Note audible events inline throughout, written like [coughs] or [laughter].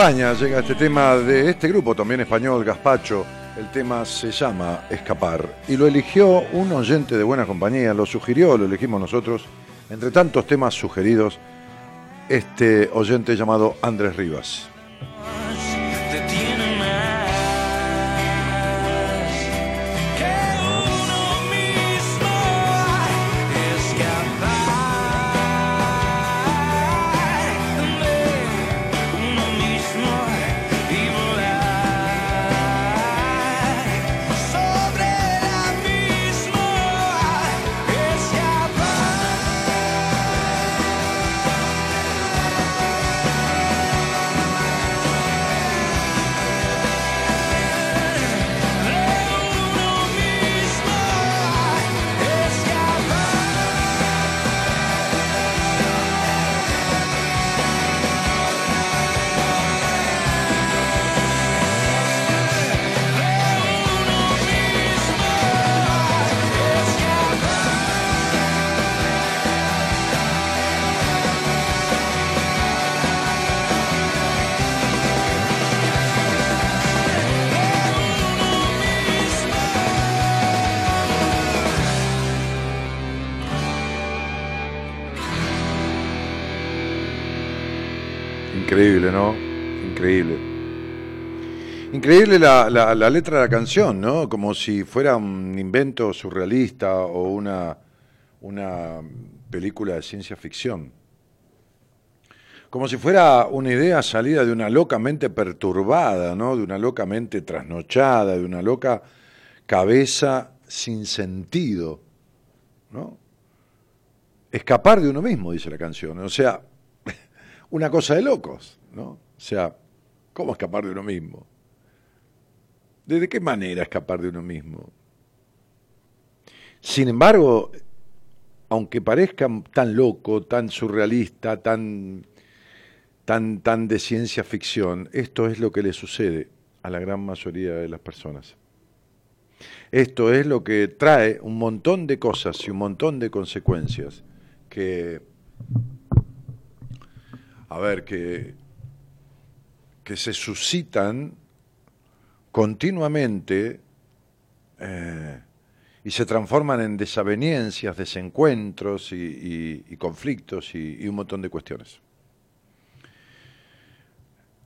España llega este tema de este grupo también español, Gaspacho. El tema se llama Escapar y lo eligió un oyente de buena compañía, lo sugirió, lo elegimos nosotros. Entre tantos temas sugeridos, este oyente llamado Andrés Rivas. Increíble, ¿no? Increíble. Increíble la, la, letra de la canción, ¿no? Como si fuera un invento surrealista o una, una película de ciencia ficción. Como si fuera una idea salida de una loca mente perturbada, ¿no? De una loca mente trasnochada, de una loca cabeza sin sentido, ¿no? Escapar de uno mismo, dice la canción. O sea, una cosa de locos, ¿no? O sea, ¿cómo escapar de uno mismo? ¿De qué manera escapar de uno mismo? Sin embargo, aunque parezca tan loco, tan surrealista, tan, tan, tan de ciencia ficción, esto es lo que le sucede a la gran mayoría de las personas. Esto es lo que trae un montón de cosas y un montón de consecuencias que, a ver, que, que se suscitan continuamente eh, y se transforman en desavenencias, desencuentros y, conflictos y, un montón de cuestiones.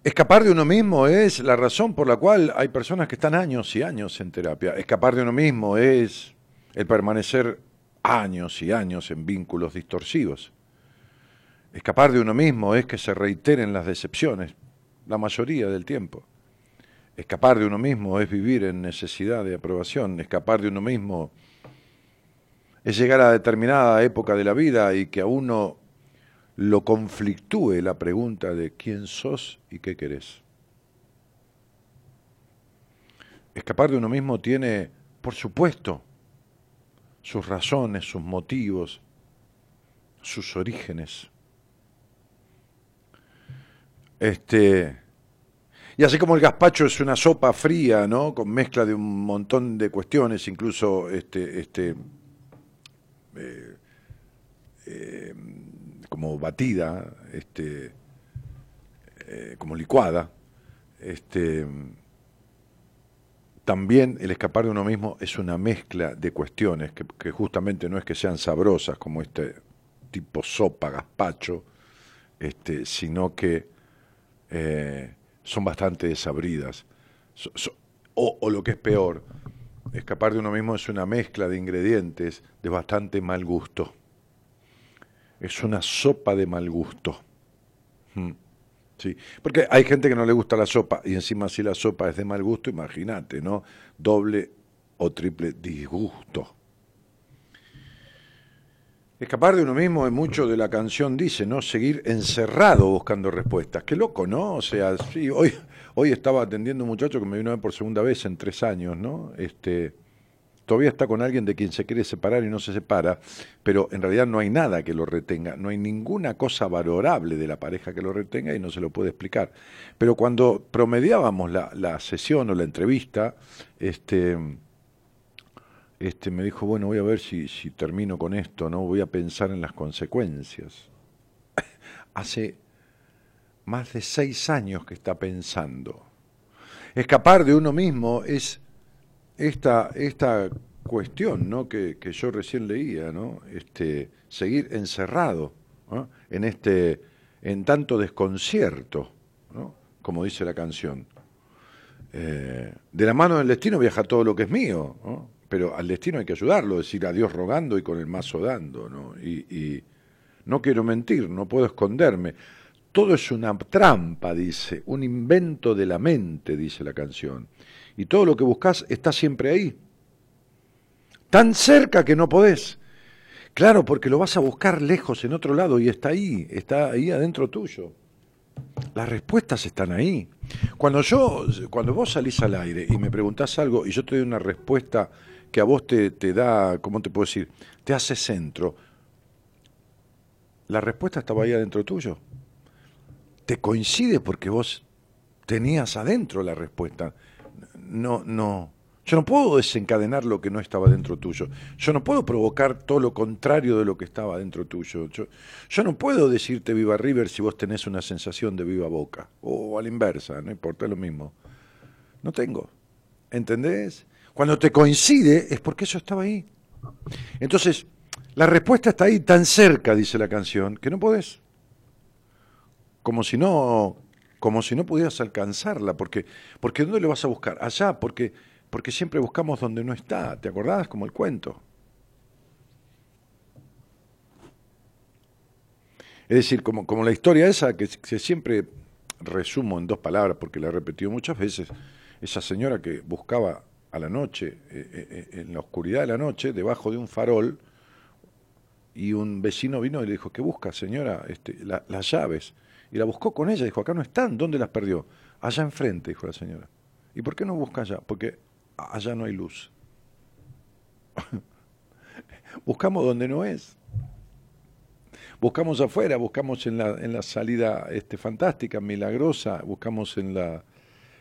Escapar de uno mismo es la razón por la cual hay personas que están años y años en terapia. Escapar de uno mismo es el permanecer años y años en vínculos distorsivos. Escapar de uno mismo es que se reiteren las decepciones la mayoría del tiempo. Escapar de uno mismo es vivir en necesidad de aprobación. Escapar de uno mismo es llegar a determinada época de la vida y que a uno lo conflictúe la pregunta de quién sos y qué querés. Escapar de uno mismo tiene, por supuesto, sus razones, sus motivos, sus orígenes. Este, y así como el gazpacho es una sopa fría, ¿no? Con mezcla de un montón de cuestiones, incluso este, este, eh, eh, como batida, este, eh, como licuada, este, también el escapar de uno mismo es una mezcla de cuestiones que, justamente no es que sean sabrosas como este tipo sopa, gazpacho, este, sino que eh, son bastante desabridas. o, o, lo que es peor, escapar de uno mismo es una mezcla de ingredientes de bastante mal gusto. Es una sopa de mal gusto. Hmm. Sí, porque hay gente que no le gusta la sopa y encima si la sopa es de mal gusto, imagínate, ¿no? Doble o triple disgusto. Escapar de uno mismo es mucho de la canción dice, ¿no? Seguir encerrado buscando respuestas. Qué loco, ¿no? O sea, sí, hoy, hoy estaba atendiendo un muchacho que me vino a ver por segunda vez en tres años, ¿no? Este, todavía está con alguien de quien se quiere separar y no se separa, pero en realidad no hay nada que lo retenga, no hay ninguna cosa valorable de la pareja que lo retenga y no se lo puede explicar. Pero cuando promediábamos la, la sesión o la entrevista, este, este, me dijo, bueno, voy a ver si, termino con esto, ¿no? Voy a pensar en las consecuencias. [laughs] Hace más de seis años que está pensando. Escapar de uno mismo es esta, esta cuestión ¿no? que, yo recién leía, ¿no? este, seguir encerrado en, este, en tanto desconcierto, ¿no? como dice la canción. Eh, de la mano del destino viaja todo lo que es mío, pero al destino hay que ayudarlo, decir adiós rogando y con el mazo dando. ¿no? Y, y no quiero mentir, no puedo esconderme. Todo es una trampa, dice, un invento de la mente, dice la canción y todo lo que buscas está siempre ahí. Tan cerca que no podés. Claro, porque lo vas a buscar lejos en otro lado y está ahí, está ahí adentro tuyo. Las respuestas están ahí. Cuando yo, cuando vos salís al aire y me preguntás algo y yo te doy una respuesta que a vos te, te da, ¿cómo te puedo decir? Te hace centro. La respuesta estaba ahí adentro tuyo. Te coincide porque vos tenías adentro la respuesta no, no. Yo no puedo desencadenar lo que no estaba dentro tuyo. Yo no puedo provocar todo lo contrario de lo que estaba dentro tuyo. Yo, yo no puedo decirte viva River si vos tenés una sensación de viva Boca. O a la inversa, no importa lo mismo. No tengo. ¿Entendés? Cuando te coincide es porque eso estaba ahí. Entonces, la respuesta está ahí tan cerca, dice la canción, que no podés. Como si no como si no pudieras alcanzarla, porque, porque ¿dónde le vas a buscar? Allá, porque, porque siempre buscamos donde no está, ¿te acordás? Como el cuento. Es decir, como, como la historia esa que, se siempre resumo en dos palabras, porque la he repetido muchas veces, esa señora que buscaba a la noche, eh, eh, eh, en la oscuridad de la noche, debajo de un farol, y un vecino vino y le dijo, ¿qué busca, señora? Este, las llaves. Y la buscó con ella, dijo, acá no están, ¿dónde las perdió? Allá enfrente, dijo la señora. ¿Y por qué no busca allá? Porque allá no hay luz. [laughs] Buscamos donde no es. Buscamos afuera, buscamos en la, en la salida este, fantástica, milagrosa, buscamos en la,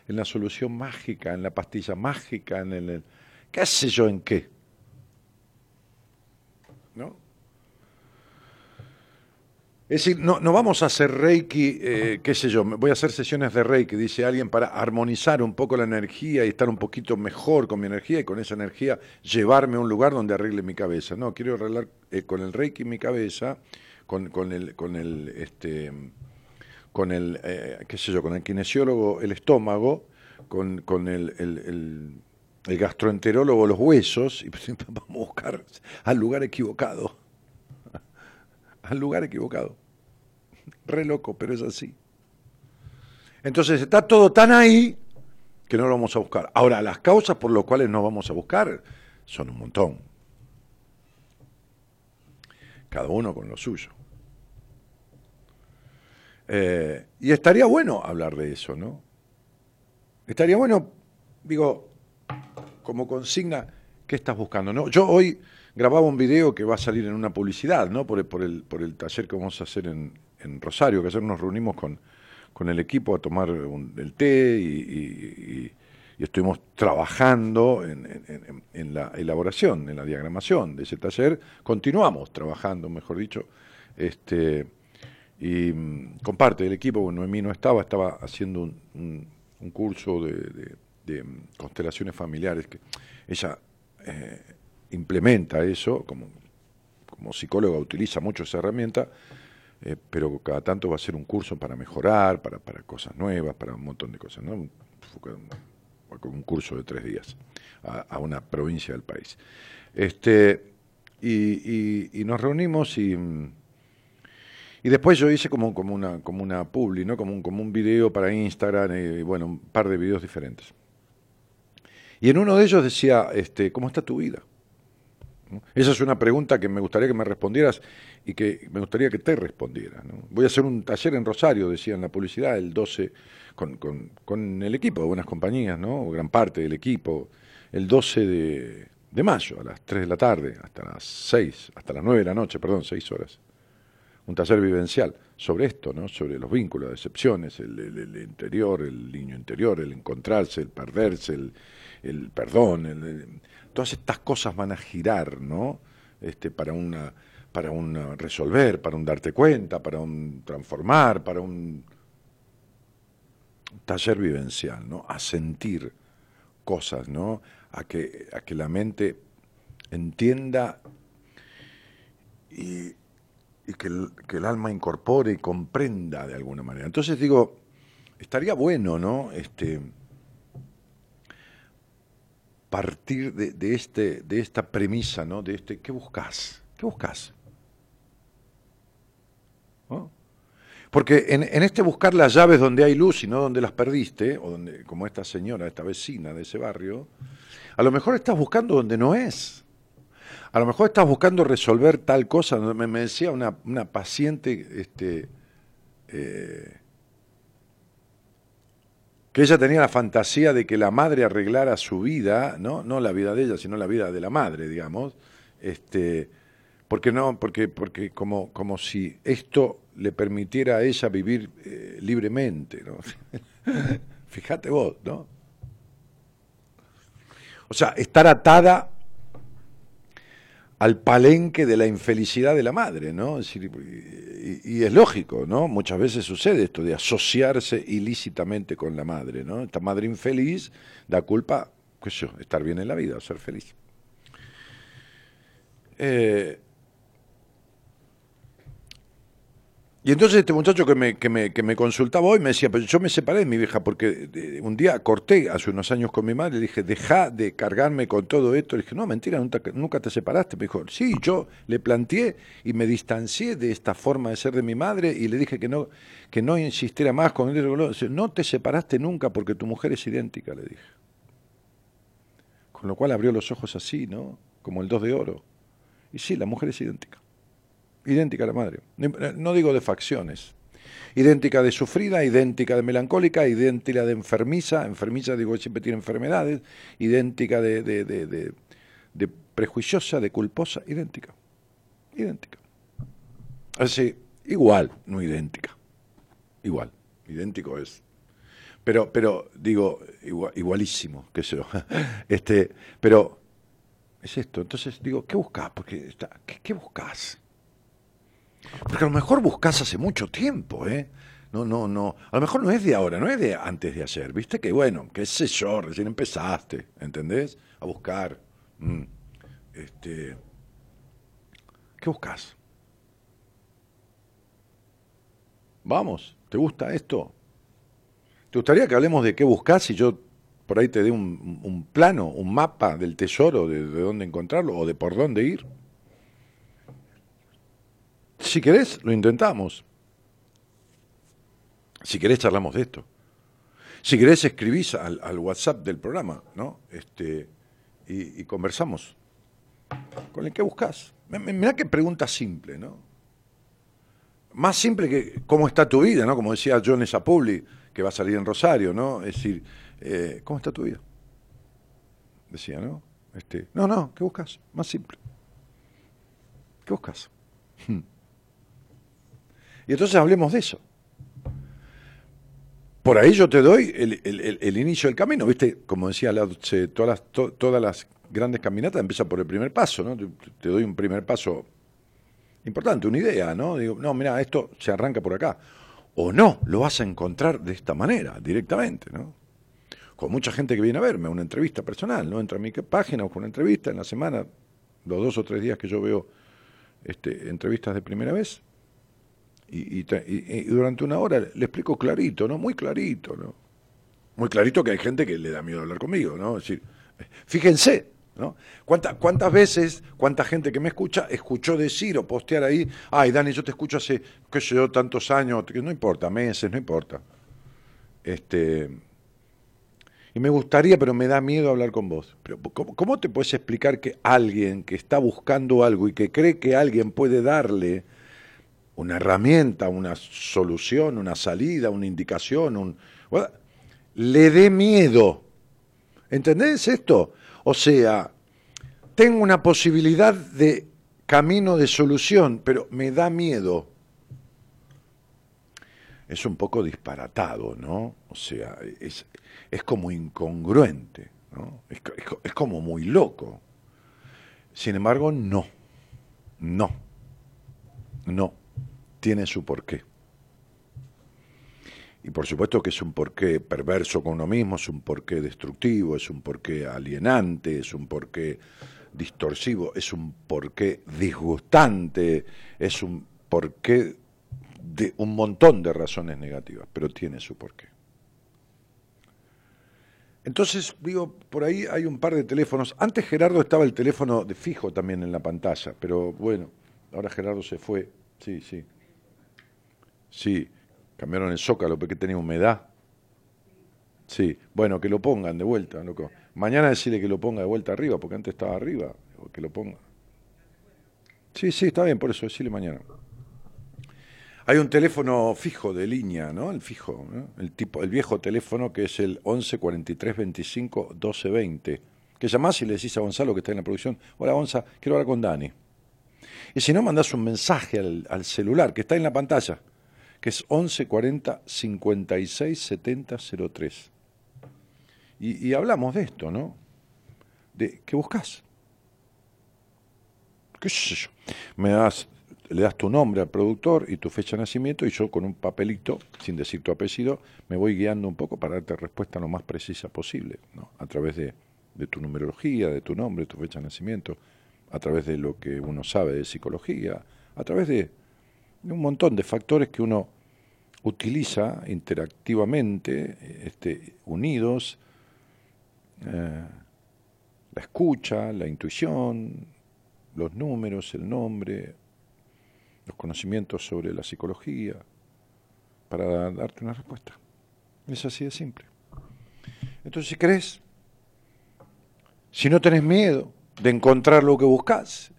en la solución mágica, en la pastilla mágica, en el, qué sé yo en qué. ¿No? Es decir, no, no vamos a hacer Reiki, eh, qué sé yo, voy a hacer sesiones de Reiki, dice alguien, para armonizar un poco la energía y estar un poquito mejor con mi energía y con esa energía llevarme a un lugar donde arregle mi cabeza. No, quiero arreglar eh, con el Reiki mi cabeza con, con el, con el, este, con el, eh, qué sé yo, con el kinesiólogo el estómago, con, con el, el, gastroenterólogo los huesos, y [laughs] pues, vamos a buscar al lugar equivocado, [laughs] al lugar equivocado. Re loco, pero es así. Entonces está todo tan ahí que no lo vamos a buscar. Ahora, las causas por las cuales no vamos a buscar son un montón cada uno con lo suyo. Eh, y estaría bueno hablar de eso, ¿no? Estaría bueno, digo, como consigna, ¿qué estás buscando? ¿no? Yo hoy grababa un video que va a salir en una publicidad, ¿no? Por el, por el, taller que vamos a hacer en, en Rosario, que ayer nos reunimos con, con el equipo a tomar el té y y estuvimos trabajando en, la elaboración, en la diagramación de ese taller. Continuamos trabajando, mejor dicho, este, y mm, con parte del equipo, bueno, Noemí no estaba, estaba haciendo un, curso de, mm, constelaciones familiares, que ella eh, implementa eso, como, como psicóloga utiliza mucho esa herramienta, eh, pero cada tanto va a ser un curso para mejorar, para, para cosas nuevas, para un montón de cosas, ¿no? con un curso de tres días a, una provincia del país. Este, y, nos reunimos y, y después yo hice como, una, como una publi, ¿no? como, un, como un video para Instagram y bueno, un par de videos diferentes. Y en uno de ellos decía, este, ¿cómo está tu vida? Esa es una pregunta que me gustaría que me respondieras y que me gustaría que te respondiera. Voy a hacer un taller en Rosario, decía en la publicidad, el 12 con, con, con, el equipo de Buenas Compañías, ¿no? gran parte del equipo, el 12 de, de, mayo a las 3 de la tarde, hasta las 6, hasta las 9 de la noche, perdón, 6 horas. Un taller vivencial sobre esto, ¿no? sobre los vínculos, decepciones, el, el, interior, el niño interior, el encontrarse, el perderse, el, perdón, todas estas cosas van a girar, ¿no? Este, para una para un resolver, para un darte cuenta, para un transformar, para un taller vivencial, ¿no? A sentir cosas, ¿no? A que, a que la mente entienda y, que, el, que, el, alma incorpore y comprenda de alguna manera. Entonces digo, estaría bueno, ¿no? Este, partir de, de, este, de esta premisa, ¿no? De este, ¿qué buscas? ¿Qué buscas? ¿No? Porque en, este buscar las llaves donde hay luz y no donde las perdiste, o donde, como esta señora, esta vecina de ese barrio, a lo mejor estás buscando donde no es. A lo mejor estás buscando resolver tal cosa. Me, decía una, una, paciente este, eh, que ella tenía la fantasía de que la madre arreglara su vida, no, no la vida de ella, sino la vida de la madre, digamos. Este, porque no, porque, porque como, como si esto le permitiera a ella vivir eh, libremente, ¿no? [laughs] Fíjate vos, ¿no? O sea, estar atada al palenque de la infelicidad de la madre, ¿no? y, es lógico, ¿no? Muchas veces sucede esto de asociarse ilícitamente con la madre, ¿no? Esta madre infeliz da culpa, qué sé yo, estar bien en la vida, ser feliz. Eh, Y entonces este muchacho que me, que me, que me consultaba hoy me decía, pero yo me separé de mi vieja porque un día corté hace unos años con mi madre, le dije, deja de cargarme con todo esto. Le dije, no, mentira, nunca, nunca te separaste. Me dijo, sí, yo le planteé y me distancié de esta forma de ser de mi madre y le dije que no, que no insistiera más con él. No te separaste nunca porque tu mujer es idéntica, le dije. Con lo cual abrió los ojos así, ¿no? Como el dos de oro. Y sí, la mujer es idéntica idéntica a la madre. No digo de facciones. Idéntica de sufrida, idéntica de melancólica, idéntica de enfermiza, enfermiza digo siempre tiene enfermedades, idéntica de, de, de, de prejuiciosa, de culposa, idéntica. Idéntica. Así, igual, no idéntica. Igual, idéntico es. Pero, pero digo, igualísimo, qué sé yo. [laughs] Este, pero es esto. Entonces digo, ¿qué buscas? Porque está, ¿qué, ¿qué buscas? Porque a lo mejor buscas hace mucho tiempo, ¿eh? No, no, no. A lo mejor no es de ahora, no es de antes de ayer. Viste que, bueno, qué sé yo, recién empezaste, ¿entendés? A buscar. Mm. Este, ¿Qué buscas? Vamos, ¿te gusta esto? ¿Te gustaría que hablemos de qué buscas y yo por ahí te dé un, plano, un mapa del tesoro, de dónde encontrarlo o de por dónde ir? Si querés, lo intentamos. Si querés, charlamos de esto. Si querés, escribís al, WhatsApp del programa, ¿no? Este, y, conversamos. ¿Con el que buscas? Mirá qué pregunta simple, ¿no? Más simple que cómo está tu vida, ¿no? Como decía John Sapulli, que va a salir en Rosario, ¿no? Es decir, eh, ¿cómo está tu vida? Decía, ¿no? Este, no, no, ¿qué buscas? Más simple. ¿Qué buscas? Y entonces hablemos de eso. Por ahí yo te doy el, inicio del camino, ¿viste? Como decía todas las, todas las grandes caminatas empiezan por el primer paso, ¿no? Te, doy un primer paso importante, una idea, ¿no? Digo, no, mira, esto se arranca por acá. O no, lo vas a encontrar de esta manera, directamente, ¿no? Con mucha gente que viene a verme, una entrevista personal, ¿no? Entra a mi página con una entrevista en la semana, los dos o tres días que yo veo este, entrevistas de primera vez, y, durante una hora le explico clarito, ¿no? Muy clarito, ¿no? Muy clarito que hay gente que le da miedo hablar conmigo, ¿no? Es decir, fíjense, ¿no? ¿Cuántas, ¿Cuántas veces, cuánta gente que me escucha escuchó decir o postear ahí, ay, Dani, yo te escucho hace, qué sé yo, tantos años, que no importa, meses, no importa. Este, y me gustaría, pero me da miedo hablar con vos. Pero ¿cómo, ¿Cómo te puedes explicar que alguien que está buscando algo y que cree que alguien puede darle una herramienta, una solución, una salida, una indicación, un, le dé miedo. ¿Entendés esto? O sea, tengo una posibilidad de camino de solución, pero me da miedo. Es un poco disparatado, ¿no? O sea, es, es como incongruente, ¿no? Es, es como muy loco. Sin embargo, no, no, no tiene su porqué. Y por supuesto que es un porqué perverso con uno mismo, es un porqué destructivo, es un porqué alienante, es un porqué distorsivo, es un porqué disgustante, es un porqué de un montón de razones negativas, pero tiene su porqué. Entonces, digo, por ahí hay un par de teléfonos. Antes Gerardo estaba el teléfono de fijo también en la pantalla, pero bueno, ahora Gerardo se fue. Sí, sí. Sí, cambiaron el zócalo porque tenía humedad. Sí, bueno, que lo pongan de vuelta, loco. Mañana decirle que lo ponga de vuelta arriba, porque antes estaba arriba, que lo ponga. Sí, sí, está bien, por eso decirle mañana. Hay un teléfono fijo de línea, ¿no? El fijo, el tipo, el viejo teléfono que es el 11 43 25 12 20. Que llamás y le decís a Gonzalo que está en la producción, hola Gonzalo, quiero hablar con Dani. Y si no, mandás un mensaje al celular que está en la pantalla que es 11 40 56 70 03. Y, y hablamos de esto, ¿no? De qué buscas. ¿Qué sé yo? Me das, le das tu nombre al productor y tu fecha de nacimiento y yo con un papelito, sin decir tu apellido, me voy guiando un poco para darte respuesta lo más precisa posible, ¿no? A través de, de tu numerología, de tu nombre, tu fecha de nacimiento, a través de lo que uno sabe de psicología, a través de un montón de factores que uno utiliza interactivamente, este, unidos, eh, la escucha, la intuición, los números, el nombre, los conocimientos sobre la psicología, para darte una respuesta. Es así de simple. Entonces, si crees, si no tenés miedo de encontrar lo que buscas,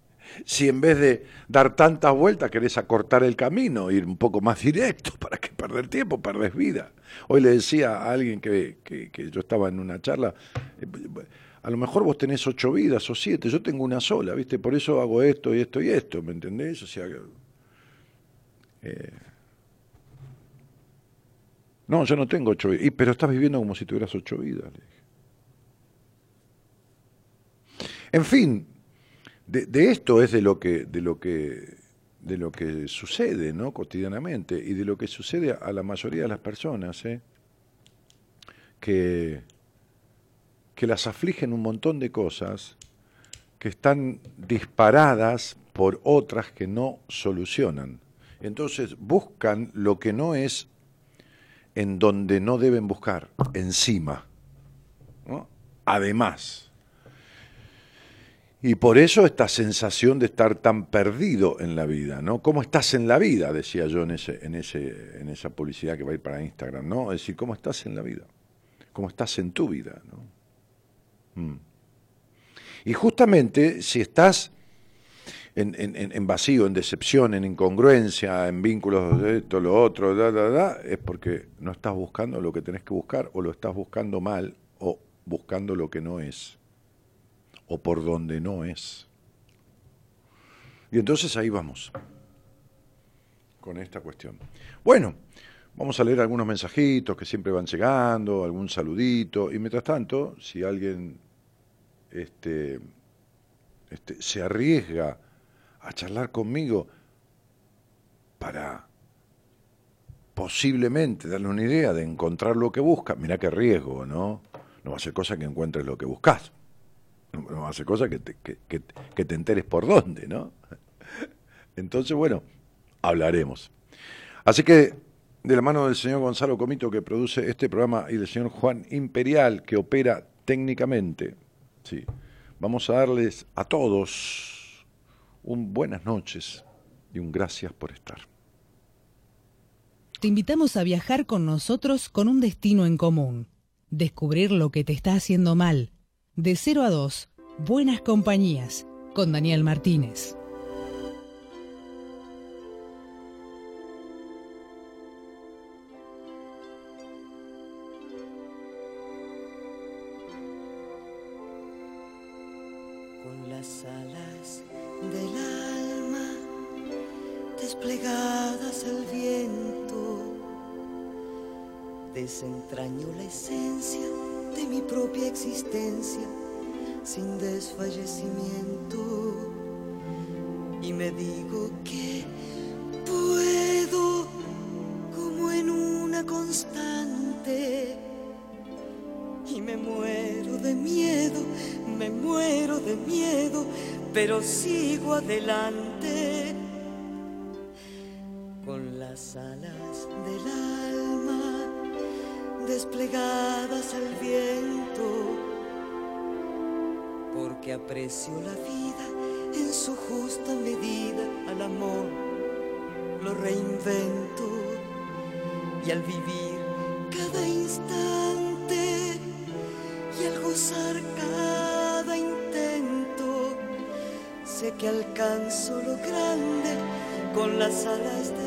si en vez de dar tantas vueltas querés acortar el camino, ir un poco más directo, [laughs] ¿para que perder tiempo? Perdes vida. Hoy le decía a alguien que, que, yo estaba en una charla, eh, a lo mejor vos tenés ocho vidas o siete, yo tengo una sola, ¿viste? Por eso hago esto y esto y esto, ¿me entendés? O sea, eh, no, yo no tengo ocho vidas, pero estás viviendo como si tuvieras ocho vidas. En fin, de, esto es de lo que, de lo que, de lo que sucede, ¿no? cotidianamente y de lo que sucede a la mayoría de las personas, ¿eh? que, que las afligen un montón de cosas que están disparadas por otras que no solucionan. Entonces buscan lo que no es en donde no deben buscar, encima. Además. Y por eso esta sensación de estar tan perdido en la vida, ¿no? ¿Cómo estás en la vida? Decía yo en, ese, en, ese, en esa publicidad que va a ir para Instagram, ¿no? Es decir, ¿cómo estás en la vida? ¿Cómo estás en tu vida? ¿no? Mm. Y justamente si estás en, en, vacío, en decepción, en incongruencia, en vínculos de esto, lo otro, da, da, da, es porque no estás buscando lo que tenés que buscar o lo estás buscando mal o buscando lo que no es o por donde no es. Y entonces ahí vamos con esta cuestión. Bueno, vamos a leer algunos mensajitos que siempre van llegando, algún saludito, y mientras tanto, si alguien este, este, se arriesga a charlar conmigo para posiblemente darle una idea de encontrar lo que busca, mira qué riesgo, ¿no? No va a ser cosa que encuentres lo que buscas no hace cosa que te, que, te enteres por dónde, ¿no? Entonces, bueno, hablaremos. Así que, de la mano del señor Gonzalo Comito, que produce este programa, y del señor Juan Imperial, que opera técnicamente, sí, vamos a darles a todos un buenas noches y un gracias por estar. Te invitamos a viajar con nosotros con un destino en común, descubrir lo que te está haciendo mal de 0 a 2, Buenas Compañías, con Daniel Martínez. Sin desfallecimiento. Y me digo que puedo como en una constante. Y me muero de miedo, me muero de miedo, pero sigo adelante con las alas del alma desplegadas al viento, porque aprecio la vida en su justa medida, al amor lo reinvento y al vivir cada instante y al gozar cada intento, sé que alcanzo lo grande con las alas del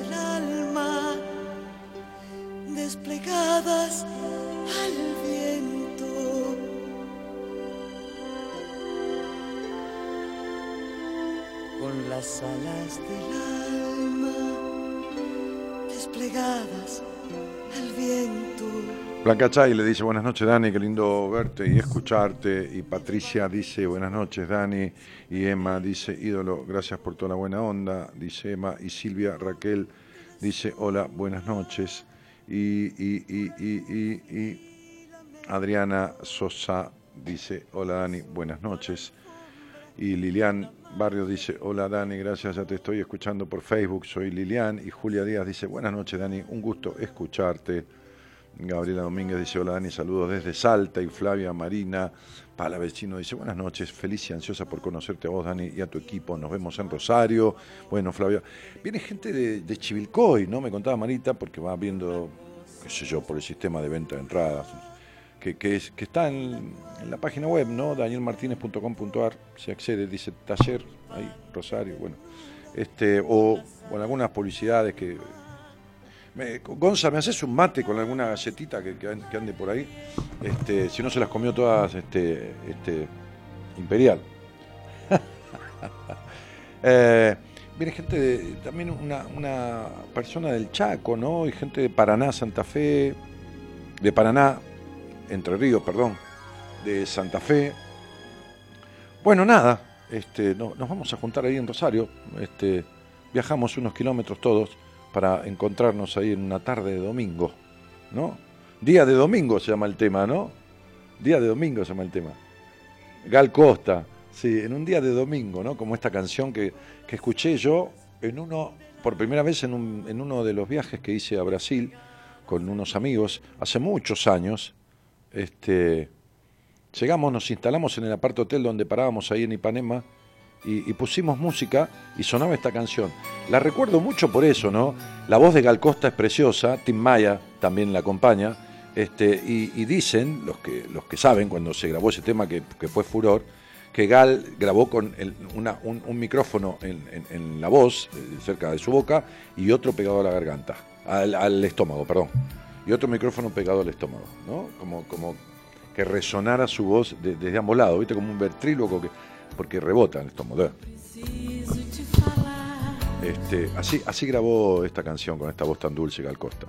las alas del alma desplegadas al viento. Blanca Chay le dice buenas noches Dani, qué lindo verte y escucharte. Y Patricia dice buenas noches Dani. Y Emma dice ídolo, gracias por toda la buena onda. Dice Emma. Y Silvia Raquel dice hola, buenas noches y, Adriana Sosa dice, hola Dani, buenas noches. Y Lilian Barrio dice, hola Dani, gracias, ya te estoy escuchando por Facebook, soy Lilian. Y Julia Díaz dice, buenas noches Dani, un gusto escucharte. Gabriela Domínguez dice, hola Dani, saludos desde Salta. Y Flavia Marina Palavecino dice, buenas noches, feliz y ansiosa por conocerte a vos Dani y a tu equipo. Nos vemos en Rosario. Bueno, Flavia, viene gente de, de Chivilcoy, ¿no? Me contaba Marita, porque va viendo, qué sé yo, por el sistema de venta de entradas que, que, es, que está en, la página web, ¿no? danielmartinez.com.ar, se accede, dice taller, ahí, Rosario, bueno. Este, o, en algunas publicidades que... Me, Gonza, ¿me haces un mate con alguna galletita que ande por ahí? Este, si no se las comió todas este, este, Imperial. [laughs] eh, viene gente de, también una, una persona del Chaco, ¿no? Y gente de Paraná, Santa Fe, de Paraná, entre Ríos, perdón, de Santa Fe. Bueno, nada, este, no, nos vamos a juntar ahí en Rosario. Este, viajamos unos kilómetros todos para encontrarnos ahí en una tarde de domingo, ¿no? Día de domingo se llama el tema, ¿no? Día de domingo se llama el tema. Gal Costa, sí, en un día de domingo, ¿no? Como esta canción que, que escuché yo en uno, por primera vez en, un, en uno de los viajes que hice a Brasil con unos amigos hace muchos años, este, llegamos, nos instalamos en el apart hotel donde parábamos ahí en Ipanema y, pusimos música y sonaba esta canción. La recuerdo mucho por eso, ¿no? La voz de Gal Costa es preciosa, Tim Maya también la acompaña, este, y, dicen, los que, los que saben, cuando se grabó ese tema que, que fue furor, que Gal grabó con el, un, micrófono en, la voz, eh, cerca de su boca, y otro pegado a la garganta, al, al estómago, perdón y otro micrófono pegado al estómago, ¿no? Como, como que resonara su voz de, desde ambos lados, ¿viste? Como un ventríloco que, porque rebota en el estómago. Este, así, así grabó esta canción con esta voz tan dulce Gal Costa.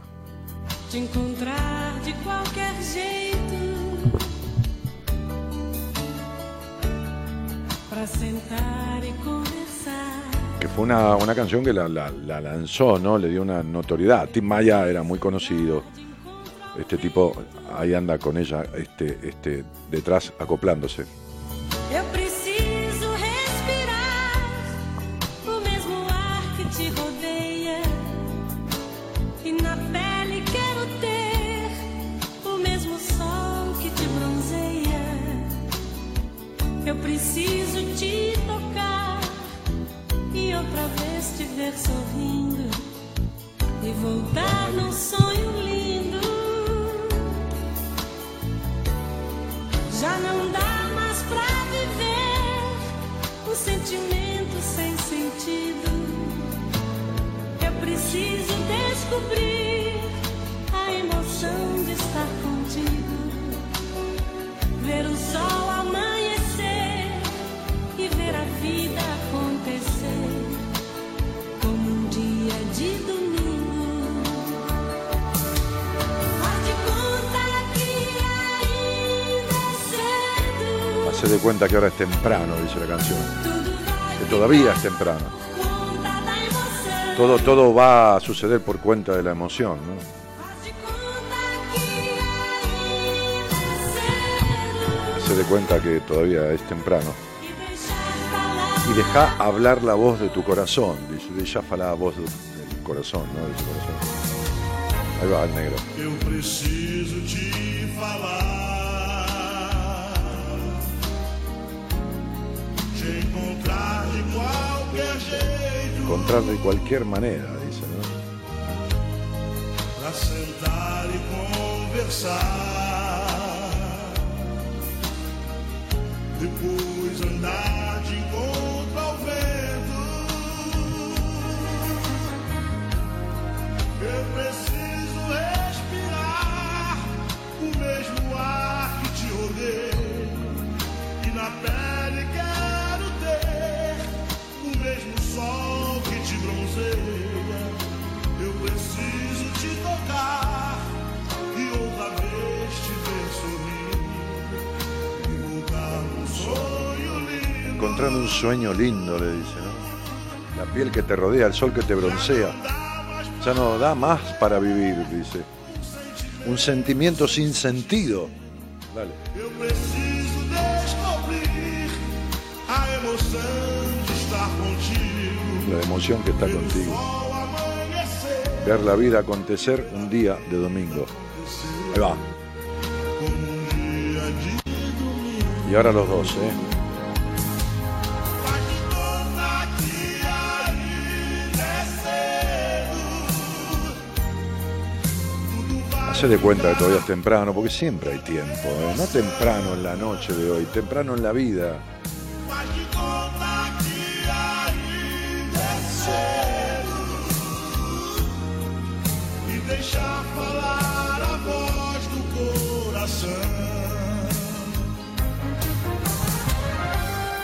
Conversar. Que fue una, una canción que la, la, la, lanzó, ¿no? Le dio una notoriedad. Tim Maya era muy conocido este tipo ahí anda con ella este, este, detrás acoplándose. Eu preciso respirar o mesmo ar que te rodeia e na pele quero ter o mesmo sol que te bronzeia. Eu preciso te tocar e outra vez te ver sorrindo e voltar descobrir a emoção de estar contigo. Ver o sol amanhecer e ver a vida acontecer como um dia de domingo. se dé cuenta que ahora es temprano, dice la canción. Que todavía es temprano. Todo, todo va a suceder por cuenta de la emoción, ¿no? Se dé cuenta que todavía es temprano. Y deja hablar la voz de tu corazón, dice, deja falar la voz del corazón, ¿no? De corazón. Ahí va el negro. Eu preciso te falar. encontrar de cualquier jeito. Encontrar de cualquier manera, dice, ¿no? Pra sentar e conversar. Depois andar de encontro ao vento. Eu preciso Encontrando un sueño lindo, le dice, ¿no? La piel que te rodea, el sol que te broncea. Ya no da más para vivir, dice. Un sentimiento sin sentido. Dale. Eu preciso descobrir a emoção de estar contigo. La emoción que está contigo. Ver la vida acontecer un día de domingo. Ahí va. Y ahora los dos, ¿eh? Hace de cuenta que todavía es temprano, porque siempre hay tiempo, ¿eh? No temprano en la noche de hoy, temprano en la vida.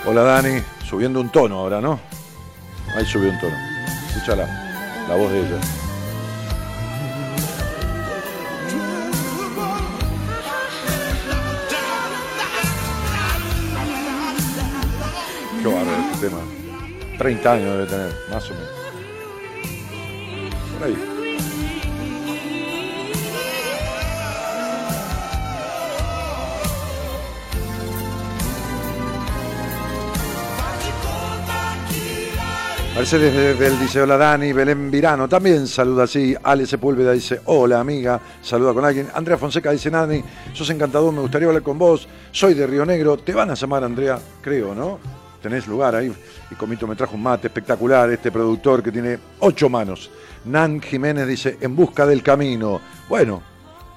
Hola Dani, subiendo un tono ahora, ¿no? Ahí subió un tono. Escúchala, la voz de ella. 30 años debe tener, más o menos. Por ahí. Mercedes Bebel dice hola Dani, Belén Virano también saluda así, Ale Sepúlveda dice hola amiga, saluda con alguien, Andrea Fonseca dice Dani, sos encantador, me gustaría hablar con vos, soy de Río Negro, te van a llamar Andrea, creo, ¿no? Tenés lugar ahí, y Comito me trajo un mate espectacular, este productor que tiene ocho manos. Nan Jiménez dice, en busca del camino. Bueno,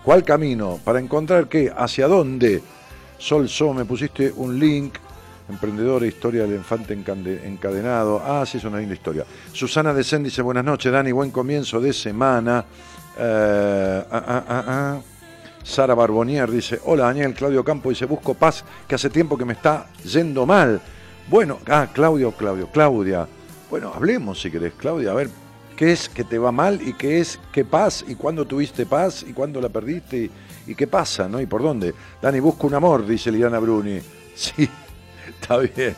¿cuál camino? ¿Para encontrar qué? ¿Hacia dónde? Sol So, me pusiste un link Emprendedora, historia del infante encadenado. Ah, sí, es una linda historia. Susana de Sen dice, buenas noches, Dani, buen comienzo de semana. Eh, ah, ah, ah. Sara Barbonier dice, hola Daniel, Claudio Campo dice, busco paz, que hace tiempo que me está yendo mal. Bueno, ah, Claudio, Claudio, Claudia. Bueno, hablemos si querés, Claudia, a ver, ¿qué es que te va mal y qué es qué paz y cuándo tuviste paz y cuándo la perdiste y, qué pasa, ¿no? ¿Y por dónde? Dani, busco un amor, dice Liliana Bruni. [laughs] Sí, está bien.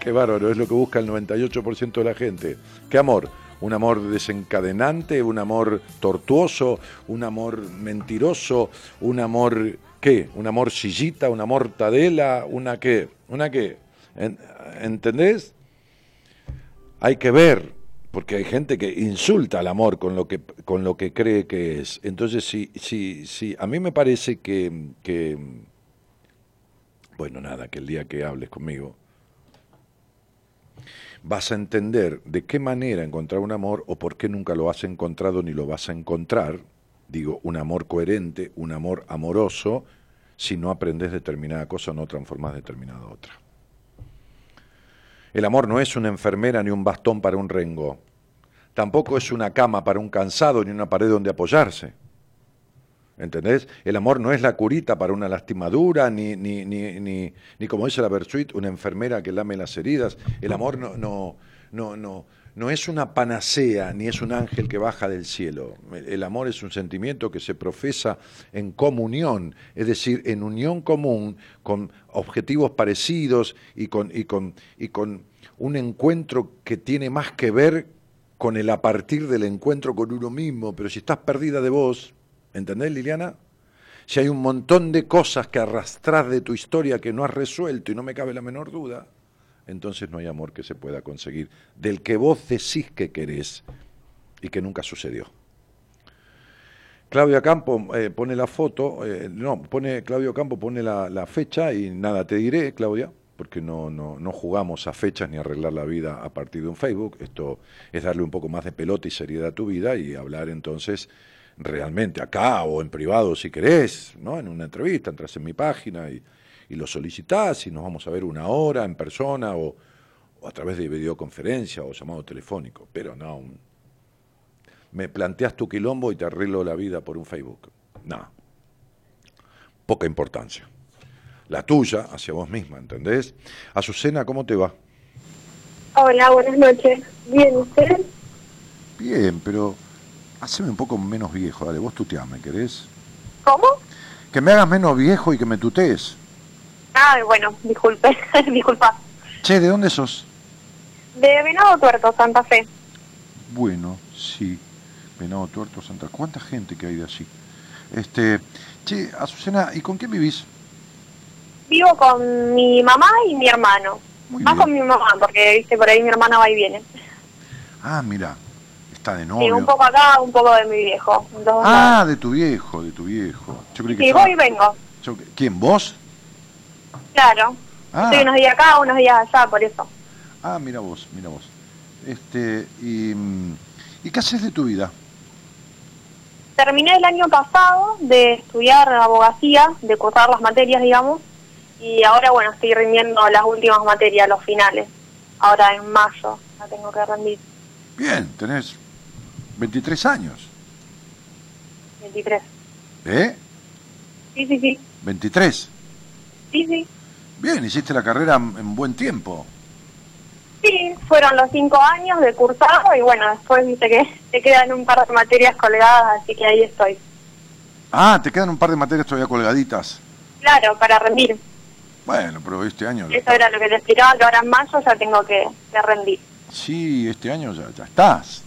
Qué bárbaro, es lo que busca el 98% de la gente. ¿Qué amor? Un amor desencadenante, un amor tortuoso, un amor mentiroso, un amor ¿qué? Un amor sillita, una mortadela, una qué? ¿Una qué? ¿En- ¿Entendés? Hay que ver, porque hay gente que insulta al amor con lo que, con lo que cree que es. Entonces, sí, sí, sí, a mí me parece que, que bueno, nada, que el día que hables conmigo vas a entender de qué manera encontrar un amor o por qué nunca lo has encontrado ni lo vas a encontrar. Digo, un amor coherente, un amor amoroso, si no aprendes determinada cosa o no transformas determinada otra. El amor no es una enfermera ni un bastón para un rengo. Tampoco es una cama para un cansado ni una pared donde apoyarse. ¿Entendés? El amor no es la curita para una lastimadura, ni, ni, ni, ni, como dice la Bersuit, una enfermera que lame las heridas. El amor no, no, no, no, no es una panacea, ni es un ángel que baja del cielo. El amor es un sentimiento que se profesa en comunión, es decir, en unión común, con objetivos parecidos y con, y con, y con un encuentro que tiene más que ver con el a partir del encuentro con uno mismo. Pero si estás perdida de vos, ¿Entendés, Liliana? Si hay un montón de cosas que arrastras de tu historia que no has resuelto y no me cabe la menor duda, entonces no hay amor que se pueda conseguir del que vos decís que querés y que nunca sucedió. Claudia Campo eh, pone la foto, eh, no, pone Claudio Campo pone la, la fecha y nada te diré, Claudia, porque no, no, no jugamos a fechas ni a arreglar la vida a partir de un Facebook. Esto es darle un poco más de pelota y seriedad a tu vida y hablar entonces realmente acá o en privado si querés, ¿no? En una entrevista, entras en mi página y, y lo solicitás y nos vamos a ver una hora en persona o, o a través de videoconferencia o llamado telefónico, pero no, un- me planteas tu quilombo y te arreglo la vida por un Facebook. No, poca importancia. La tuya hacia vos misma, ¿entendés? Azucena, ¿cómo te va? Hola, buenas noches. Bien, ¿usted? Bien, pero haceme un poco menos viejo, dale, vos tuteame, ¿querés? ¿Cómo? Que me hagas menos viejo y que me tutees. Ah, bueno, disculpe, [laughs] disculpa. Che, ¿de dónde sos? De Venado Tuerto, Santa Fe. Bueno, sí. Venado Tuerto, Santa. ¿Cuánta gente que hay de allí? Este, che, Azucena, ¿y con quién vivís? Vivo con mi mamá y mi hermano. Muy Más bien. con mi mamá, porque viste por ahí mi hermana va y viene. Ah, mira, está de Sí, novio. un poco acá, un poco de mi viejo. Ah, de tu viejo, de tu viejo. Yo creí que sí, estaba- voy y vengo. yo- ¿Quién, vos? Claro. Ah, Estoy unos días acá, unos días allá, por eso. ah, mira vos, mira vos. Este, y, mm, ¿y qué haces de tu vida? Terminé el año pasado de estudiar abogacía, de cursar las materias, digamos, y ahora, bueno, estoy rindiendo las últimas materias, los finales. Ahora en mayo la tengo que rendir, Bien, tenés 23 años. 23. ¿Eh? Sí, sí, sí. 23. Sí, sí. Bien, hiciste la carrera en en buen tiempo. Sí, fueron los cinco años de cursado y bueno, después viste que te quedan un par de materias colgadas, así que ahí estoy. Ah, te quedan un par de materias todavía colgaditas. Claro, para rendir. Bueno, pero este año... Eso era lo que te explicaba, que ahora en mayo ya tengo que, que rendir. Sí, este año ya, ya estás.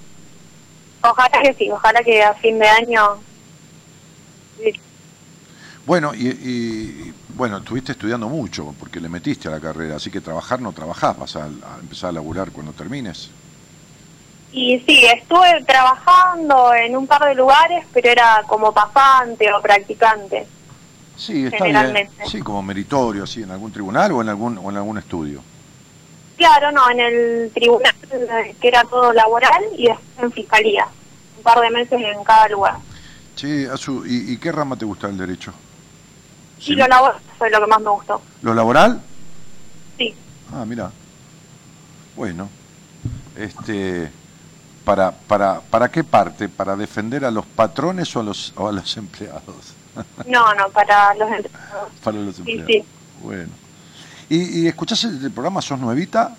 Ojalá que sí, ojalá que a fin de año... sí. Bueno, y, y- bueno, estuviste estudiando mucho porque le metiste a la carrera, así que trabajar no trabajás, vas a, a empezar a laburar cuando termines. Y sí, estuve trabajando en un par de lugares, pero era como pasante o practicante. Sí, está bien. Sí, como meritorio, sí, en algún tribunal o en algún o en algún estudio. Claro, no, en el tribunal, que era todo laboral, y después en fiscalía. Un par de meses en cada lugar. Sí, Azu, ¿y, y qué rama te gusta del derecho? Y lo laboral fue lo que más me gustó. ¿Lo laboral? Sí. Ah, mira. Bueno, este, para, para, ¿para qué parte? ¿Para defender a los patrones o a los, o a los [laughs] empleados? No, no, para los empleados. para los Sí, empleados. sí. Bueno. ¿Y, y escuchás el, el programa Sos Nuevita?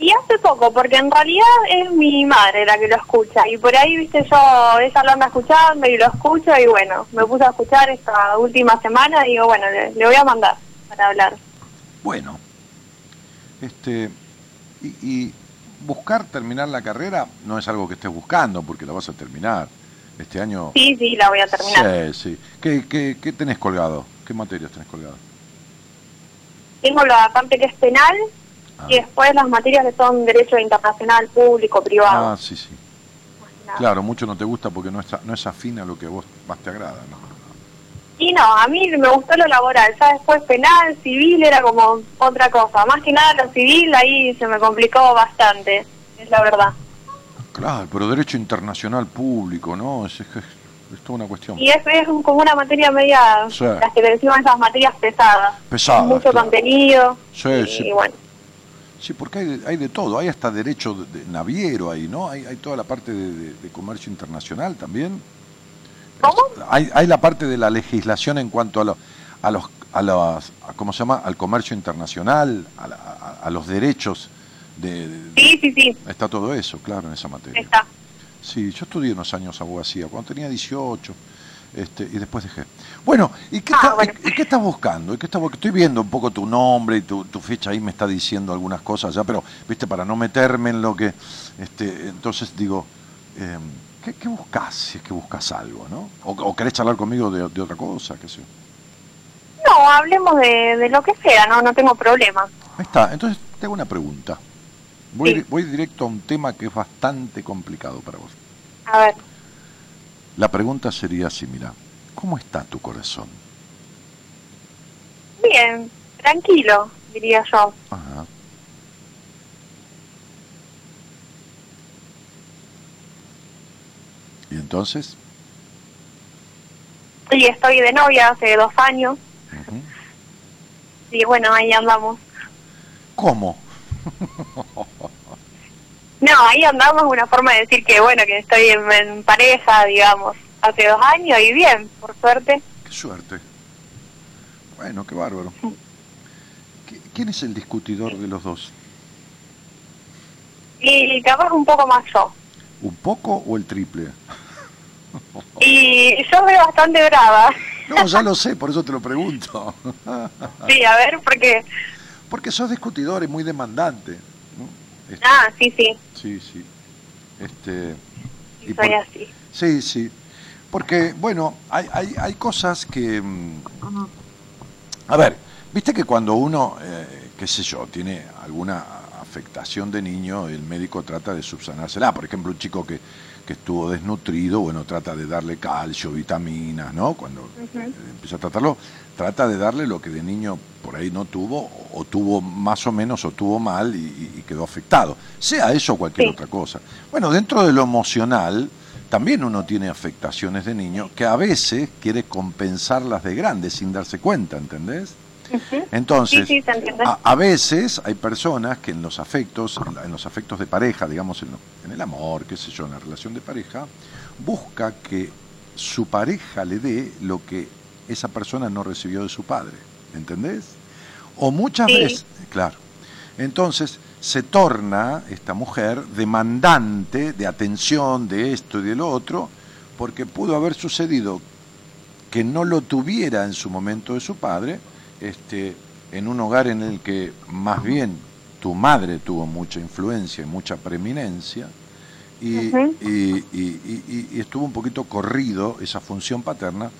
Y hace poco, porque en realidad es mi madre la que lo escucha. Y por ahí, viste, yo, ella lo anda escuchando y lo escucho. Y bueno, me puse a escuchar esta última semana. Y digo, bueno, le, le voy a mandar para hablar. Bueno. Este, y, y buscar terminar la carrera no es algo que estés buscando, porque la vas a terminar. Este año... Sí, sí, la voy a terminar. Sí, sí. ¿Qué, qué, qué tenés colgado? ¿Qué materias tenés colgado? Tengo la parte que es penal Ah. y después las materias que son derecho internacional, público, privado. Ah, sí, sí. Claro, mucho no te gusta porque no es, no es afín a lo que vos más te agrada, ¿no? Y no, a mí me gustó lo laboral. Ya después penal, civil era como otra cosa. Más que nada lo civil ahí se me complicó bastante, es la verdad. Claro, pero derecho internacional público, ¿no? Es, es, es toda una cuestión. Y es, es un- como una materia media, Sí. las que le decimos esas materias pesadas. Pesadas, Mucho claro. contenido. Sí, y, sí. bueno, Sí, porque hay de, hay de todo, hay hasta derecho de, de naviero ahí, ¿no? Hay, hay toda la parte de, comercio internacional también. ¿Cómo? Hay, hay la parte de la legislación en cuanto a, lo- a los, a los, a- ¿cómo se llama? Al comercio internacional, a, la- a- los derechos de, de- sí, sí, sí, Está todo eso, claro, en esa materia. está. Sí, yo estudié unos años abogacía, cuando tenía 18, este, y después dejé. Bueno, ¿y qué, Ah, está- bueno. y- y qué estás buscando? ¿Y qué estás Estoy viendo un poco tu nombre y tu, tu fecha ahí me está diciendo algunas cosas ya, pero, viste, para no meterme en lo que... este Entonces digo, eh, ¿qué, qué buscas si es que buscas algo, no? O, o querés charlar conmigo de, de otra cosa, qué sé. No, hablemos de, de lo que sea, no, no tengo problema. Ahí está, entonces te hago una pregunta. Voy, Sí. voy directo a un tema que es bastante complicado para vos. A ver, La pregunta sería así, mira, ¿cómo está tu corazón? bien, tranquilo, diría yo. Ajá. ¿Y entonces? Y estoy de novia hace dos años. Ujú. Y bueno, ahí andamos. ¿Cómo? [laughs] No, ahí andamos una forma de decir que bueno, que estoy en, en pareja, digamos, hace dos años y bien, por suerte. Qué suerte. Bueno, qué bárbaro. ¿Qui- ¿Quién es el discutidor de los dos? Y capaz un poco más yo. ¿Un poco o el triple? Y yo veo bastante brava. No, ya lo sé, por eso te lo pregunto. Sí, a ver, porque... Porque sos discutidor y muy demandante. Este, Ah, sí, sí, Sí, sí. Este, y por- así. Sí, sí. Porque, bueno, hay, hay, hay cosas que... mm, A ver, viste que cuando uno eh, qué sé yo, tiene alguna afectación de niño, el médico trata de subsanársela. Por ejemplo, un chico que, que estuvo desnutrido, bueno, trata de darle calcio, vitaminas, ¿no? Cuando empieza a tratarlo, trata de darle lo que de niño por ahí no tuvo, o tuvo más o menos, o tuvo mal y, y quedó afectado. Sea eso o cualquier Sí. otra cosa. Bueno, dentro de lo emocional, también uno tiene afectaciones de niño que a veces quiere compensarlas de grande sin darse cuenta, ¿entendés? Entonces, Sí, sí, a, a veces hay personas que en los afectos, en, los afectos de pareja, digamos, en, lo- en el amor, qué sé yo, en la relación de pareja, busca que su pareja le dé lo que esa persona no recibió de su padre, ¿entendés? O muchas Sí. veces, claro. Entonces se torna esta mujer demandante de atención, de esto y de lo otro, porque pudo haber sucedido que no lo tuviera en su momento de su padre, este, en un hogar en el que más bien tu madre tuvo mucha influencia y mucha preeminencia, y, Ujú. y- y- y- y estuvo un poquito corrido esa función paterna,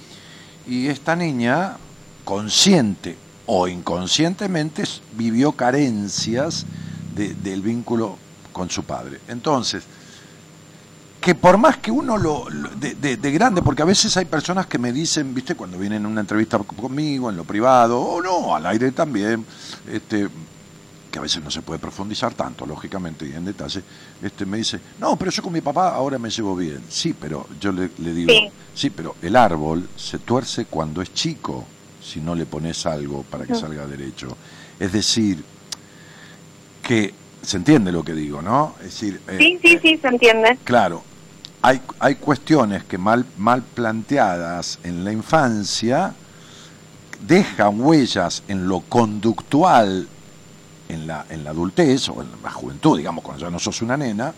y esta niña, consciente o inconscientemente, vivió carencias de- del vínculo con su padre. Entonces, que por más que uno lo, lo- de, de- de grande, porque a veces hay personas que me dicen, viste, cuando vienen a una entrevista conmigo, en lo privado, o no, al aire también, este, que a veces no se puede profundizar tanto, lógicamente, y en detalle, este, me dice, no, pero yo con mi papá ahora me llevo bien. Sí, pero yo le, le digo, Sí. sí, pero el árbol se tuerce cuando es chico, si no le pones algo para que salga derecho. Es decir, que se entiende lo que digo, ¿no? Es decir, eh, Sí, sí, sí, se entiende. Claro, hay, hay cuestiones que mal, mal planteadas en la infancia dejan huellas en lo conductual en la, en la adultez o en la juventud, digamos, cuando ya no sos una nena,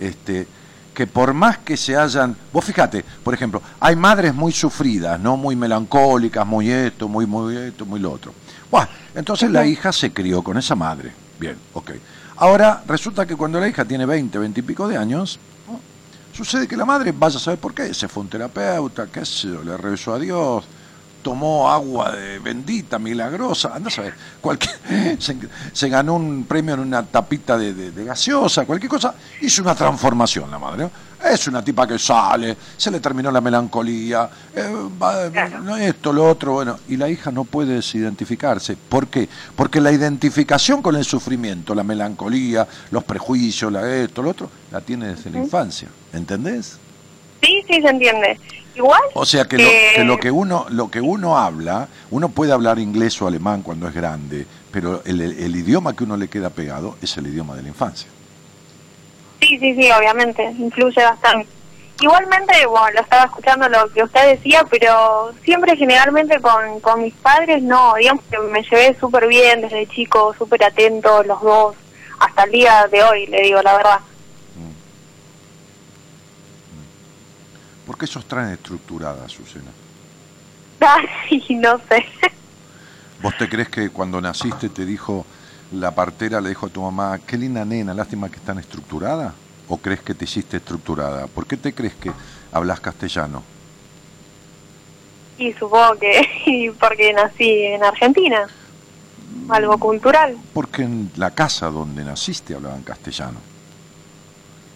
este, que por más que se hayan... Vos fíjate, por ejemplo, hay madres muy sufridas, ¿no? Muy melancólicas, muy esto, muy, muy esto, muy lo otro. Bueno, entonces la hija se crió con esa madre. Bien, ok. Ahora resulta que cuando la hija tiene 20, 20 y pico de años. Sucede que la madre, vaya a saber por qué, se fue un terapeuta, qué sé yo, le rezó a Dios, tomó agua de bendita, milagrosa, anda a saber, cualquier, [laughs] se, se ganó un premio en una tapita de, de- de gaseosa, cualquier cosa, hizo una transformación la madre. ¿no? Es una tipa que sale, se le terminó la melancolía, eh, va- esto, lo otro, bueno, y la hija no puede desidentificarse. ¿Por qué? Porque la identificación con el sufrimiento, la melancolía, los prejuicios, la esto, lo otro, la tiene desde la infancia. ¿Entendés? Sí, sí, se entiende. Igual. O sea que, lo, eh, que lo que uno lo que uno habla, uno puede hablar inglés o alemán cuando es grande, pero el, el- idioma que uno le queda pegado es el idioma de la infancia. Sí, sí, sí, obviamente, influye bastante. Igualmente, bueno, lo estaba escuchando lo que usted decía, pero siempre generalmente con, con mis padres no, digamos que me llevé súper bien desde chico, súper atentos los dos, hasta el día de hoy, le digo la verdad. ¿Por qué sos tan estructurada, Susana? [laughs] Ay, no sé. ¿Vos te crees que cuando naciste te dijo la partera, le dijo a tu mamá, qué linda nena, lástima que están estructurada? ¿O crees que te hiciste estructurada? ¿Por qué te crees que hablas castellano? Y supongo que [laughs] porque nací en Argentina, algo cultural. Porque en la casa donde naciste hablaban castellano.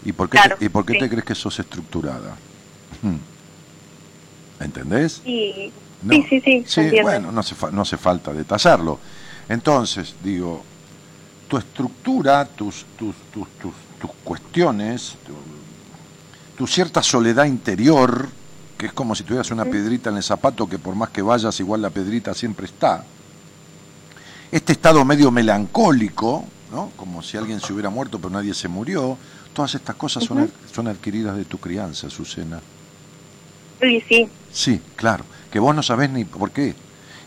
¿Y por qué, Claro, te, ¿y por qué sí. te crees que sos estructurada? Hmm. ¿Entendés? No. sí, sí, sí, Sí, entiende. bueno, no hace, no hace falta detallarlo. Entonces, digo, tu estructura, tus, tus, tus, tus, tus cuestiones, tu, tu cierta soledad interior, que es como si tuvieras una piedrita en el zapato que por más que vayas, igual la piedrita siempre está. Este estado medio melancólico, ¿no? como si alguien se hubiera muerto pero nadie se murió, todas estas cosas son, ad- son adquiridas de tu crianza, Azucena. Sí, sí. Sí, claro, que vos no sabés ni por qué.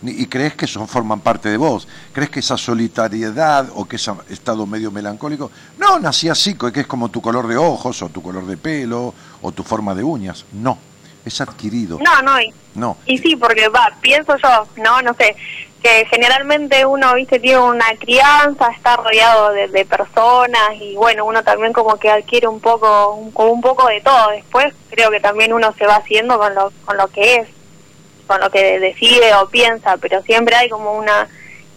Ni- y crees que son, forman parte de vos. Crees que esa solitariedad o que ese estado medio melancólico, no, nací así, que es como tu color de ojos o tu color de pelo o tu forma de uñas. No, es adquirido. No, no, y, No, y sí, porque va, pienso yo, no, no sé, que generalmente uno, viste, tiene una crianza, está rodeado de, de personas y bueno, uno también como que adquiere un poco, un, un poco de todo. Después creo que también uno se va haciendo con lo, con lo que es, con lo que decide o piensa, pero siempre hay como una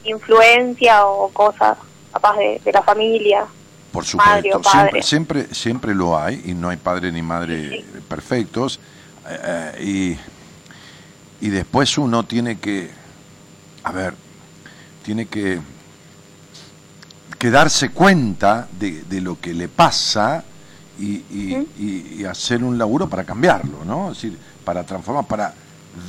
influencia o cosas capaz de, de la familia. Por Madre supuesto, o padre. siempre, siempre, siempre lo hay y no hay padre ni madre perfectos. eh, eh, y, y después uno tiene que, a ver, tiene que, que darse cuenta de, de lo que le pasa y, y- hacer un laburo para cambiarlo, ¿no? Es decir, para transformar, para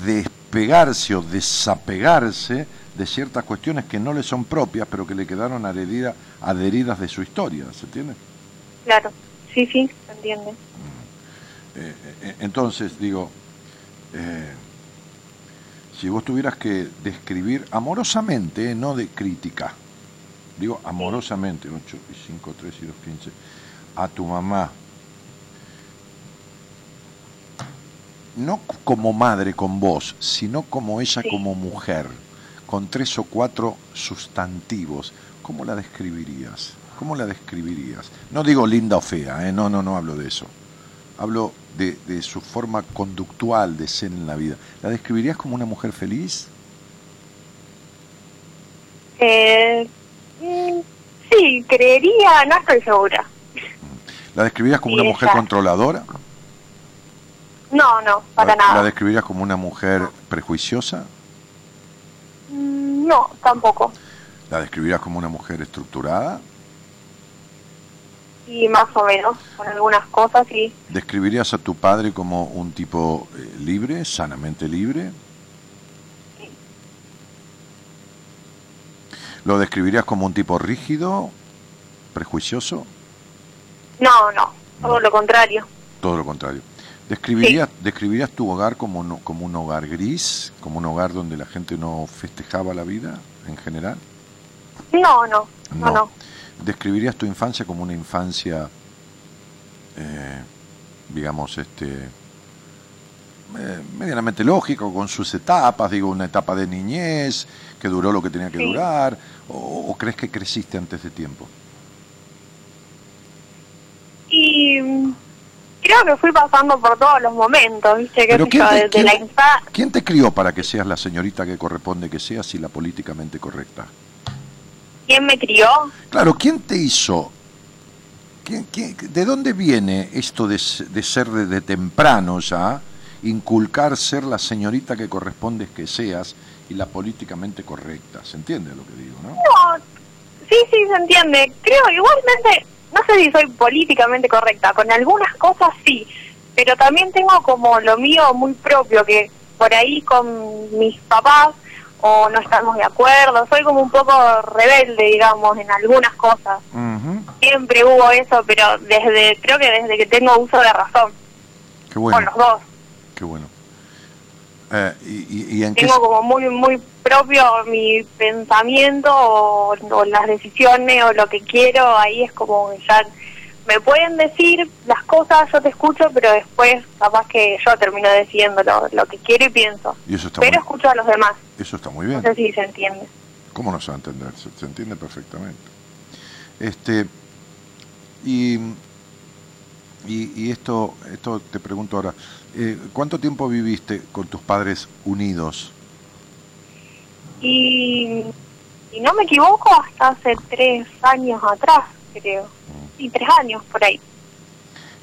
despegarse o desapegarse de ciertas cuestiones que no le son propias, pero que le quedaron adherida- adheridas de su historia, ¿se entiende? Claro, sí, sí, se entiende. Eh, eh, entonces, digo, eh, si vos tuvieras que describir amorosamente, eh, no de crítica, digo amorosamente, 8 y 5, 3 y 2, 15, a tu mamá, no como madre con vos, sino como ella Sí. como mujer, con tres o cuatro sustantivos, ¿cómo la describirías? ¿Cómo la describirías? No digo linda o fea, ¿eh? no, no, no hablo de eso. Hablo de, de su forma conductual de ser en la vida. ¿La describirías como una mujer feliz? Eh, mm, sí, creería, no estoy segura. ¿La describirías como Sí, una mujer controladora? No, no, para ¿La, ¿La nada. describirías como una mujer prejuiciosa? Mm, No, tampoco. ¿La describirías como una mujer estructurada? Y más o menos, con algunas cosas, sí. ¿Describirías a tu padre como un tipo eh, libre, sanamente libre? ¿Lo describirías como un tipo rígido, prejuicioso? No, no, todo lo contrario. Todo lo contrario. ¿Describirías, ¿describirías tu hogar como, no- como un hogar gris, como un hogar donde la gente no festejaba la vida en general? No, no, no, no. ¿Describirías tu infancia como una infancia, eh, digamos, este, eh, medianamente lógica, con sus etapas, digo, una etapa de niñez que duró lo que tenía que Sí. durar, o, o crees que creciste antes de tiempo? Y creo que fui pasando por todos los momentos, ¿viste? ¿Qué ¿quién te- Desde quién- la infancia. ¿Quién te crió para que seas la señorita que corresponde que seas y la políticamente correcta? ¿Quién me crió? Claro, ¿quién te hizo? ¿Quién- quién- ¿De dónde viene esto de, ser desde temprano ya, inculcar ser la señorita que corresponde que seas y la políticamente correcta? ¿Se entiende lo que digo, no? No, sí, sí, se entiende. Creo igualmente, no sé si soy políticamente correcta, con algunas cosas sí, pero también tengo como lo mío muy propio, que por ahí con mis papás o no estamos de acuerdo, soy como un poco rebelde, digamos, en algunas cosas. Siempre hubo eso, pero desde creo que desde que tengo uso de razón, Qué con los dos. qué bueno. Eh, y, en tengo como muy muy propio mi pensamiento o, o las decisiones o lo que quiero ahí es como ya me pueden decir las cosas, yo te escucho, pero después capaz que yo termino decidiendo lo, que quiero y pienso. Pero escucho a los demás. Eso está muy bien. No sé si se entiende. ¿Cómo no se va a entender? Se, entiende perfectamente. Este, y, y, y, esto, esto te pregunto ahora, eh, ¿cuánto tiempo viviste con tus padres unidos? Y, y no me equivoco, hasta hace tres años atrás, creo. Mm. 23 años por ahí.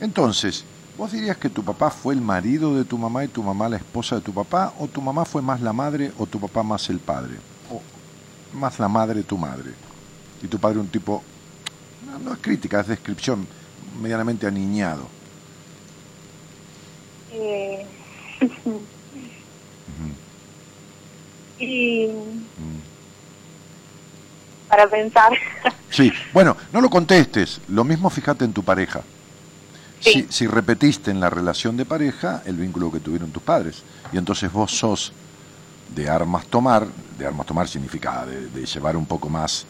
Entonces, ¿vos dirías que tu papá fue el marido de tu mamá y tu mamá la esposa de tu papá? ¿O tu mamá fue más la madre o tu papá más el padre? ¿O más la madre tu madre? Y tu padre un tipo, no, es crítica, es descripción, medianamente aniñado. Eh... [laughs] uh. Y... Mm para pensar [laughs] Sí, bueno, no lo contestes. Lo mismo fíjate en tu pareja. Sí. Si, si repetiste en la relación de pareja el vínculo que tuvieron tus padres. Y entonces vos sos de armas tomar, de armas tomar significa de, de llevar un poco más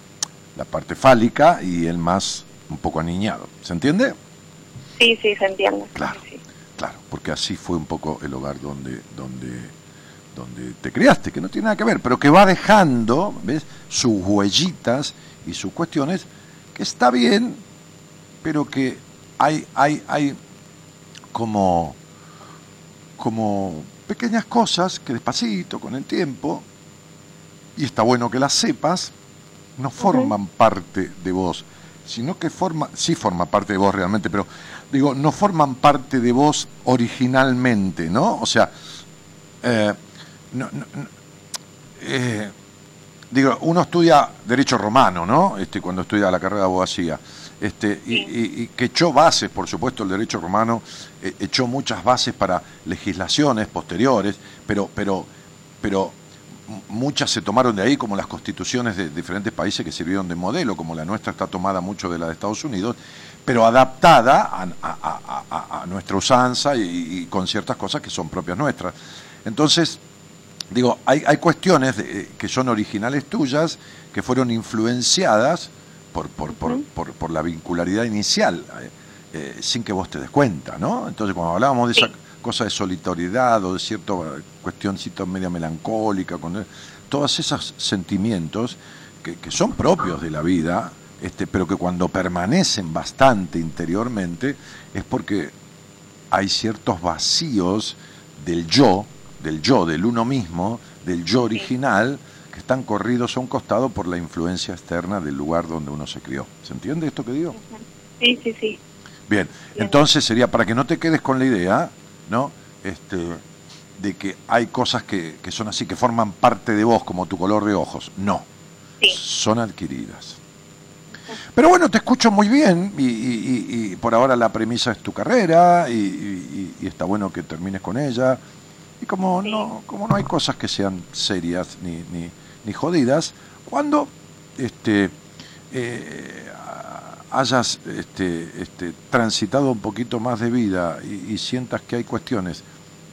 la parte fálica y el más un poco aniñado. ¿Se entiende? Sí, sí, se entiende. Claro. Sí. Claro, porque así fue un poco el hogar donde, donde, donde te criaste, que no tiene nada que ver, pero que va dejando, ¿ves? Sus huellitas y sus cuestiones, que está bien, pero que hay, hay, hay como, como pequeñas cosas que despacito, con el tiempo, y está bueno que las sepas, no forman parte de vos, sino que forma, sí forma parte de vos realmente, pero digo, no forman parte de vos originalmente, ¿no? O sea, eh, no, no, no, eh, digo, uno estudia derecho romano, ¿no? Este, cuando estudia la carrera de abogacía. Este, y, y- y que echó bases, por supuesto, el derecho romano eh, echó muchas bases para legislaciones posteriores, pero, pero, pero muchas se tomaron de ahí, como las constituciones de diferentes países que sirvieron de modelo, como la nuestra está tomada mucho de la de Estados Unidos, pero adaptada a, a- a- a- a nuestra usanza y, y con ciertas cosas que son propias nuestras. Entonces, digo, hay, hay cuestiones de- eh, que son originales tuyas, que fueron influenciadas por, por, por, por- por la vincularidad inicial, eh, eh, sin que vos te des cuenta, ¿no? Entonces, cuando hablábamos de esa cosa de solitoriedad o de cierta cuestioncita media melancólica, con, todos esos sentimientos que, que son propios de la vida, este, pero que cuando permanecen bastante interiormente es porque hay ciertos vacíos del yo, del yo, del uno mismo, del yo original, que están corridos a un costado por la influencia externa del lugar donde uno se crió. ¿Se entiende esto que digo? Sí, sí, sí. Bien, entonces sería para que no te quedes con la idea, ¿no? Este, de que hay cosas que, que son así, que forman parte de vos, como tu color de ojos. No, Sí. son adquiridas. Pero bueno, te escucho muy bien y, y- y- por ahora la premisa es tu carrera y, y- y está bueno que termines con ella. Y como Sí. no, como no hay cosas que sean serias ni, ni, ni jodidas, cuando este, eh, hayas este, este, transitado un poquito más de vida y, y sientas que hay cuestiones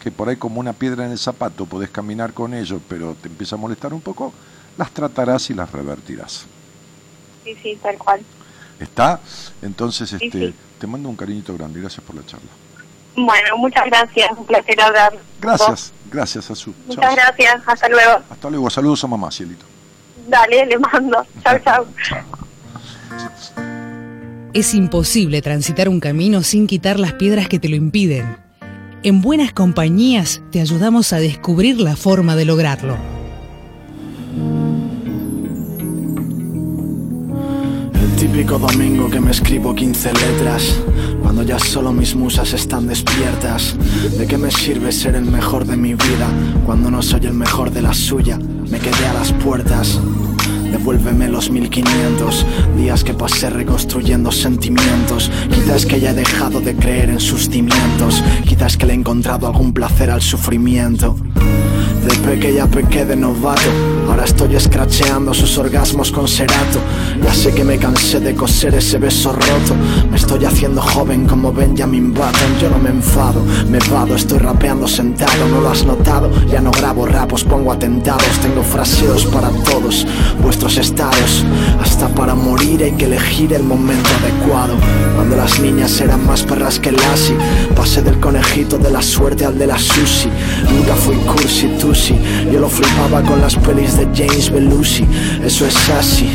que por ahí como una piedra en el zapato podés caminar con ello, pero te empieza a molestar un poco, las tratarás y las revertirás. Sí, sí, tal cual. ¿Está? Entonces, Sí, este, sí. te mando un cariñito grande. Gracias por la charla. Bueno, muchas gracias. Un placer hablar. con vos. Gracias, gracias, Azul. Muchas Chao. gracias. Hasta luego. Hasta luego. Saludos a mamá, cielito. Dale, le mando. Chau, chau. Chao. Es imposible transitar un camino sin quitar las piedras que te lo impiden. En buenas compañías te ayudamos a descubrir la forma de lograrlo. Típico domingo que me escribo 15 letras Cuando ya solo mis musas están despiertas ¿De qué me sirve ser el mejor de mi vida Cuando no soy el mejor de la suya? Me quedé a las puertas Devuélveme los 1500 días que pasé reconstruyendo sentimientos. Quizás que haya dejado de creer en sus cimientos. Quizás que le he encontrado algún placer al sufrimiento. De pequeña pequé de novato, ahora estoy escracheando sus orgasmos con serato. Ya sé que me cansé de coser ese beso roto. Me estoy haciendo joven como Benjamin Button. Yo no me enfado, me vado, estoy rapeando sentado. No lo has notado, ya no grabo rapos, pongo atentados. Tengo fraseos para todos vuestros estados. Hasta para morir hay que elegir el momento adecuado. Cuando las niñas eran más perras que Lassie, pasé del conejito de la suerte al de la sushi. Nunca fui cursi tusi, yo lo flipaba con las pelis de James Belushi. Eso es así,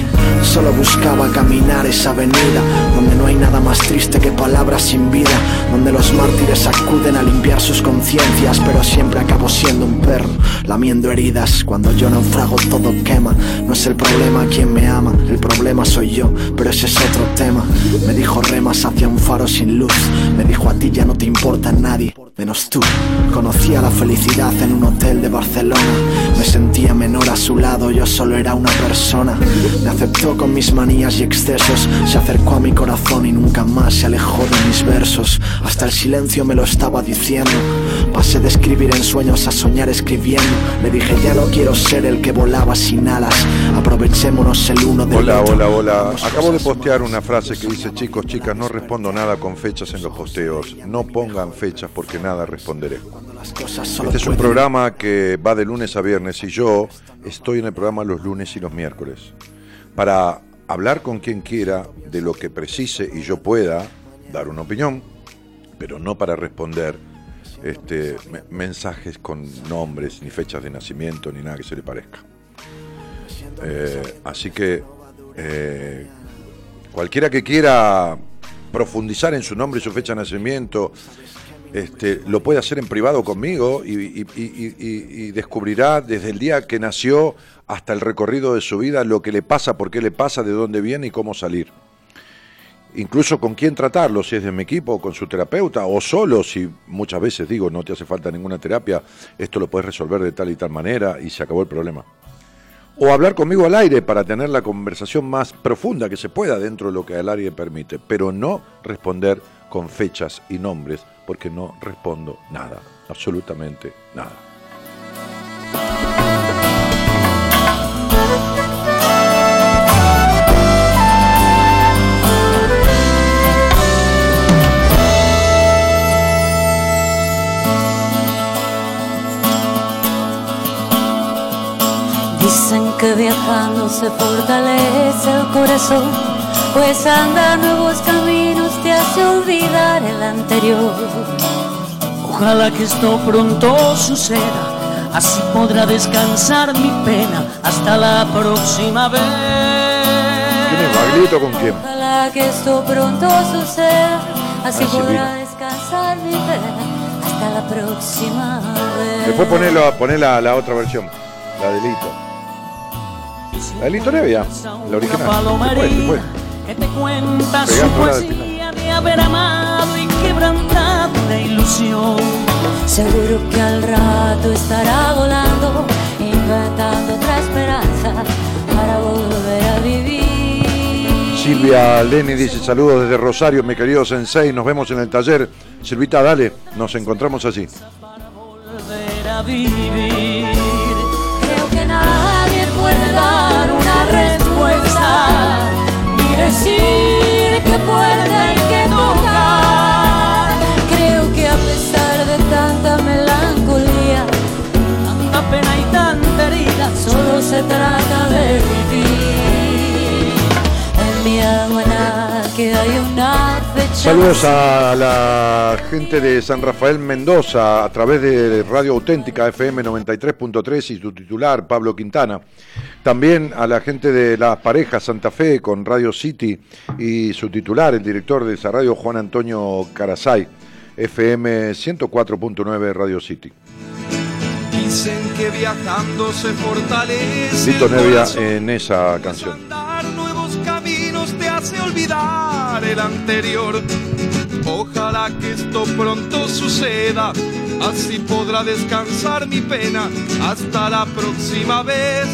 solo buscaba caminar esa avenida donde no hay nada más triste que palabras sin vida, donde los mártires acuden a limpiar sus conciencias, pero siempre acabo siendo un perro, lamiendo heridas. Cuando yo naufrago todo quema, no es el problema quien me ama, el problema soy yo, pero ese es otro tema. Me dijo remas hacia un faro sin luz, me dijo a ti ya no te importa nadie, menos tú. Conocía la felicidad en un hotel de Barcelona, me sentía menor a su lado, yo solo era una persona. Me aceptó con mis manías y excesos, se acercó a mi corazón y nunca más se alejó de mis versos. Hasta el silencio me lo estaba diciendo. Pasé de escribir en sueños a soñar escribiendo. Le dije ya no quiero ser el que volaba sin alas. Aprovechémonos el uno del Hola, hola, hola. Acabo de postear una frase que dice, chicos, chicas, no respondo nada con fechas en los posteos. No pongan fechas porque nada responderé. Este es un programa que va de lunes a viernes y yo estoy en el programa los lunes y los miércoles para hablar con quien quiera de lo que precise y yo pueda dar una opinión, pero no para responder este, me- mensajes con nombres, ni fechas de nacimiento, ni nada que se le parezca. Eh, así que eh, cualquiera que quiera profundizar en su nombre y su fecha de nacimiento este, lo puede hacer en privado conmigo y, y- descubrirá desde el día que nació hasta el recorrido de su vida lo que le pasa, por qué le pasa, de dónde viene y cómo salir. Incluso con quién tratarlo, si es de mi equipo, con su terapeuta o solo, si muchas veces digo no te hace falta ninguna terapia, esto lo puedes resolver de tal y tal manera y se acabó el problema. O hablar conmigo al aire para tener la conversación más profunda que se pueda dentro de lo que el aire permite, pero no responder con fechas y nombres, porque no respondo nada, absolutamente nada. Dicen que viajando se fortalece el corazón, pues andar nuevos caminos te hace olvidar el anterior. Ojalá que esto pronto suceda, así podrá descansar mi pena hasta la próxima vez. ¿Quién es Baglietto con quién? Ojalá que esto pronto suceda, así podrá descansar mi pena hasta la próxima vez. Después ponelo, poné la, la otra versión, la de Lito. La de Lito Nevia, la original. Después, palomarina después. que te cuenta su poesía de haber amado y quebrantado la ilusión. Seguro que al rato estará volando, inventando otra esperanza para volver a vivir. Silvia Leni dice saludos desde Rosario, mi querido Sensei, nos vemos en el taller. Silvita, dale, nos encontramos allí. Volver a vivir. Dar una respuesta ni decir que puerta hay que tocar. Creo que a pesar de tanta melancolía, Tanta pena y tanta herida, solo se trata de vivir. En mi aguana que hay una fecha. Saludos a la gente de San Rafael Mendoza a través de Radio Auténtica FM 93.3 y su titular Pablo Quintana. También a la gente de Las Parejas Santa Fe con Radio City y su titular, el director de esa radio Juan Antonio Carasay, FM 104.9 Radio City. Dicen que viajando se fortalece. Lito Nevia en esa canción. Andar nuevos caminos te hace olvidar el anterior. Ojalá que esto pronto suceda, así podrá descansar mi pena hasta la próxima vez.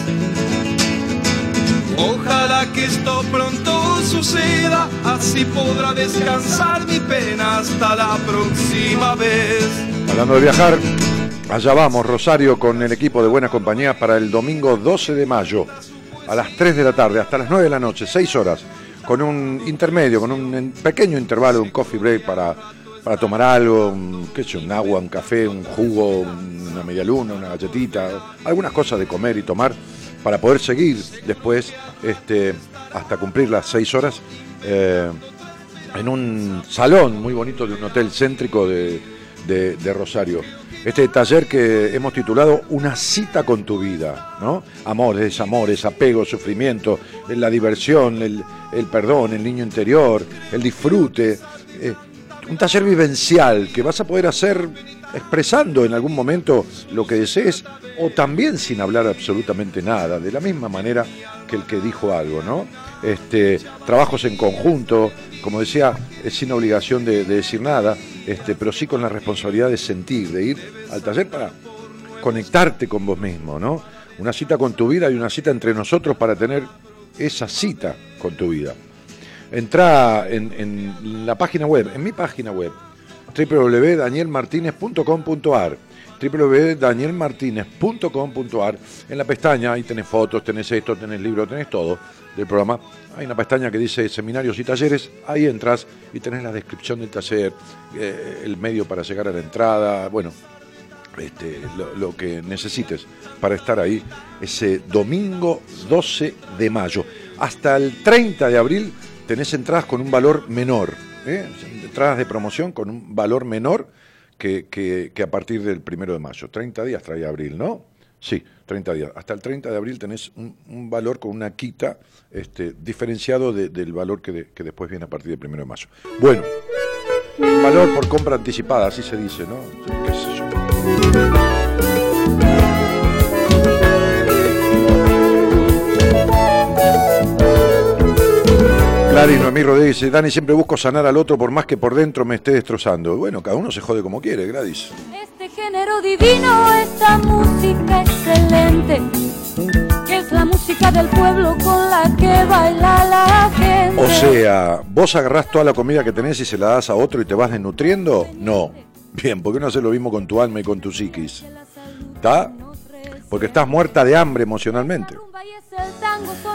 Ojalá que esto pronto suceda, así podrá descansar mi pena hasta la próxima vez. Hablando de viajar, allá vamos, Rosario, con el equipo de Buenas Compañías para el domingo 12 de mayo, a las 3 de la tarde, hasta las 9 de la noche, 6 horas, con un intermedio, con un pequeño intervalo, un coffee break para, para tomar algo, un, qué sé, un agua, un café, un jugo, una media luna, una galletita, algunas cosas de comer y tomar, para poder seguir después este, hasta cumplir las 6 horas. eh, en un salón muy bonito de un hotel céntrico de- de Rosario. Este taller que hemos titulado Una cita con tu vida, ¿no? Amores, desamores, apego, sufrimiento, la diversión, el, el perdón, el niño interior, el disfrute. eh, un taller vivencial que vas a poder hacer expresando en algún momento lo que desees o también sin hablar absolutamente nada, de la misma manera que el que dijo algo, ¿no? Este, trabajos en conjunto, como decía, eh, sin obligación de, de decir nada, este, pero sí con la responsabilidad de sentir, de ir al taller para conectarte con vos mismo, ¿no? Una cita con tu vida y una cita entre nosotros para tener esa cita con tu vida. Entra en, en la página web, en mi página web, www.danielmartinez.com.ar www.danielmartinez.com.ar En la pestaña, ahí tenés fotos, tenés esto, tenés libros, tenés todo del programa. Hay una pestaña que dice seminarios y talleres, ahí entras y tenés la descripción del taller, eh, el medio para llegar a la entrada, bueno, este, lo, lo que necesites para estar ahí ese domingo 12 de mayo. Hasta el 30 de abril tenés entradas con un valor menor, ¿eh? entradas de promoción con un valor menor que, que- a partir del 1 de mayo. 30 días trae abril, ¿no? Sí, 30 días. Hasta el 30 de abril tenés un, valor con una quita este, diferenciado de- del valor que, que después viene a partir del 1 de mayo. Bueno, valor por compra anticipada, así se dice, ¿no? ¿Qué sé yo? Gladys Noemí Rodríguez dice, Dani, siempre busco sanar al otro por más que por dentro me esté destrozando. Bueno, cada uno se jode como quiere, Gladys. Este género divino, esta música excelente, que es la música del pueblo con la que baila la gente. O sea, ¿vos agarrás toda la comida que tenés y se la das a otro y te vas desnutriendo? No. Bien, ¿por qué no haces lo mismo con tu alma y con tu psiquis? ¿Está? Porque estás muerta de hambre emocionalmente.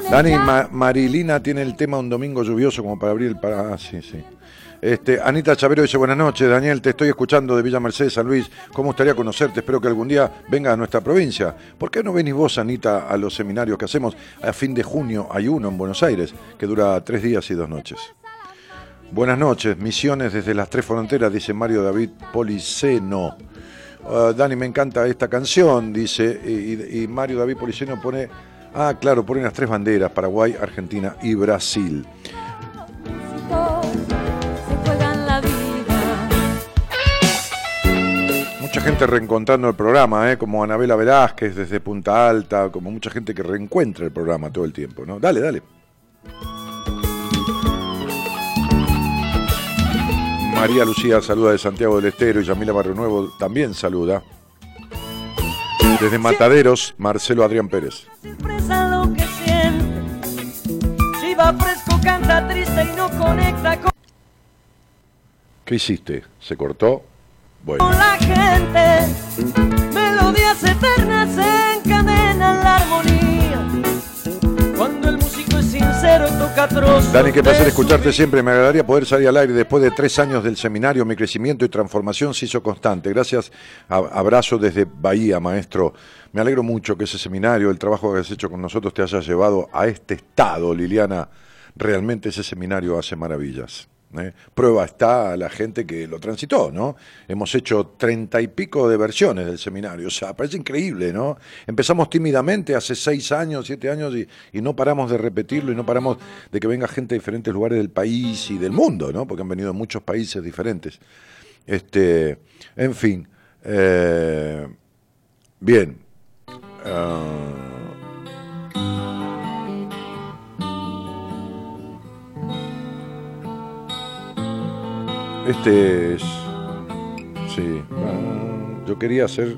Dani Ma- Marilina tiene el tema un domingo lluvioso como para abrir el para. Ah, sí, sí. Este, Anita Chavero dice, buenas noches, Daniel, te estoy escuchando de Villa Mercedes, San Luis. ¿Cómo gustaría conocerte? Espero que algún día venga a nuestra provincia. ¿Por qué no venís vos, Anita, a los seminarios que hacemos? A fin de junio hay uno en Buenos Aires, que dura tres días y dos noches. Buenas noches, misiones desde las tres fronteras, dice Mario David Policeno. Ah, Dani, me encanta esta canción, dice, y, y Mario David Policeno pone, ah, claro, ponen las tres banderas, Paraguay, Argentina y Brasil. Mucha gente reencontrando el programa, ¿eh? como Anabela Velázquez desde Punta Alta, como mucha gente que reencuentra el programa todo el tiempo, ¿no? Dale, dale. María Lucía saluda de Santiago del Estero y Yamila Barrio Nuevo también saluda. Desde Mataderos, Marcelo Adrián Pérez. expresa lo que siente. Si va fresco, canta triste y no conecta con ¿Qué hiciste? ¿Se cortó? Bueno. la gente. Melodías eternas encadenan la armonía. Dani, qué placer escucharte siempre. Me agradaría poder salir al aire después de tres años del seminario. Mi crecimiento y transformación se hizo constante. Gracias. Abrazo desde Bahía, maestro. Me alegro mucho que ese seminario, el trabajo que has hecho con nosotros, te haya llevado a este estado, Liliana. Realmente ese seminario hace maravillas. ¿Eh? Prueba está la gente que lo transitó, ¿no? Hemos hecho treinta y pico de versiones del seminario, o sea, parece increíble, ¿no? Empezamos tímidamente hace seis años, siete años y, y no paramos de repetirlo y no paramos de que venga gente de diferentes lugares del país y del mundo, ¿no? Porque han venido de muchos países diferentes. Este, en fin, eh, bien. Ah, Este es. Sí. Yo quería hacer.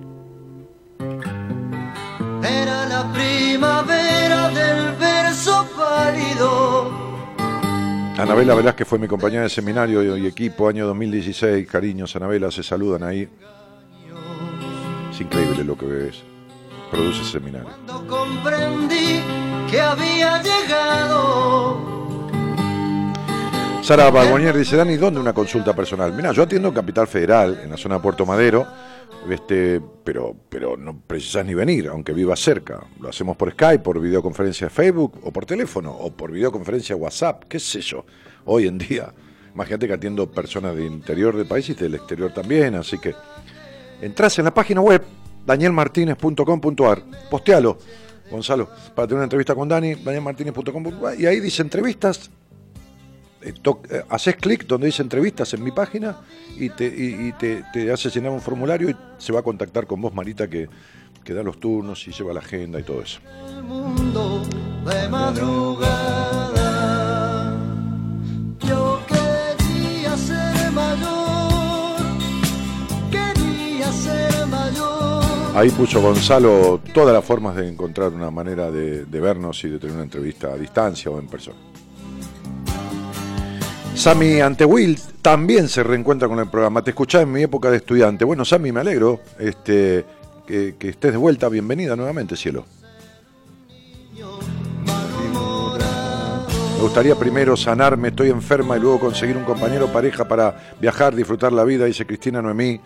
Era la primavera del verso pálido. Anabela Velázquez fue mi compañera de seminario y equipo, año 2016. Cariños, Anabela, se saludan ahí. Es increíble lo que es. Produce seminario. Cuando comprendí que había llegado. Sara Balbonier dice, Dani, ¿dónde una consulta personal? Mira, yo atiendo en Capital Federal, en la zona de Puerto Madero, este, pero, pero no precisas ni venir, aunque vivas cerca. Lo hacemos por Skype, por videoconferencia de Facebook, o por teléfono, o por videoconferencia de WhatsApp, qué sé yo. Hoy en día, imagínate que atiendo personas del interior del país y del exterior también, así que entras en la página web danielmartinez.com.ar, postealo, Gonzalo, para tener una entrevista con Dani, danielmartinez.com.ar, y ahí dice entrevistas, haces clic donde dice entrevistas en mi página y te, y, y te, te hace llenar un formulario y se va a contactar con vos, Marita, que, que da los turnos y lleva la agenda y todo eso. el mundo de madrugada. Yo quería ser mayor, quería ser mayor. Ahí puso Gonzalo todas las formas de encontrar una manera de, de vernos y de tener una entrevista a distancia o en persona. Sami Antewill también se reencuentra con el programa. Te escuchaba en mi época de estudiante. Bueno, Sami, me alegro este, que, que estés de vuelta. Bienvenida nuevamente, cielo. Me gustaría primero sanarme, estoy enferma y luego conseguir un compañero pareja para viajar, disfrutar la vida, dice Cristina Noemí.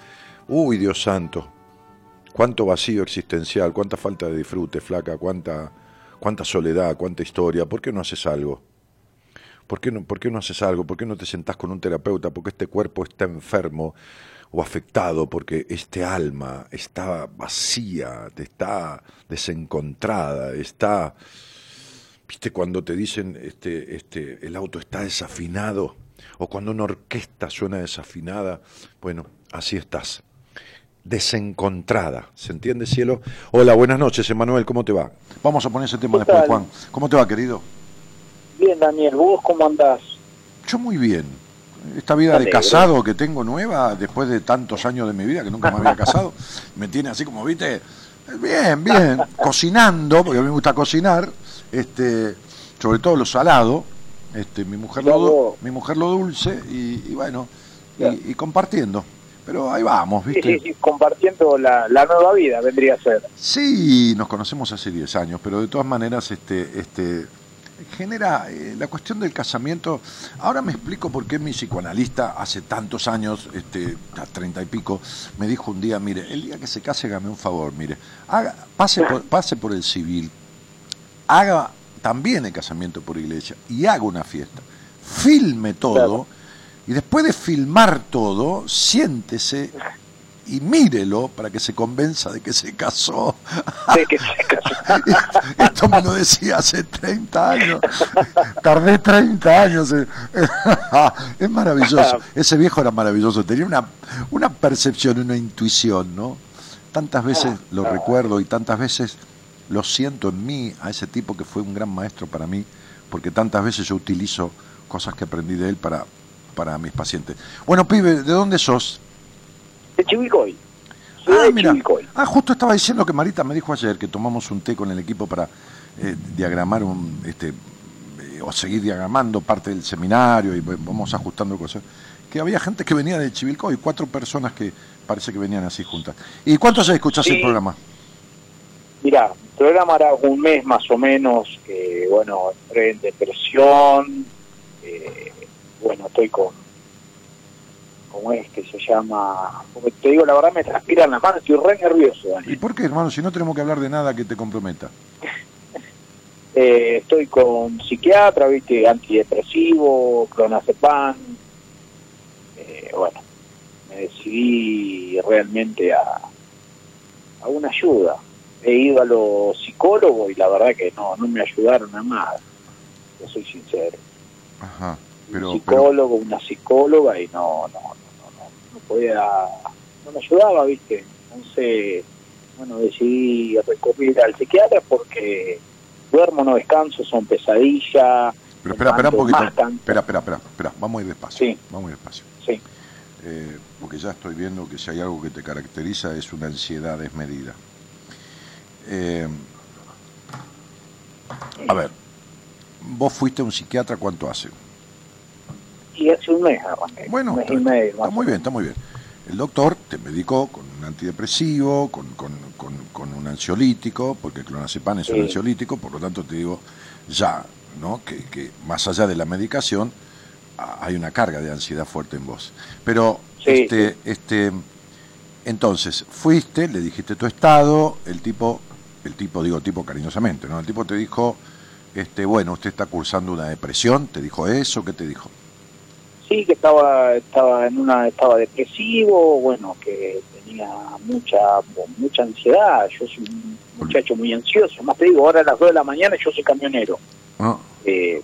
Uy, Dios santo. Cuánto vacío existencial, cuánta falta de disfrute, flaca, cuánta, cuánta soledad, cuánta historia. ¿Por qué no haces algo? ¿Por qué, no, ¿Por qué no haces algo? ¿Por qué no te sentás con un terapeuta? Porque este cuerpo está enfermo o afectado, porque este alma está vacía, está desencontrada, está... ¿Viste cuando te dicen este, este, el auto está desafinado? o cuando una orquesta suena desafinada, bueno, así estás. Desencontrada, ¿se entiende, cielo? Hola, buenas noches, Emanuel, ¿cómo te va? Vamos a poner ese tema ¿Qué después, tal? Juan. ¿Cómo te va, querido? Bien, Daniel, ¿vos cómo andás? Yo muy bien. Esta vida de casado que tengo nueva, después de tantos años de mi vida que nunca me había casado, me tiene así como, viste, bien, bien, [laughs] cocinando, porque a mí me gusta cocinar, este, sobre todo lo salado, este, mi mujer lo, mi mujer lo dulce y, y bueno, y, y compartiendo. Pero ahí vamos, Sí, viste. sí, sí, compartiendo la, la nueva vida vendría a ser. Sí, nos conocemos hace 10 años, pero de todas maneras este, este, genera eh, la cuestión del casamiento. Ahora me explico por qué mi psicoanalista hace tantos años, este, a 30 y pico, me dijo un día, mire, el día que se case, hágame un favor, mire, haga, pase, por, pase por el civil, haga también el casamiento por iglesia y haga una fiesta. Filme todo y después de filmar todo, siéntese y mírelo para que se convenza de que se casó. De que se casó. [laughs] Esto me lo decía hace 30 años. Tardé 30 años. en- [laughs] Es maravilloso. Ese viejo era maravilloso. Tenía una, una percepción, una intuición, ¿no? Tantas veces lo recuerdo y tantas veces lo siento en mí a ese tipo que fue un gran maestro para mí, porque tantas veces yo utilizo cosas que aprendí de él para, para mis pacientes. Bueno, pibe, ¿de dónde sos? De Chivilcoy. Ah, de mira. Chivilcoy. Ah, justo estaba diciendo que Marita me dijo ayer que tomamos un té con el equipo para eh, diagramar un, este, eh, o seguir diagramando parte del seminario y vamos ajustando cosas. Que había gente que venía de Chivilcoy, cuatro personas que parece que venían así juntas. ¿Y cuántos escuchás el Sí. programa? Mirá, el programa hará un mes más o menos, que bueno, entré en depresión, eh, bueno, estoy con, ¿cómo es que se llama? Porque te digo, la verdad me transpiran las manos, estoy re nervioso, Dani. ¿Y por qué, hermano? Si no tenemos que hablar de nada que te comprometa. [laughs] Eh, estoy con psiquiatra, viste, antidepresivo, clonazepam, eh, bueno, me decidí realmente a, a una ayuda. He ido a los psicólogos y la verdad que no, no me ayudaron a nada, yo soy sincero. Ajá. un Pero, pero, psicólogo, una psicóloga y no, no podía, no me ayudaba, viste. Entonces, bueno, decidí recurrir al psiquiatra porque duermo, no descanso, son pesadillas. pero espera, espera un poquito. Espera, espera, espera, espera. Vamos a ir despacio. Vamos a ir despacio. Sí. Eh, porque ya estoy viendo que si hay algo que te caracteriza es una ansiedad desmedida. Eh, a ver, vos fuiste a un psiquiatra cuánto hace? Y hace un mes arranqué, Bueno, un mes está, y medio. está más muy bien, está muy bien. El doctor te medicó con un antidepresivo, con, con, con, con un ansiolítico, porque el clonazepam es un ansiolítico, por lo tanto te digo ya, ¿no? Que, que más allá de la medicación hay una carga de ansiedad fuerte en vos. Pero, Sí, este, este, entonces, fuiste, le dijiste tu estado, el tipo, el tipo, digo tipo cariñosamente, ¿no? El tipo te dijo, este, bueno, usted está cursando una depresión, te dijo eso, ¿qué te dijo? Sí, que estaba estaba en una estaba depresivo, bueno, que tenía mucha mucha ansiedad. Yo soy un muchacho muy ansioso. Más te digo, ahora a las 2 de la mañana yo soy camionero. Ah. Eh,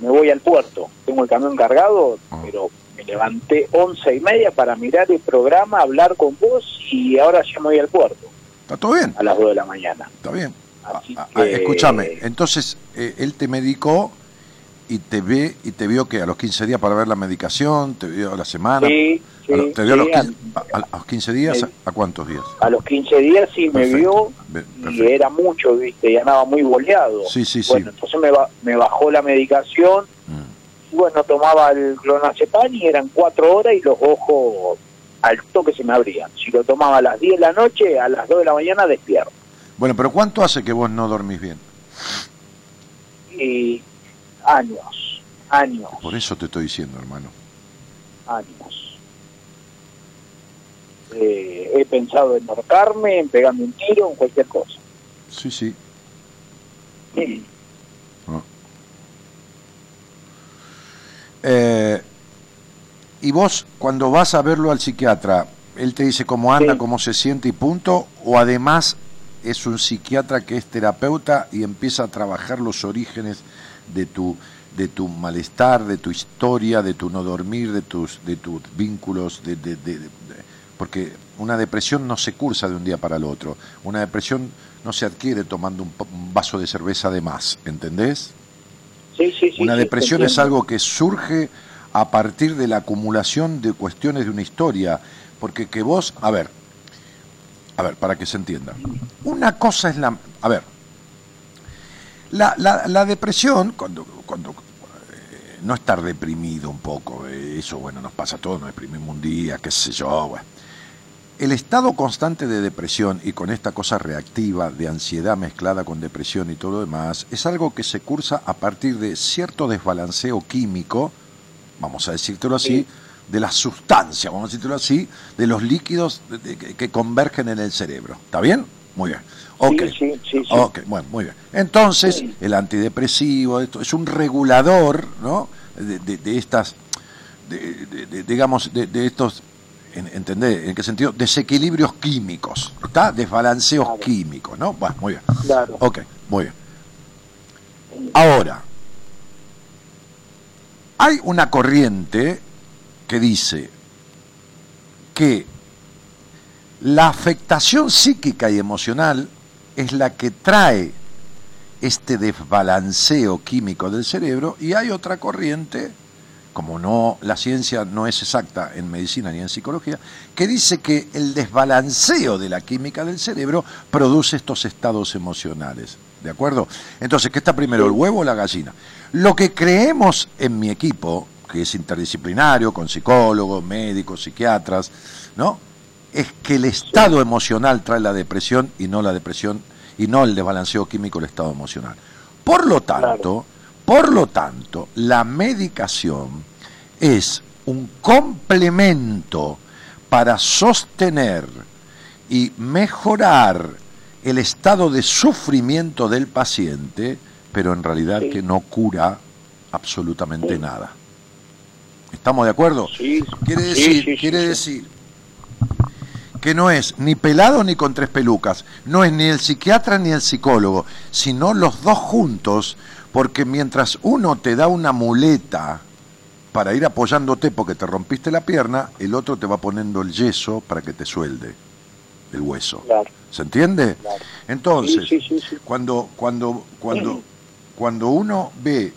me voy al puerto. Tengo el camión cargado, pero me levanté once y media para mirar el programa, hablar con vos y ahora ya me voy al puerto. ¿Está todo bien? A las 2 de la mañana. Está bien. Ah, que- escúchame, entonces eh, él te medicó y te ve y te vio que a los 15 días para ver la medicación, te vio a la semana. Sí, sí, a lo- ¿Te vio a, los sí, 15, a- a los 15 días? Me- ¿A cuántos días? A los 15 días sí me vio y era mucho, viste, y andaba muy boleado. Sí, sí, sí. Bueno, entonces me, me bajó la medicación, Mm. y bueno, tomaba el clonazepam y eran cuatro horas y los ojos al toque se me abrían. Si lo tomaba a las 10 de la noche, a las 2 de la mañana despierto. Bueno, pero ¿cuánto hace que vos no dormís bien? Y años, años, Por eso te estoy diciendo, hermano. años. Eh, he pensado en ahorcarme, en pegarme un tiro, en cualquier cosa. Sí, sí. [clears throat] Ah. Eh, y vos, cuando vas a verlo al psiquiatra, él te dice cómo anda, cómo se siente y punto, o además es un psiquiatra que es terapeuta y empieza a trabajar los orígenes de tu de tu malestar, de tu historia, de tu no dormir, de tus, de tus vínculos, de, de- de- de- porque una depresión no se cursa de un día para el otro. Una depresión no se adquiere tomando un, un vaso de cerveza de más, ¿entendés? Sí, sí, sí. Una sí, depresión es algo que surge a partir de la acumulación de cuestiones de una historia, porque que vos, a ver, a ver, para que se entienda, una cosa es la, a ver, la, la- la depresión, cuando, cuando eh, no estar deprimido un poco, eh, eso bueno, nos pasa a todos, nos deprimimos un día, qué sé yo, bueno. El estado constante de depresión y con esta cosa reactiva de ansiedad mezclada con depresión y todo lo demás es algo que se cursa a partir de cierto desbalanceo químico, vamos a decírtelo así, de la sustancia, vamos a decírtelo así, de los líquidos que convergen en el cerebro. ¿Está bien? Muy bien. Ok. Sí, sí, sí, sí. Ok, bueno, muy bien. Entonces, el antidepresivo esto es un regulador, ¿no? De, de- de estas, de- digamos, de, de estos, en- ¿entendés? ¿En qué sentido? Desequilibrios químicos, ¿está? Desbalanceos químicos, ¿no? Bueno, muy bien. Claro. Ok, muy bien. Ahora, hay una corriente que dice que la afectación psíquica y emocional es la que trae este desbalanceo químico del cerebro y hay otra corriente, como no la ciencia no es exacta en medicina ni en psicología, que dice que el desbalanceo de la química del cerebro produce estos estados emocionales. ¿De acuerdo? Entonces, ¿qué está primero, el huevo o la gallina? Lo que creemos en mi equipo, que es interdisciplinario, con psicólogos, médicos, psiquiatras, ¿no? Es que el estado emocional trae la depresión y no la depresión y no el desbalanceo químico el estado emocional. Por lo tanto, por lo tanto, la medicación es un complemento para sostener y mejorar el estado de sufrimiento del paciente, pero en realidad que no cura absolutamente nada. ¿Estamos de acuerdo? quiere sí, decir, sí, sí, quiere decir que no es ni pelado ni con tres pelucas, no es ni el psiquiatra ni el psicólogo, sino los dos juntos, porque mientras uno te da una muleta para ir apoyándote porque te rompiste la pierna, el otro te va poniendo el yeso para que te suelde el hueso. ¿Se entiende? Entonces, Sí, sí, sí, sí. cuando cuando cuando cuando uno ve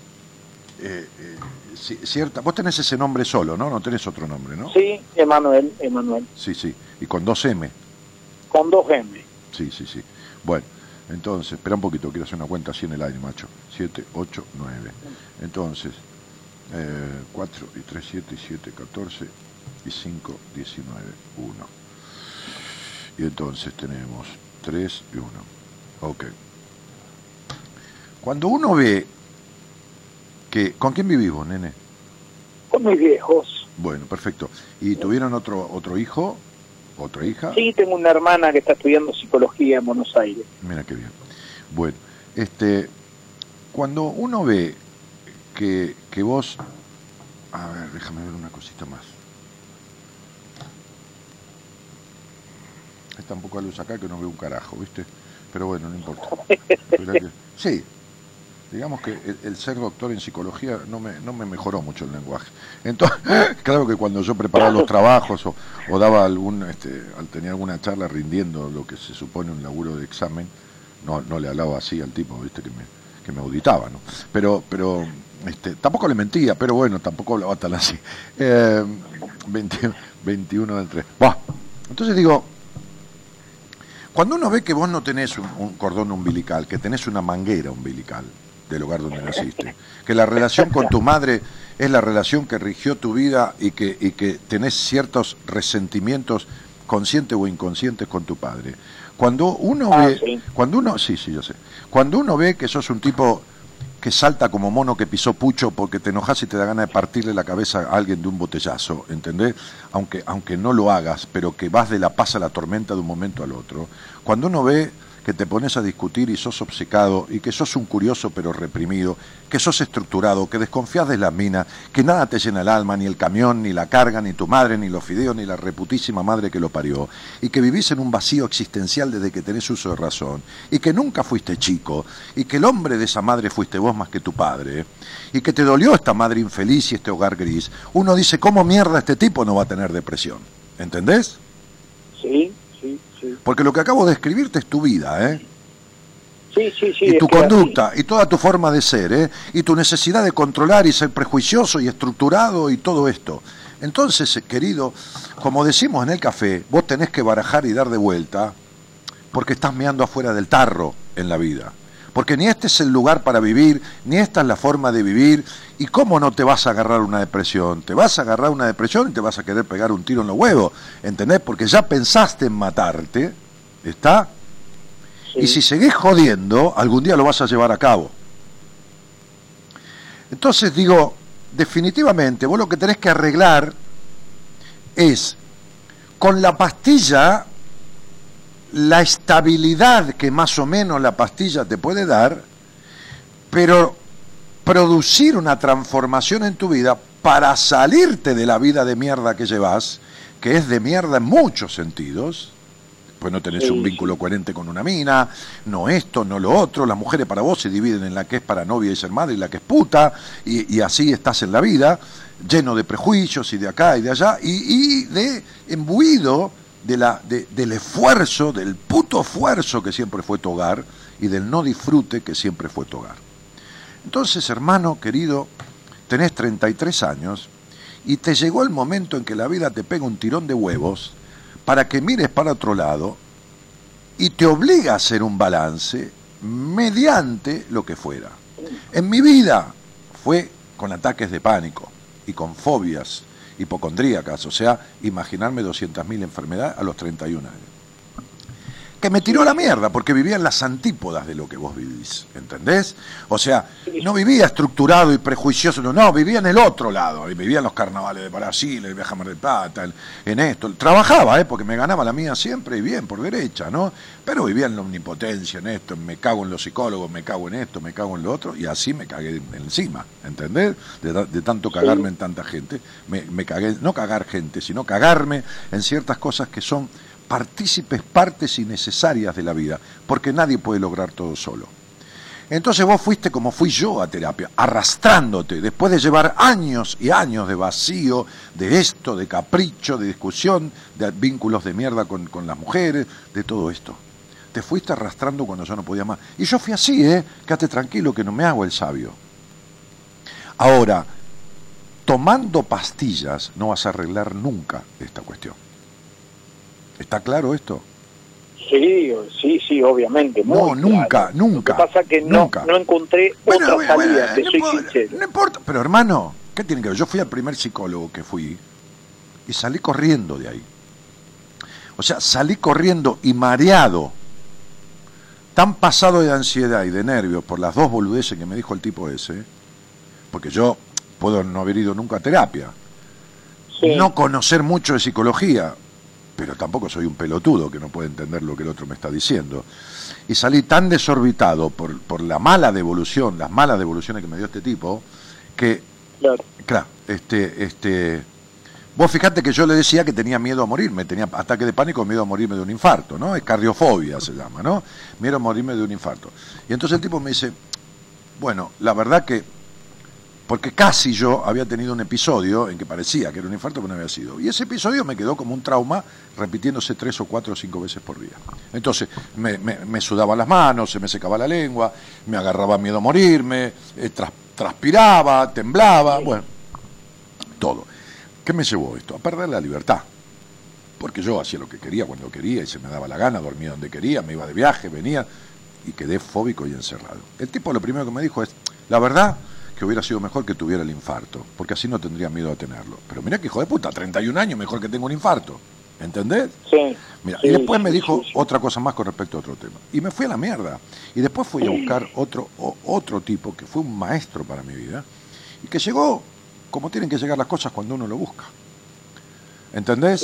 eh, eh, ci- cierta, vos tenés ese nombre solo, ¿no? No tenés otro nombre, ¿no? Sí, Emanuel, Emanuel. Sí, sí. Y con dos M. Con dos M. Sí, sí, sí. Bueno, entonces, espera un poquito, quiero hacer una cuenta así en el aire, macho. 7, 8, 9. Entonces, eh, 4 y 3, 7 y 7, 14 y 5, 19, 1. Y entonces tenemos 3 y 1. Ok. Cuando uno ve que... ¿Con quién vivís vos, nene? Con mis viejos. Bueno, perfecto. ¿Y tuvieron otro otro hijo? ¿Otra hija? Sí, tengo una hermana que está estudiando psicología en Buenos Aires. Mira qué bien. Bueno, este, cuando uno ve que, que vos, a ver, déjame ver una cosita más. Hay tan poca luz acá que no veo un carajo, ¿viste? Pero bueno, no importa. [laughs] Que- sí, digamos que el, ser doctor en psicología no me, no me mejoró mucho el lenguaje. Entonces, [laughs] claro que cuando yo preparaba los trabajos o, daba algún, este, al- tenía alguna charla rindiendo lo que se supone un laburo de examen, no, no le hablaba así al tipo, viste, que me, que me auditaba, ¿no? Pero, pero este, tampoco le mentía, pero bueno, tampoco hablaba tan así. [laughs] Eh, 20 21 del 3. Buah. Entonces digo, cuando uno ve que vos no tenés un cordón umbilical, que tenés una manguera umbilical del hogar donde naciste, que la relación con tu madre es la relación que rigió tu vida y que, y que tenés ciertos resentimientos conscientes o inconscientes con tu padre. Cuando uno Ah, ve, sí. cuando uno, sí, sí, yo sé, cuando uno ve que sos un tipo que salta como mono que pisó pucho porque te enojas y te da ganas de partirle la cabeza a alguien de un botellazo, ¿entendés? Aunque, aunque no lo hagas, pero que vas de la paz a la tormenta de un momento al otro. Cuando uno ve que te pones a discutir y sos obcecado y que sos un curioso pero reprimido, que sos estructurado, que desconfías de las minas, que nada te llena el alma, ni el camión, ni la carga, ni tu madre, ni los fideos, ni la reputísima madre que lo parió, y que vivís en un vacío existencial desde que tenés uso de razón, y que nunca fuiste chico, y que el hombre de esa madre fuiste vos más que tu padre, y que te dolió esta madre infeliz y este hogar gris, uno dice, ¿cómo mierda este tipo no va a tener depresión? ¿Entendés? Sí, sí. Porque lo que acabo de escribirte es tu vida, ¿eh? Sí, sí, sí. y tu así- conducta y toda tu forma de ser, ¿eh? y tu necesidad de controlar y ser prejuicioso y estructurado y todo esto. Entonces, eh, querido, como decimos en el café, vos tenés que barajar y dar de vuelta porque estás meando afuera del tarro en la vida. Porque ni este es el lugar para vivir, ni esta es la forma de vivir. ¿Y cómo no te vas a agarrar una depresión? Te vas a agarrar una depresión y te vas a querer pegar un tiro en los huevos, ¿entendés? Porque ya pensaste en matarte, ¿está? Y si seguís jodiendo, algún día lo vas a llevar a cabo. Entonces digo, definitivamente, vos lo que tenés que arreglar es con la pastilla la estabilidad que más o menos la pastilla te puede dar, pero producir una transformación en tu vida para salirte de la vida de mierda que llevas, que es de mierda en muchos sentidos, pues no tenés Sí, un vínculo coherente con una mina, no esto, no lo otro, las mujeres para vos se dividen en la que es para novia y ser madre y la que es puta, y, y así estás en la vida, lleno de prejuicios y de acá y de allá, y, y de embuido de la, de- del esfuerzo, del puto esfuerzo que siempre fue tu hogar, y del no disfrute que siempre fue tu hogar. Entonces, hermano querido, tenés 33 años y te llegó el momento en que la vida te pega un tirón de huevos para que mires para otro lado y te obliga a hacer un balance mediante lo que fuera. En mi vida fue con ataques de pánico y con fobias hipocondríacas, o sea, imaginarme 200.000 enfermedades a los 31 años. Que me tiró la mierda porque vivía en las antípodas de lo que vos vivís, ¿entendés? O sea, no vivía estructurado y prejuicioso, no, vivía en el otro lado, vivía en los carnavales de Brasil, el viaje a Mar del Plata, en, esto. Trabajaba, ¿eh? porque me ganaba la mía siempre y bien, por derecha, ¿no? Pero vivía en la omnipotencia, en esto, me cago en los psicólogos, me cago en esto, me cago en lo otro, y así me cagué encima, ¿entendés? De tanto cagarme en tanta gente, me, me cagué, no cagar gente, sino cagarme en ciertas cosas que son partícipes, partes innecesarias de la vida, porque nadie puede lograr todo solo. Entonces vos fuiste como fui yo a terapia, arrastrándote, después de llevar años y años de vacío, de esto, de capricho, de discusión, de vínculos de mierda con, con las mujeres, de todo esto. Te fuiste arrastrando cuando yo no podía más. Y yo fui así, ¿eh? Quédate tranquilo que no me hago el sabio. Ahora, tomando pastillas no vas a arreglar nunca esta cuestión. ¿Está claro esto? Sí, sí, sí, obviamente. No, nunca, claro. nunca. Lo que pasa es que no, nunca. no encontré Bueno, otra bueno, salida, bueno, te no soy importa, sincero. No importa, pero hermano, ¿qué tiene que ver? Yo fui al primer psicólogo que fui y salí corriendo de ahí. O sea, salí corriendo y mareado, tan pasado de ansiedad y de nervios por las dos boludeces que me dijo el tipo ese, porque yo puedo no haber ido nunca a terapia, no conocer mucho de psicología, pero tampoco soy un pelotudo que no puede entender lo que el otro me está diciendo. Y salí tan desorbitado por, por la mala devolución, las malas devoluciones que me dio este tipo, que, claro, este, este, vos fijate que yo le decía que tenía miedo a morirme, tenía ataque de pánico, miedo a morirme de un infarto, ¿no? Es cardiofobia se llama, ¿no? Miedo a morirme de un infarto. Y entonces el tipo me dice, bueno, la verdad que porque casi yo había tenido un episodio en que parecía que era un infarto, pero no había sido. Y ese episodio me quedó como un trauma, repitiéndose tres o cuatro o cinco veces por día. Entonces, me, me, me sudaban las manos, se me secaba la lengua, me agarraba miedo a morirme, eh, tras- transpiraba, temblaba, bueno, todo. ¿Qué me llevó esto? A perder la libertad. Porque yo hacía lo que quería cuando quería y se me daba la gana, dormía donde quería, me iba de viaje, venía y quedé fóbico y encerrado. El tipo lo primero que me dijo es, la verdad que hubiera sido mejor que tuviera el infarto, porque así no tendría miedo a tenerlo. Pero mira que hijo de puta, 31 años, mejor que tengo un infarto. ¿Entendés? Sí. Mira, Sí, y después me dijo sí, sí. otra cosa más con respecto a otro tema. Y me fui a la mierda. Y después fui a buscar otro, o- otro tipo que fue un maestro para mi vida y que llegó como tienen que llegar las cosas cuando uno lo busca. ¿Entendés?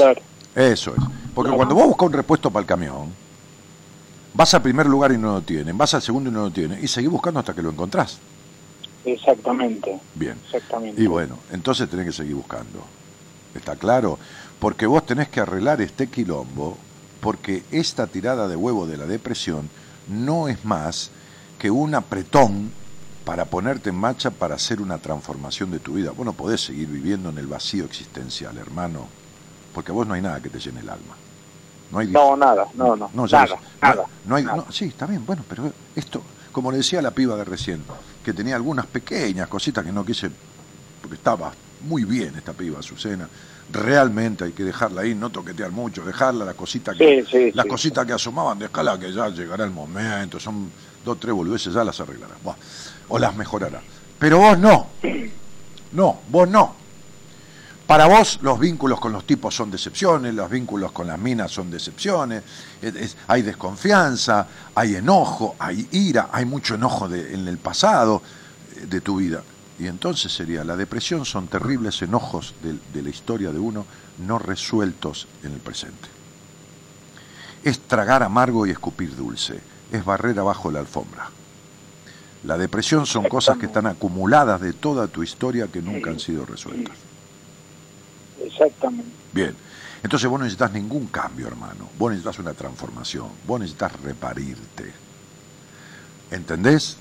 Eso es. Porque cuando vos buscas un repuesto para el camión, Vas al primer lugar y no lo tienen, vas al segundo y no lo tienen, y seguís buscando hasta que lo encontrás. Exactamente. Bien. Exactamente. Y bueno, entonces tenés que seguir buscando. ¿Está claro? Porque vos tenés que arreglar este quilombo, porque esta tirada de huevo de la depresión no es más que un apretón para ponerte en marcha para hacer una transformación de tu vida. Vos no podés seguir viviendo en el vacío existencial, hermano, porque a vos no hay nada que te llene el alma. No hay No, nada, no, no, no, nada, sé. nada, No, no hay, nada. no, sí, está bien, bueno, pero esto, como le decía la piba de recién, que tenía algunas pequeñas cositas que no quise, porque estaba muy bien esta piba, Azucena, realmente hay que dejarla ahí, no toquetear mucho, dejarla, las cositas que, Sí, sí, las sí. cositas que asomaban, dejarla que ya llegará el momento, son dos, tres boludeces, ya las arreglará, o las mejorará. Pero vos no, no, vos no. Para vos los vínculos con los tipos son decepciones, los vínculos con las minas son decepciones, es- es- hay desconfianza, hay enojo, hay ira, hay mucho enojo de- en el pasado eh, de tu vida. Y entonces sería, la depresión son terribles enojos de, de la historia de uno no resueltos en el presente. Es tragar amargo y escupir dulce, es barrer abajo la alfombra. La depresión son cosas que están acumuladas de toda tu historia que nunca han sido resueltas. Exactamente. Bien. Entonces vos no necesitas ningún cambio, hermano. Vos necesitas una transformación. Vos necesitas reparirte. ¿Entendés?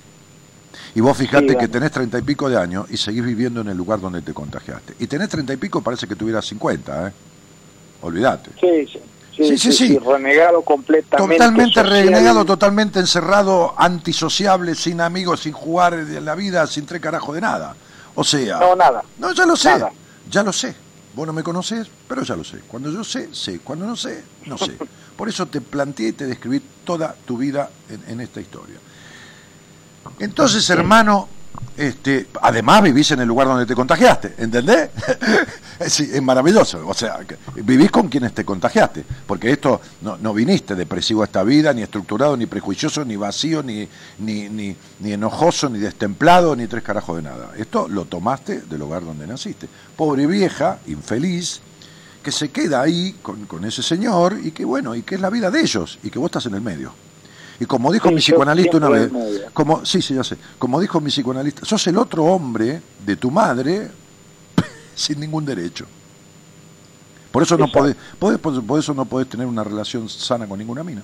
Y vos fijate Sí, que tenés treinta y pico de años y seguís viviendo en el lugar donde te contagiaste. Y tenés treinta y pico, parece que tuvieras 50, ¿eh? Olvídate. Sí, sí. Sí, sí, sí. Renegado completamente. Totalmente social. renegado, totalmente encerrado, antisociable, sin amigos, sin jugar de la vida, sin tres carajos de nada. O sea... No, nada. No, ya lo sé, Nada. ya lo sé. Vos no me conocés, pero ya lo sé. Cuando yo sé, sé. Cuando no sé, no sé. [laughs] Por eso te planteé y te describí toda tu vida en, en esta historia. Entonces, hermano, este, además vivís en el lugar donde te contagiaste, ¿entendés? [laughs] es maravilloso. O sea, vivís con quienes te contagiaste, porque esto no, viniste depresivo a esta vida, ni estructurado, ni prejuicioso, ni vacío, ni, ni, ni, ni enojoso, ni destemplado, ni tres carajos de nada. Esto lo tomaste del hogar donde naciste. Pobre vieja, infeliz, que se queda ahí con, con ese señor y que bueno, y que es la vida de ellos, y que vos estás en el medio. Y como dijo Sí, mi psicoanalista una vez, como, sí, sí, ya sé, como dijo mi psicoanalista, sos el otro hombre de tu madre [laughs] sin ningún derecho. Por eso no podés, podés- por, por eso no podés tener una relación sana con ninguna mina.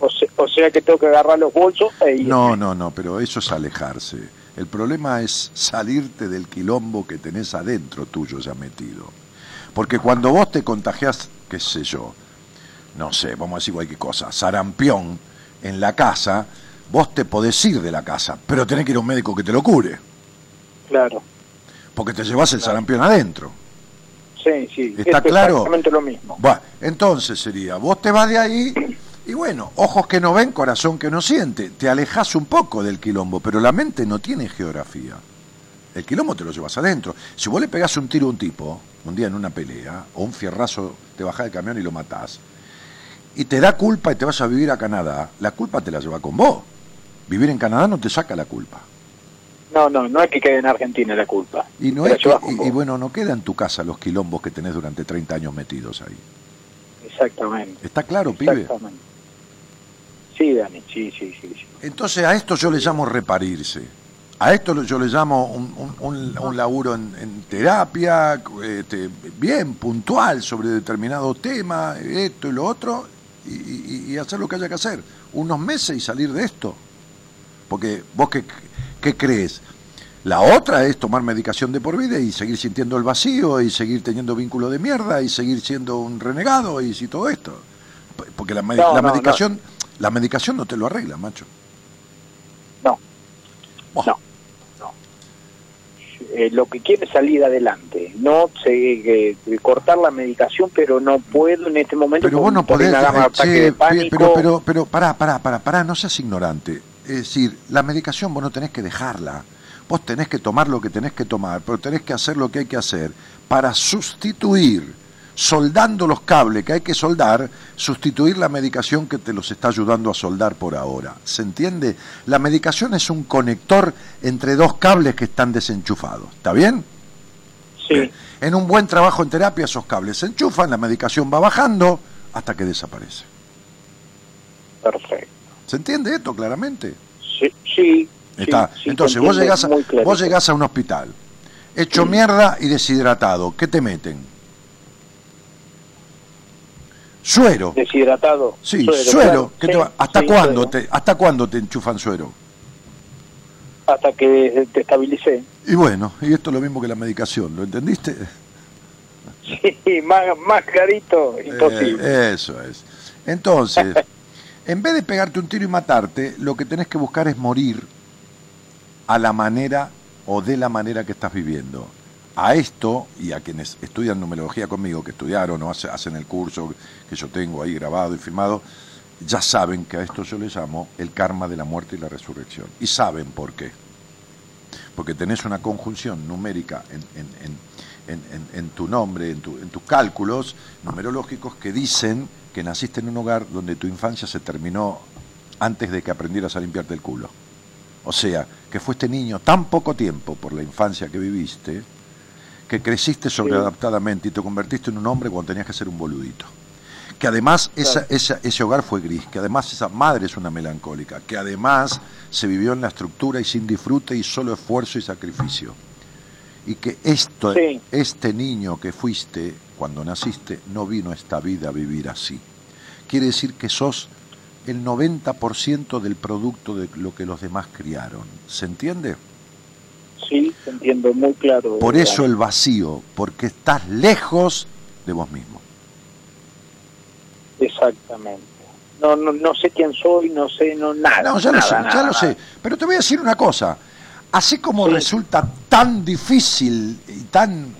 O sea, o sea que tengo que agarrar los bolsos e ir. No, no, no, pero eso es alejarse. El problema es salirte del quilombo que tenés adentro tuyo ya metido. Porque cuando vos te contagias, qué sé yo, no sé, vamos a decir cualquier cosa, sarampión en la casa, vos te podés ir de la casa, pero tenés que ir a un médico que te lo cure, Claro. porque te llevas el sarampión adentro. Sí, sí. ¿Está Esto es claro? Exactamente lo mismo. Bueno, entonces sería, vos te vas de ahí y bueno, ojos que no ven, corazón que no siente. Te alejas un poco del quilombo, pero la mente no tiene geografía. El quilombo te lo llevas adentro. Si vos le pegás un tiro a un tipo, un día en una pelea, o un fierrazo, te bajás del camión y lo matás, y te da culpa y te vas a vivir a Canadá, la culpa te la lleva con vos. Vivir en Canadá no te saca la culpa. No, no, no es que quede en Argentina la culpa. Y, no es que- y- bueno, no queda en tu casa los quilombos que tenés durante 30 años metidos ahí. Exactamente. ¿Está claro, pibe? Exactamente. Sí, Dani, sí, sí, sí. sí. Entonces a esto yo le llamo reparirse. A esto yo le llamo un, un- un- un laburo en, en terapia, este, bien puntual sobre determinado tema, esto y lo otro, y, y- y hacer lo que haya que hacer. Unos meses y salir de esto. Porque vos qué, qué crees? La otra es tomar medicación de por vida y seguir sintiendo el vacío y seguir teniendo vínculo de mierda y seguir siendo un renegado y si todo esto. Porque la, No, la no, medicación la medicación no te lo arregla, macho. No. No. no. Eh, lo que quiero es salir adelante. No sé, eh, eh, cortar la medicación, pero no puedo en este momento. Pero vos no podés, eh, che, de pánico. pero, pero, pero, pará, pará, pará, pará, no seas ignorante. Es decir, la medicación vos no tenés que dejarla. Vos tenés que tomar lo que tenés que tomar, pero tenés que hacer lo que hay que hacer para sustituir, soldando los cables que hay que soldar, sustituir la medicación que te los está ayudando a soldar por ahora. ¿Se entiende? La medicación es un conector entre dos cables que están desenchufados. ¿Está bien? Sí. En un buen trabajo en terapia esos cables se enchufan, la medicación va bajando hasta que desaparece. Perfecto. ¿Se entiende esto claramente? Sí, sí. Está. sí, sí, Entonces, vos llegás, a, vos llegás a un hospital, hecho mierda y deshidratado. ¿Qué te meten? Suero. Deshidratado. Sí, Suero, suero. claro. ¿Qué Sí, te va- ¿Hasta sí, cuándo suero. te ¿Hasta cuándo te enchufan suero? Hasta que te estabilicé. Y bueno, y esto es lo mismo que la medicación, ¿lo entendiste? Sí, más, más clarito, imposible. Eh, eso es. Entonces, [laughs] en vez de pegarte un tiro y matarte, lo que tenés que buscar es morir a la manera o de la manera que estás viviendo. A esto, y a quienes estudian numerología conmigo, que estudiaron o hace- hacen el curso que yo tengo ahí grabado y filmado, ya saben que a esto yo le llamo el karma de la muerte y la resurrección. Y saben por qué. Porque tenés una conjunción numérica en, en- en- en- tu nombre, tu- en tus cálculos numerológicos que dicen que naciste en un hogar donde tu infancia se terminó antes de que aprendieras a limpiarte el culo. O sea, que fuiste niño tan poco tiempo por la infancia que viviste, que creciste sobreadaptadamente y te convertiste en un hombre cuando tenías que ser un boludito. Que además esa- esa- ese hogar fue gris, que además esa madre es una melancólica, que además se vivió en la estructura y sin disfrute y solo esfuerzo y sacrificio. Y que esto, Sí. este niño que fuiste cuando naciste no vino a esta vida a vivir así. Quiere decir que sos el 90% del producto de lo que los demás criaron. ¿Se entiende? Sí, te entiendo muy claro. Por eso el vacío, porque estás lejos de vos mismo. Exactamente. No, no, no sé quién soy, no sé, no nada. No, ya lo nada, sé, ya nada, lo nada. sé. Pero te voy a decir una cosa. Así como resulta tan difícil y tan...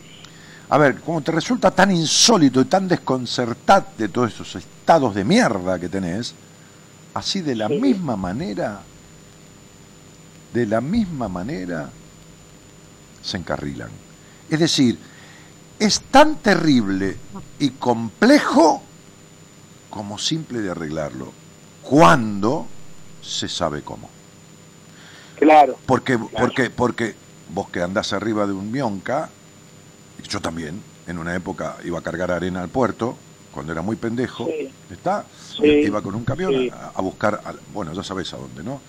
A ver, como te resulta tan insólito y tan desconcertante todos esos estados de mierda que tenés, así de la misma manera, de la misma manera, se encarrilan. Es decir, es tan terrible y complejo como simple de arreglarlo, cuando se sabe cómo. Claro. Porque, porque, porque vos que andás arriba de un mionca, yo también, en una época iba a cargar arena al puerto, cuando era muy pendejo, ¿está? Sí, Iba con un camión sí. a, a buscar, bueno, ya sabés a dónde, ¿no?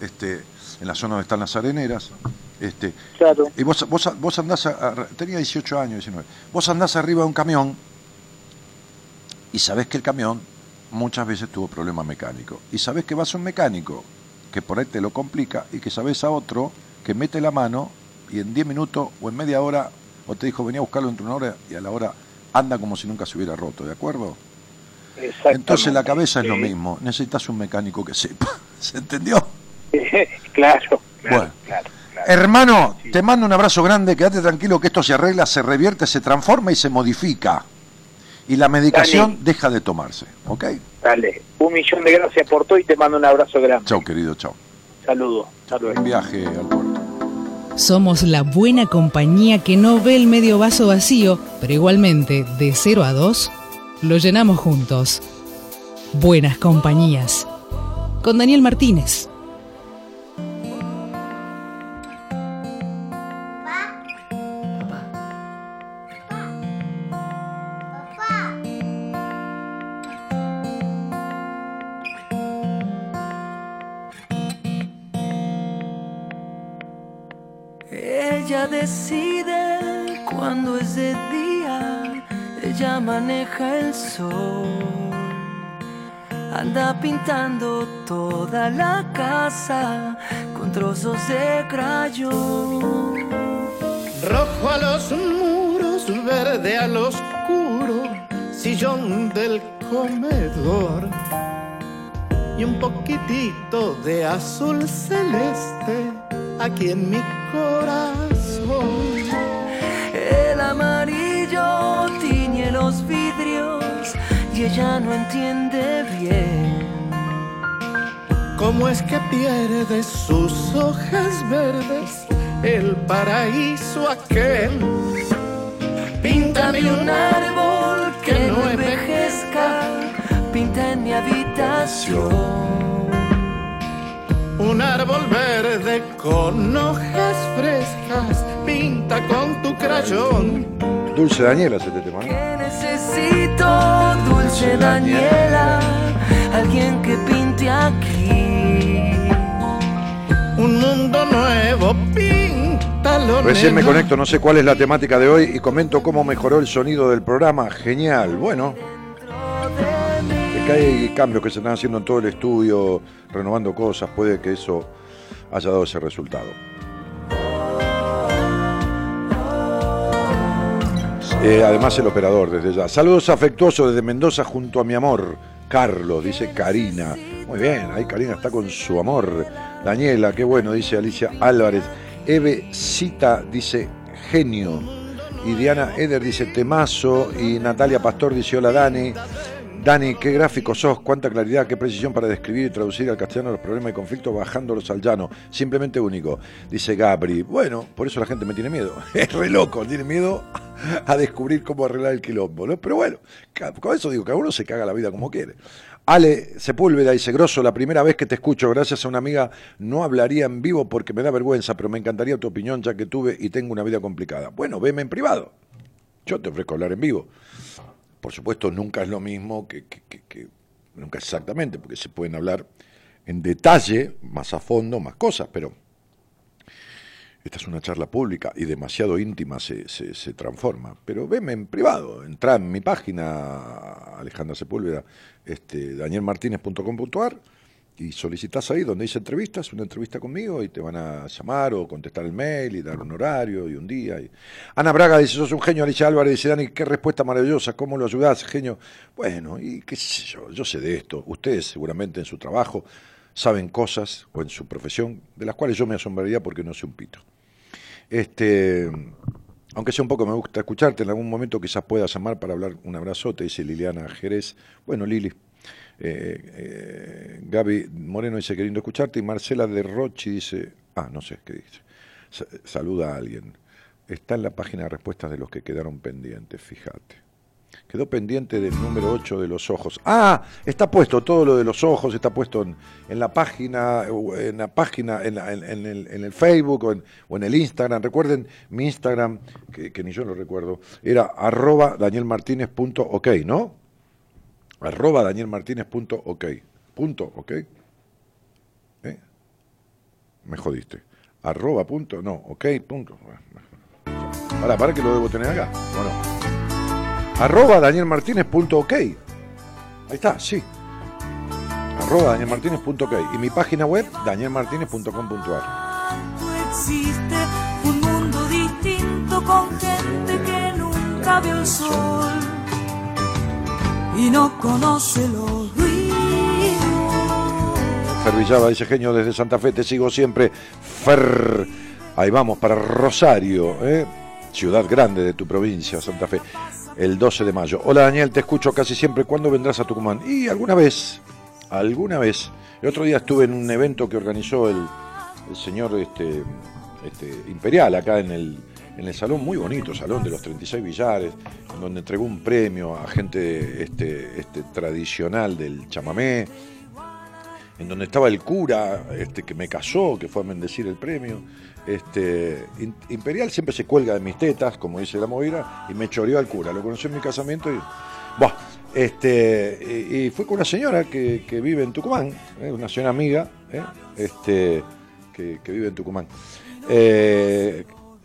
Este, en la zona donde están las areneras, este, Claro. y vos, vos, vos andás, a- tenía 18 años, 19, vos andás arriba de un camión y sabés que el camión muchas veces tuvo problemas mecánicos. Y sabés que vas a un mecánico que por ahí te lo complica y que sabés a otro que mete la mano y en 10 minutos o en media hora o te dijo venía a buscarlo entre una hora y a la hora anda como si nunca se hubiera roto, ¿de acuerdo? Entonces la cabeza es lo mismo, necesitas un mecánico que sepa, [laughs] ¿se entendió? [laughs] claro, Bueno. Hermano, te mando un abrazo grande, quédate tranquilo que esto se arregla, se revierte, se transforma y se modifica. Y la medicación deja de tomarse, ¿ok? Dale, un millón de gracias por todo y te mando un abrazo grande. Chau, querido, chau. Saludos. Saludos. Un viaje al puerto. Somos la buena compañía que no ve el medio vaso vacío, pero igualmente, de 0 a 2, lo llenamos juntos. Buenas compañías. Con Daniel Martínez. Decide cuando es de día, ella maneja el sol. Anda pintando toda la casa con trozos de crayón. Rojo a los muros, verde al oscuro, sillón del comedor. Y un poquitito de azul celeste aquí en mi y ella no entiende bien. ¿Cómo es que pierde sus hojas verdes el paraíso aquel? Píntame un árbol que no envejezca, pinta en mi habitación. Un árbol verde con hojas frescas, pinta con tu crayón. Dulce Daniela se te tema, Que necesito dulce Daniela, alguien que pinte aquí. Un mundo nuevo, píntalo. Recién me conecto, no sé cuál es la temática de hoy y comento cómo mejoró el sonido del programa. Genial. Bueno, es que hay cambios que se están haciendo en todo el estudio, renovando cosas, puede que eso haya dado ese resultado. Eh, además el operador desde ya. Saludos afectuosos desde Mendoza junto a mi amor. Carlos, dice Karina. Muy bien, ahí Karina está con su amor. Daniela, qué bueno, dice Alicia Álvarez. Eve Cita dice genio. Y Diana Eder dice temazo. Y Natalia Pastor dice hola Dani. Dani, qué gráfico sos, cuánta claridad, qué precisión para describir y traducir al castellano los problemas y conflictos bajándolos al llano. Simplemente único. Dice Gabri. Bueno, por eso la gente me tiene miedo. [laughs] Es re loco, tiene miedo a descubrir cómo arreglar el quilombo. Pero bueno, con eso digo, cada uno se caga la vida como quiere. Ale Sepúlveda dice, Grosso, la primera vez que te escucho, gracias a una amiga, no hablaría en vivo porque me da vergüenza, pero me encantaría tu opinión ya que tuve y tengo una vida complicada. Bueno, veme en privado. Yo te ofrezco hablar en vivo. Por supuesto, nunca es lo mismo que, que- que- nunca exactamente, porque se pueden hablar en detalle, más a fondo, más cosas, pero esta es una charla pública y demasiado íntima se, se- se transforma. Pero veme en privado, entra en mi página, Alejandra Sepúlveda, este, danielmartinez.com.ar y solicitas ahí donde dice entrevistas, una entrevista conmigo y te van a llamar o contestar el mail y dar un horario y un día. y- Ana Braga dice, sos un genio, Alicia Álvarez dice, Dani, qué respuesta maravillosa, ¿cómo lo ayudás, genio? Bueno, y qué sé yo, yo sé de esto, ustedes seguramente en su trabajo saben cosas o en su profesión de las cuales yo me asombraría porque no sé un pito. Este, aunque sea un poco me gusta escucharte, en algún momento quizás pueda llamar para hablar un abrazote, dice Liliana Jerez. Bueno, Lili. Eh, eh, Gaby Moreno dice queriendo escucharte y Marcela de Rochi dice, ah, no sé qué dice, Sa- saluda a alguien. Está en la página de respuestas de los que quedaron pendientes, fíjate. Quedó pendiente del número 8 de los ojos. Ah, está puesto todo lo de los ojos, está puesto en, la página, en la página, en, la- en- el, Facebook o en, o el Instagram. Recuerden, mi Instagram, que, que ni yo lo recuerdo, era arroba danielmartinez.ok, ¿no? Arroba danielmartinez.ok. Punto, ¿ok? ¿Eh? Me jodiste. Arroba punto, no, ok, punto. Para, para que lo debo tener acá. Bueno. Arroba danielmartinez.ok. Ahí está, sí. Arroba danielmartinez.ok. Y mi página web, danielmartinez.com.ar. existe un mundo distinto con gente que nunca vio el sol y no conoce los ruidos. Fer Villaba dice genio desde Santa Fe, te sigo siempre. Fer, ahí vamos para Rosario, ¿eh? ciudad grande de tu provincia, Santa Fe, el 12 de mayo. Hola Daniel, te escucho casi siempre. ¿Cuándo vendrás a Tucumán? Y alguna vez, alguna vez. El otro día estuve en un evento que organizó el, el señor este, este, Imperial acá en el, en el salón, muy bonito salón de los 36 billares, en donde entregó un premio a gente este, este, tradicional del chamamé en donde estaba el cura este, que me casó, que fue a bendecir el premio. Este, Imperial siempre se cuelga de mis tetas, como dice la movida, y me choreó al cura. Lo conocí en mi casamiento y. Buah, este, y, fue con una señora que, vive en Tucumán, una señora amiga, este, que, vive en Tucumán.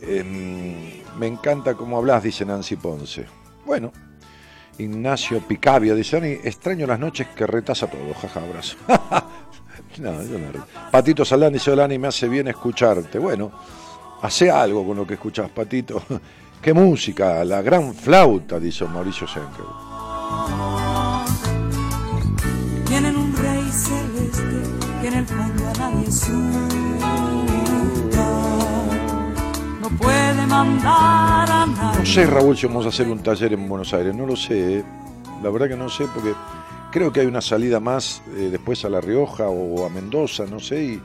Em, me encanta cómo hablas, dice Nancy Ponce. Bueno, Ignacio Picabia dice, Dani, extraño las noches que retas a todo, jaja, abrazo. [laughs] no, yo no. Patito Salán dice, hola, Dani, me hace bien escucharte. Bueno, hace algo con lo que escuchas, Patito. [laughs] Qué música, la gran flauta, dice Mauricio Senkel. Tienen un rey celeste que en el fondo a nadie asusta. No puede mandar a nadie. No sé, Raúl, si vamos a hacer un taller en Buenos Aires, no lo sé. ¿eh? La verdad que no sé, porque creo que hay una salida más eh, después a La Rioja o a Mendoza, no sé, y,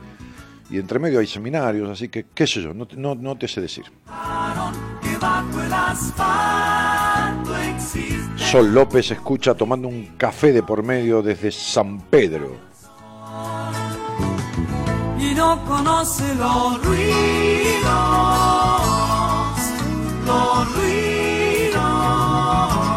y entre medio hay seminarios, así que qué sé yo, no, te- no, no te sé decir. Sol López escucha tomando un café de por medio desde San Pedro. No conoce los ruidos, los ruidos.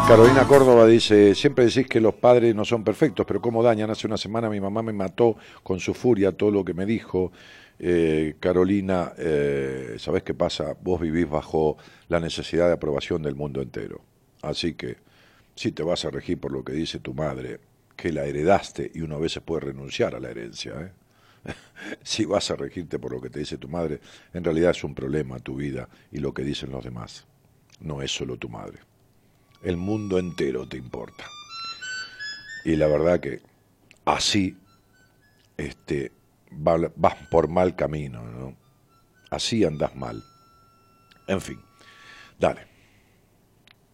Carolina Córdoba dice, siempre decís que los padres no son perfectos, pero cómo dañan. Hace una semana mi mamá me mató con su furia todo lo que me dijo. Eh, Carolina, eh, ¿sabés qué pasa? Vos vivís bajo la necesidad de aprobación del mundo entero. Así que si te vas a regir por lo que dice tu madre, que la heredaste y uno a veces puede renunciar a la herencia, ¿eh? [laughs] si vas a regirte por lo que te dice tu madre, en realidad es un problema tu vida y lo que dicen los demás. No es solo tu madre. El mundo entero te importa. Y la verdad que así este, va- vas por mal camino, ¿no? Así andas mal. En fin, dale.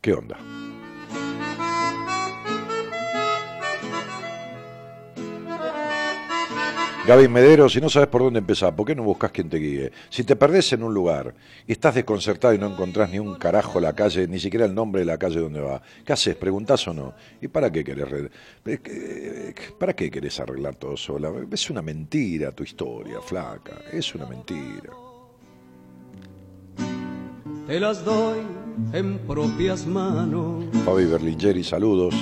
¿Qué onda? Gaby Medero, si no sabes por dónde empezar, ¿por qué no buscas quien te guíe? Si te perdés en un lugar y estás desconcertado y no encontrás ni un carajo la calle, ni siquiera el nombre de la calle donde va, ¿qué haces? ¿Preguntás o no? ¿Y para qué querés, eh, ¿para qué querés arreglar todo sola? Es una mentira tu historia, flaca, es una mentira. Te las doy en propias manos. Fabi Berlingeri, saludos.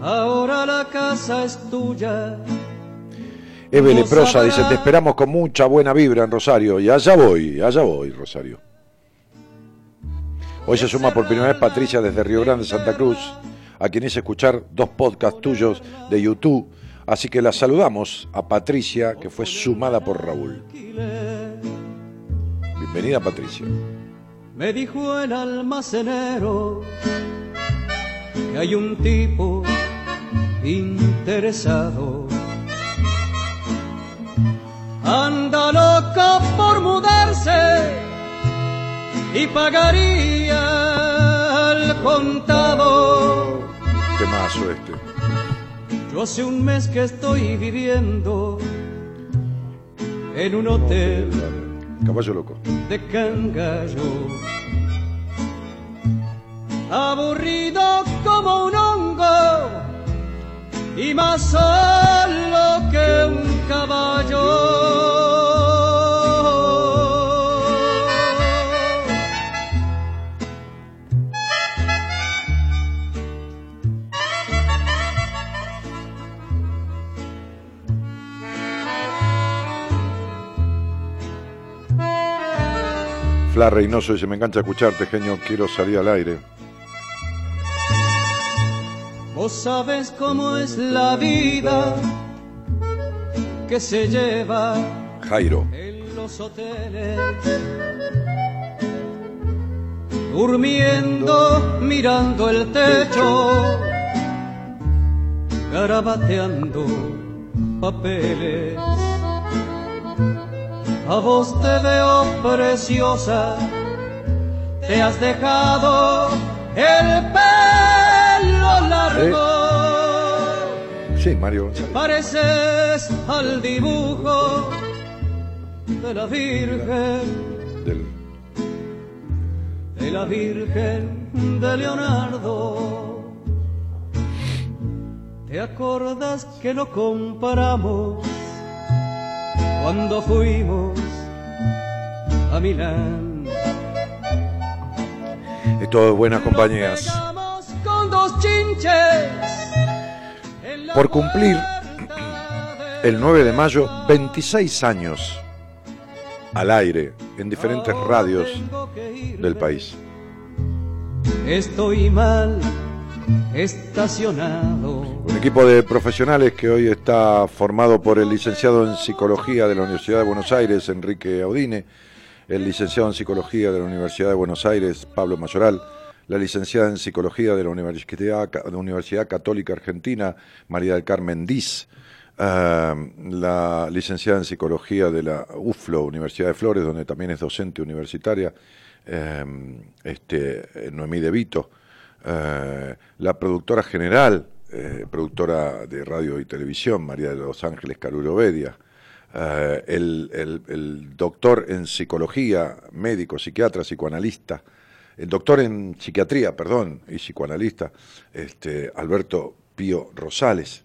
Ahora la casa es tuya. Eve Leprosa dice, te esperamos con mucha buena vibra en Rosario. Y allá voy, allá voy, Rosario. Hoy se suma por primera vez Patricia desde Río Grande, Santa Cruz, a quien hice escuchar dos podcasts tuyos de YouTube. Así que la saludamos a Patricia, que fue sumada por Raúl. Bienvenida, Patricia. Me dijo el almacenero que hay un tipo interesado. Anda loco por mudarse y pagaría al contado. Temazo este. Yo hace un mes que estoy viviendo en un hotel Caballo loco. de Cangallo. Aburrido como un hongo y más solo que un caballo. Fla Reynoso dice, me encanta escucharte, genio, quiero salir al aire. Vos sabes cómo es la vida que se lleva Jairo. en los hoteles. Durmiendo, mirando el techo, garabateando papeles. A vos te veo preciosa, te has dejado el pelo largo. Sí, Mario. Pareces al dibujo de la Virgen, Del- de la Virgen de Leonardo. ¿Te acordas que lo comparamos cuando fuimos a Milán? Esto es buenas compañías. Chinches. Por cumplir el 9 de mayo 26 años al aire en diferentes radios del país. Estoy mal estacionado. Un equipo de profesionales que hoy está formado por el licenciado en Psicología de la Universidad de Buenos Aires, Enrique Audine, el licenciado en Psicología de la Universidad de Buenos Aires, Pablo Mayoral, la licenciada en Psicología de la Universidad, de la Universidad Católica Argentina, María del Carmen Diz, la licenciada en Psicología de la UFLO, Universidad de Flores, donde también es docente universitaria, eh, este, Noemí De Vito, eh, la productora general, eh, productora de radio y televisión, María de los Ángeles Caruro Bedia, eh, el- el doctor en psicología, médico, psiquiatra, psicoanalista, el doctor en psiquiatría, perdón, y psicoanalista, este, Alberto Pío Rosales,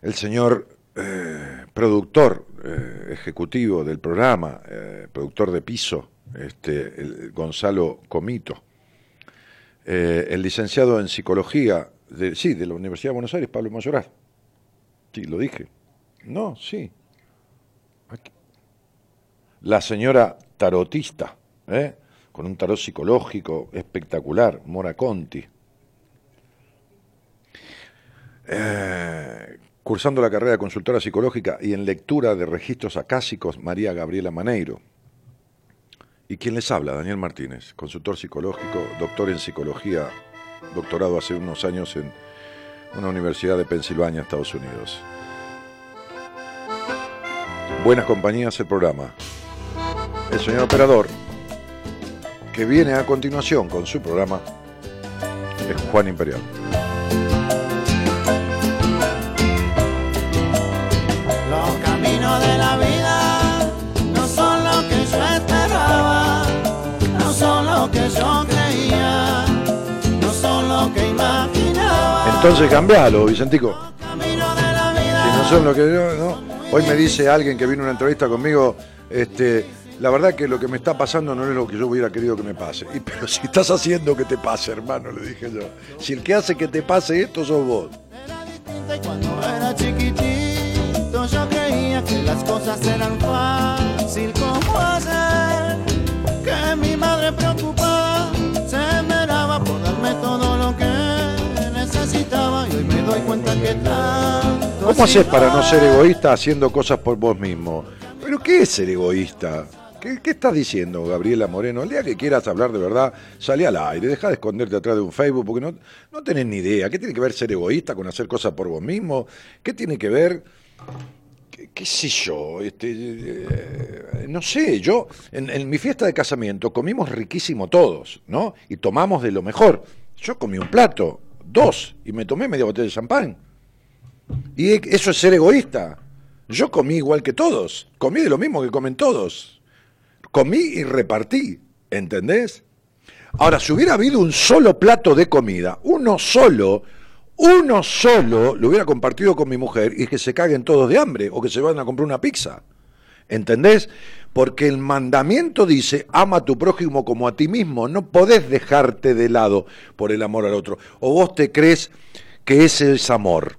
el señor eh, productor eh, ejecutivo del programa, eh, productor de piso, este, el- Gonzalo Comito, el licenciado en psicología, de, sí, de la Universidad de Buenos Aires, Pablo Mayoral. Sí, lo dije. No, sí. La señora tarotista, ¿eh? Con un tarot psicológico espectacular, Mora Conti. Eh, cursando la carrera de consultora psicológica y en lectura de registros acásicos, María Gabriela Maneiro. ¿Y quién les habla? Daniel Martínez, consultor psicológico, doctor en psicología, doctorado hace unos años en una universidad de Pensilvania, Estados Unidos. Buenas compañías el programa. El señor operador, que viene a continuación con su programa, es Juan Imperial. Los caminos de la vida no son lo que yo esperaba, no son lo que yo creía, no son lo que imaginaba. Entonces cambialo, Vicentico. Si no son lo que yo, ¿no? Hoy me dice alguien que vino a una entrevista conmigo, este, la verdad que lo que me está pasando no es lo que yo hubiera querido que me pase. Y, pero si estás haciendo que te pase, hermano, le dije yo. Si el que hace que te pase esto sos vos. Cuando era chiquitito yo creía que las cosas eran fácil como hacer que mi madre preocupada se esmeraba por darme todo lo que necesitaba y hoy me doy cuenta que tanto ¿Cómo ha haces para no ser egoísta haciendo cosas por vos mismo? ¿Pero qué es ser egoísta? ¿Qué, estás diciendo, Gabriela Moreno? El día que quieras hablar de verdad, salí al aire, deja de esconderte atrás de un Facebook, porque no, no tenés ni idea. ¿Qué tiene que ver ser egoísta con hacer cosas por vos mismo? ¿Qué tiene que ver, qué, qué sé yo, este, eh, no sé, yo, en, en mi fiesta de casamiento comimos riquísimo todos, ¿no? Y tomamos de lo mejor. Yo comí un plato, dos, y me tomé media botella de champán. Y eso es ser egoísta. Yo comí igual que todos, comí de lo mismo que comen todos. Comí y repartí, ¿entendés? Ahora, si hubiera habido un solo plato de comida, uno solo, uno solo, lo hubiera compartido con mi mujer y que se caguen todos de hambre o que se vayan a comprar una pizza. ¿Entendés? Porque el mandamiento dice, ama a tu prójimo como a ti mismo. No podés dejarte de lado por el amor al otro. O vos te crees que ese es amor.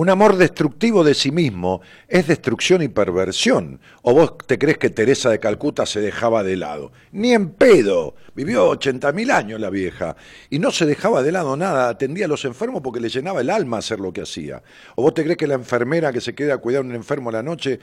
Un amor destructivo de sí mismo es destrucción y perversión. ¿O vos te crees que Teresa de Calcuta se dejaba de lado? Ni en pedo. Vivió 80.000 años la vieja y no se dejaba de lado nada. Atendía a los enfermos porque le llenaba el alma hacer lo que hacía. ¿O vos te crees que la enfermera que se queda a cuidar a un enfermo a la noche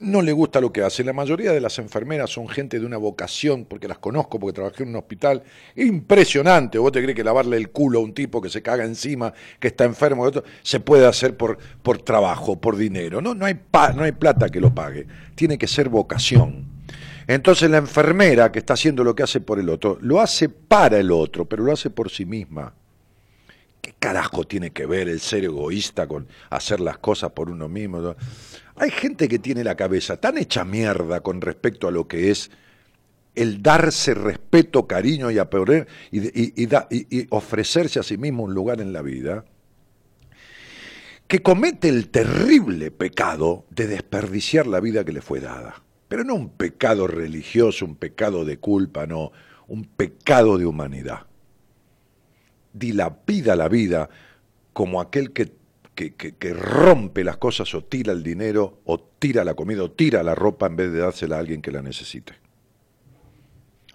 no le gusta lo que hace. La mayoría de las enfermeras son gente de una vocación, porque las conozco, porque trabajé en un hospital impresionante. ¿Vos te crees que lavarle el culo a un tipo que se caga encima, que está enfermo, otro, se puede hacer por, por trabajo, por dinero? No, no hay, no hay plata que lo pague. Tiene que ser vocación. Entonces la enfermera que está haciendo lo que hace por el otro, lo hace para el otro, pero lo hace por sí misma. ¿Qué carajo tiene que ver el ser egoísta con hacer las cosas por uno mismo? Hay gente que tiene la cabeza tan hecha mierda con respecto a lo que es el darse respeto, cariño y, a poner- y, y- y da- y- y ofrecerse a sí mismo un lugar en la vida, que comete el terrible pecado de desperdiciar la vida que le fue dada. Pero no un pecado religioso, un pecado de culpa, no, un pecado de humanidad dilapida la vida como aquel que, que, rompe las cosas o tira el dinero o tira la comida o tira la ropa en vez de dársela a alguien que la necesite.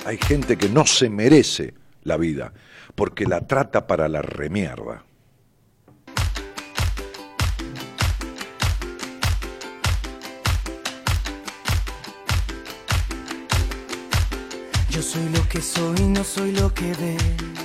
Hay gente que no se merece la vida porque la trata para la remierda. Yo soy lo que soy, no soy lo que ves.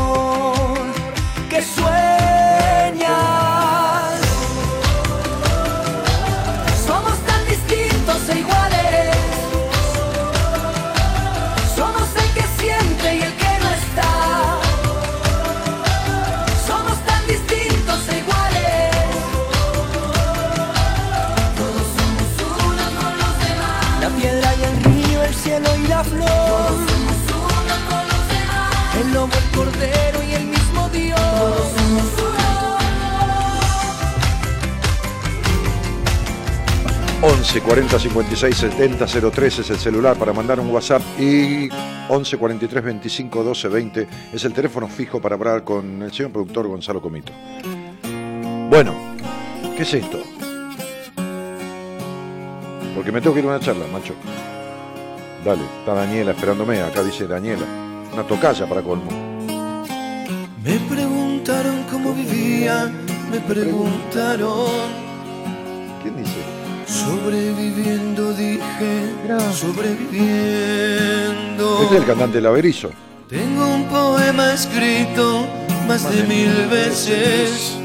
11 40 56 70 03 es el celular para mandar un WhatsApp y 11 43 25 12 20 es el teléfono fijo para hablar con el señor productor Gonzalo Comito. Bueno, ¿qué es esto? Porque me tengo que ir a una charla, macho. Dale, está Daniela esperándome, acá dice Daniela. Una tocaya para colmo. Me preguntaron cómo vivía, me preguntaron. ¿Quién dice? Sobreviviendo, dije, sobreviviendo. Este es el cantante del Averizo. Tengo un poema escrito más de mil veces.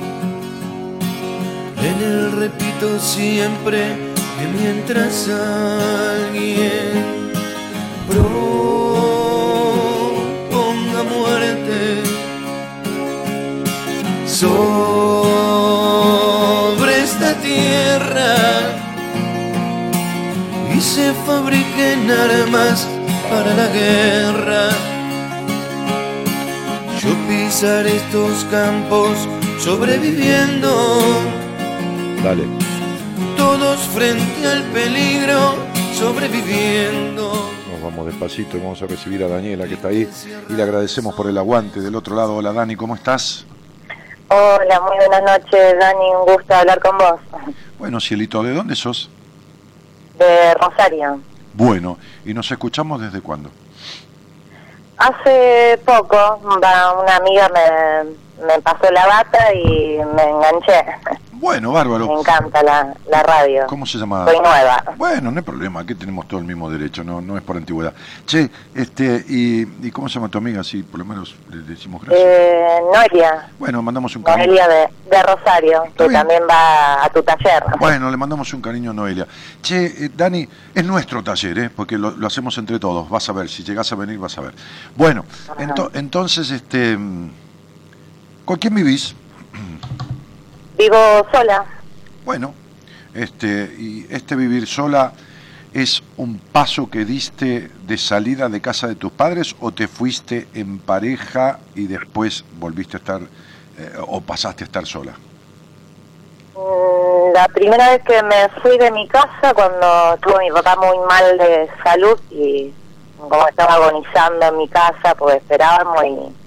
En él repito siempre que mientras alguien proponga muerte sobre se fabriquen armas para la guerra. Yo pisaré estos campos sobreviviendo, Dale. todos frente al peligro, sobreviviendo. Nos vamos despacito y vamos a recibir a Daniela que está ahí y le agradecemos por el aguante del otro lado. Hola Dani, ¿cómo estás? Hola, muy buenas noches, Dani. Un gusto hablar con vos. Bueno, Cielito, ¿de dónde sos? De Rosario. Bueno, ¿y nos escuchamos desde cuándo? Hace poco, una amiga me, me pasó la bata y me enganché. [laughs] Bueno, bárbaro. Me encanta la, la radio. ¿Cómo se llama? Soy nueva. Bueno, no hay problema, aquí tenemos todo el mismo derecho, no, no es por antigüedad. Che, este, y, ¿y cómo se llama tu amiga? Sí, por lo menos le decimos gracias. Eh, Noelia. Bueno, mandamos un cariño. Noelia de, de Rosario, que también va a tu taller. Bueno, le mandamos un cariño a Noelia. Che, eh, Dani, es nuestro taller, ¿eh? porque lo, lo hacemos entre todos, vas a ver, si llegas a venir vas a ver. Bueno, ento- entonces, este, mm, ¿con quién vivís? Vivo sola. Bueno, este, y este vivir sola es un paso que diste de salida de casa de tus padres o te fuiste en pareja y después volviste a estar eh, o pasaste a estar sola. Mm, La primera vez que me fui de mi casa cuando estuvo mi papá muy mal de salud y como estaba agonizando en mi casa, pues esperábamos y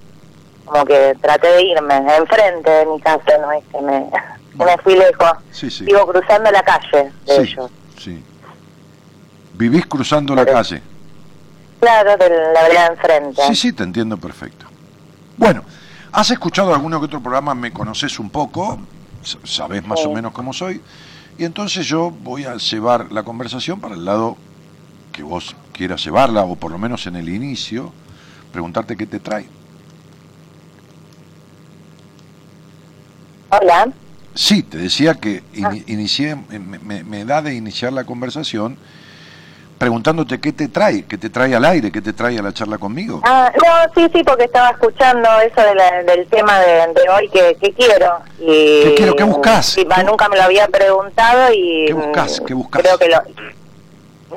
como que traté de irme enfrente de mi casa, no es que me, [laughs] me fui lejos. Sí, sí. Vivo cruzando la calle de Sí, ellos. sí. Vivís cruzando la calle. Claro, de la vereda enfrente. Sí, sí, te entiendo perfecto. Bueno, ¿has escuchado alguno que otro programa? Me conoces un poco, sabes más o menos cómo soy, y entonces yo voy a llevar la conversación para el lado que vos quieras llevarla, o por lo menos en el inicio, preguntarte qué te trae. Hola. Sí, te decía que ini- inicié, me, me- da de iniciar la conversación preguntándote qué te trae, qué te trae al aire, qué te trae a la charla conmigo. Ah, no, sí, sí, porque estaba escuchando eso de la- del tema de, de hoy que, que quiero. Y, ¿Qué quiero? ¿Qué va, nunca me lo había preguntado y ¿Qué buscás? creo que lo,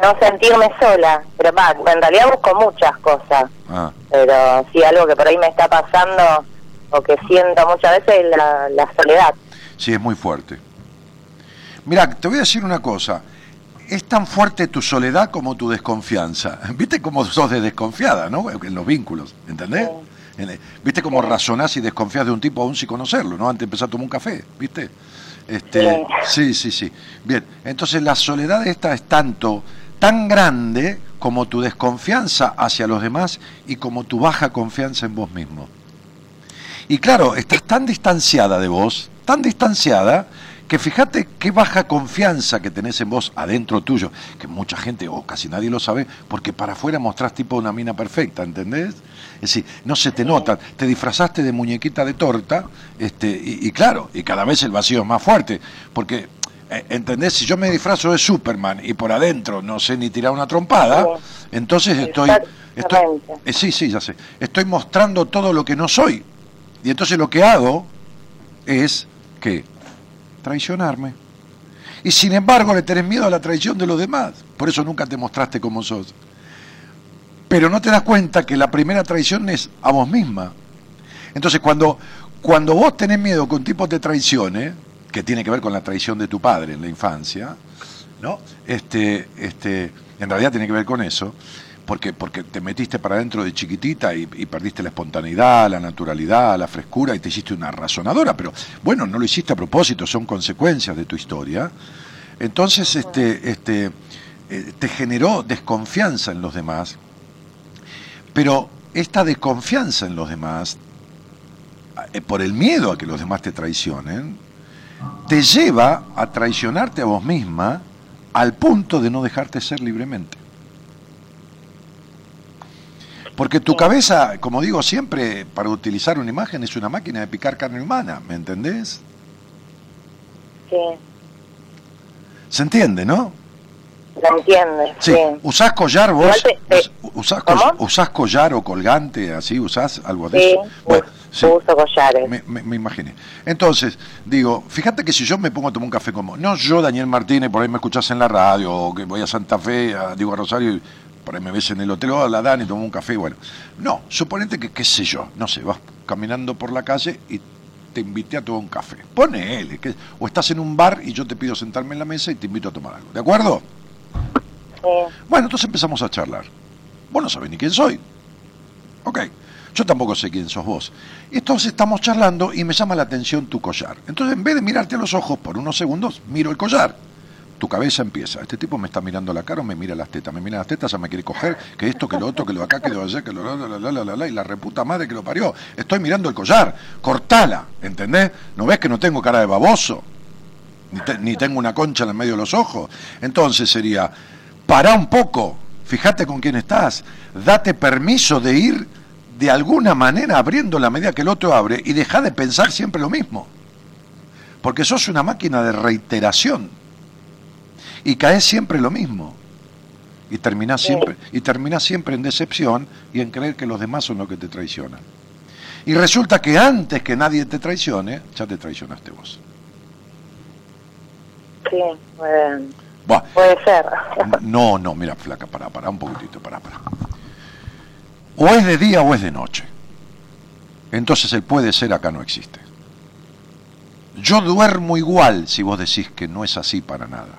no sentirme sola. Pero va, en realidad busco muchas cosas. Ah, Pero sí, algo que por ahí me está pasando o que siento muchas veces es la, la soledad. sí, es muy fuerte. Mira, te voy a decir una cosa. Es tan fuerte tu soledad como tu desconfianza. [laughs] ¿Viste cómo sos de desconfiada, no? En los vínculos, ¿entendés? ¿Viste cómo razonás y desconfías de un tipo aún sin conocerlo, no? Antes de empezar a tomar un café, ¿viste? Este, sí, sí, sí. Bien, entonces la soledad esta es tanto, tan grande como tu desconfianza hacia los demás y como tu baja confianza en vos mismo. Y claro, estás tan distanciada de vos, tan distanciada, que fíjate qué baja confianza que tenés en vos adentro tuyo, que mucha gente o casi nadie lo sabe, porque para afuera mostrás tipo una mina perfecta, ¿entendés? Es decir, no se te nota, te disfrazaste de muñequita de torta, este, y, y claro, y cada vez el vacío es más fuerte, porque, eh, ¿entendés? Si yo me disfrazo de Superman y por adentro no sé ni tirar una trompada, entonces estoy... estoy eh, sí, sí, ya sé. Estoy mostrando todo lo que no soy. Y entonces lo que hago es que traicionarme. Y sin embargo le tenés miedo a la traición de los demás. Por eso nunca te mostraste como sos. pero no te das cuenta que la primera traición es a vos misma. Entonces, cuando, cuando vos tenés miedo que un tipo te traicione, que tiene que ver con la traición de tu padre en la infancia, ¿no? Este, este, en realidad tiene que ver con eso, porque, porque te metiste para adentro de chiquitita y, y perdiste la espontaneidad, la naturalidad, la frescura y te hiciste una razonadora, pero bueno, no lo hiciste a propósito, son consecuencias de tu historia. Entonces, este, este, eh, te generó desconfianza en los demás, pero esta desconfianza en los demás, eh, por el miedo a que los demás te traicionen, te lleva a traicionarte a vos misma al punto de no dejarte ser libremente. Porque tu cabeza, como digo siempre, para utilizar una imagen, es una máquina de picar carne humana, ¿me entendés? Sí, ¿Se entiende, no? lo entiende. Sí. Sí. ¿Usás collar vos? Igual te- te- ¿Usás, coll- usás collar o colgante así? ¿Usás algo de Sí, eso? Bueno, sí. uso collares. Me, me- me imaginé. Entonces, digo, fíjate que si yo me pongo a tomar un café como, no yo, Daniel Martínez, por ahí me escuchás en la radio, o que voy a Santa Fe, a, digo a Rosario, y por ahí me ves en el hotel, hola Dani, tomo un café, bueno. No, suponete que, qué sé yo, no sé, vas caminando por la calle y te invité a tomar un café. Ponele, que, o estás en un bar y yo te pido sentarme en la mesa y te invito a tomar algo, ¿de acuerdo? Bueno, entonces empezamos a charlar. Vos no sabés ni quién soy. Ok. Yo tampoco sé quién sos vos. Entonces estamos charlando y me llama la atención tu collar. Entonces, en vez de mirarte a los ojos por unos segundos, miro el collar. Tu cabeza empieza. Este tipo me está mirando la cara o me mira las tetas. Me mira las tetas, ya me quiere coger, que esto, que lo otro, que lo acá, que lo allá, que lo la, la, la, la, la, y la reputa madre que lo parió. Estoy mirando el collar. Cortala, ¿entendés? ¿No ves que no tengo cara de baboso? Ni, te- ni tengo una concha en el medio de los ojos. Entonces sería, pará un poco, fíjate con quién estás, date permiso de ir de alguna manera abriendo la medida que el otro abre y deja de pensar siempre lo mismo. Porque sos una máquina de reiteración y caes siempre lo mismo. Y terminás siempre, y terminás siempre en decepción y en creer que los demás son los que te traicionan. Y resulta que antes que nadie te traicione, ya te traicionaste vos. Sí, puede, ser. No, no, mira, flaca, pará, pará un poquitito, pará, pará. O es de día o es de noche. Entonces el puede ser acá no existe. Yo duermo igual si vos decís que no es así para nada.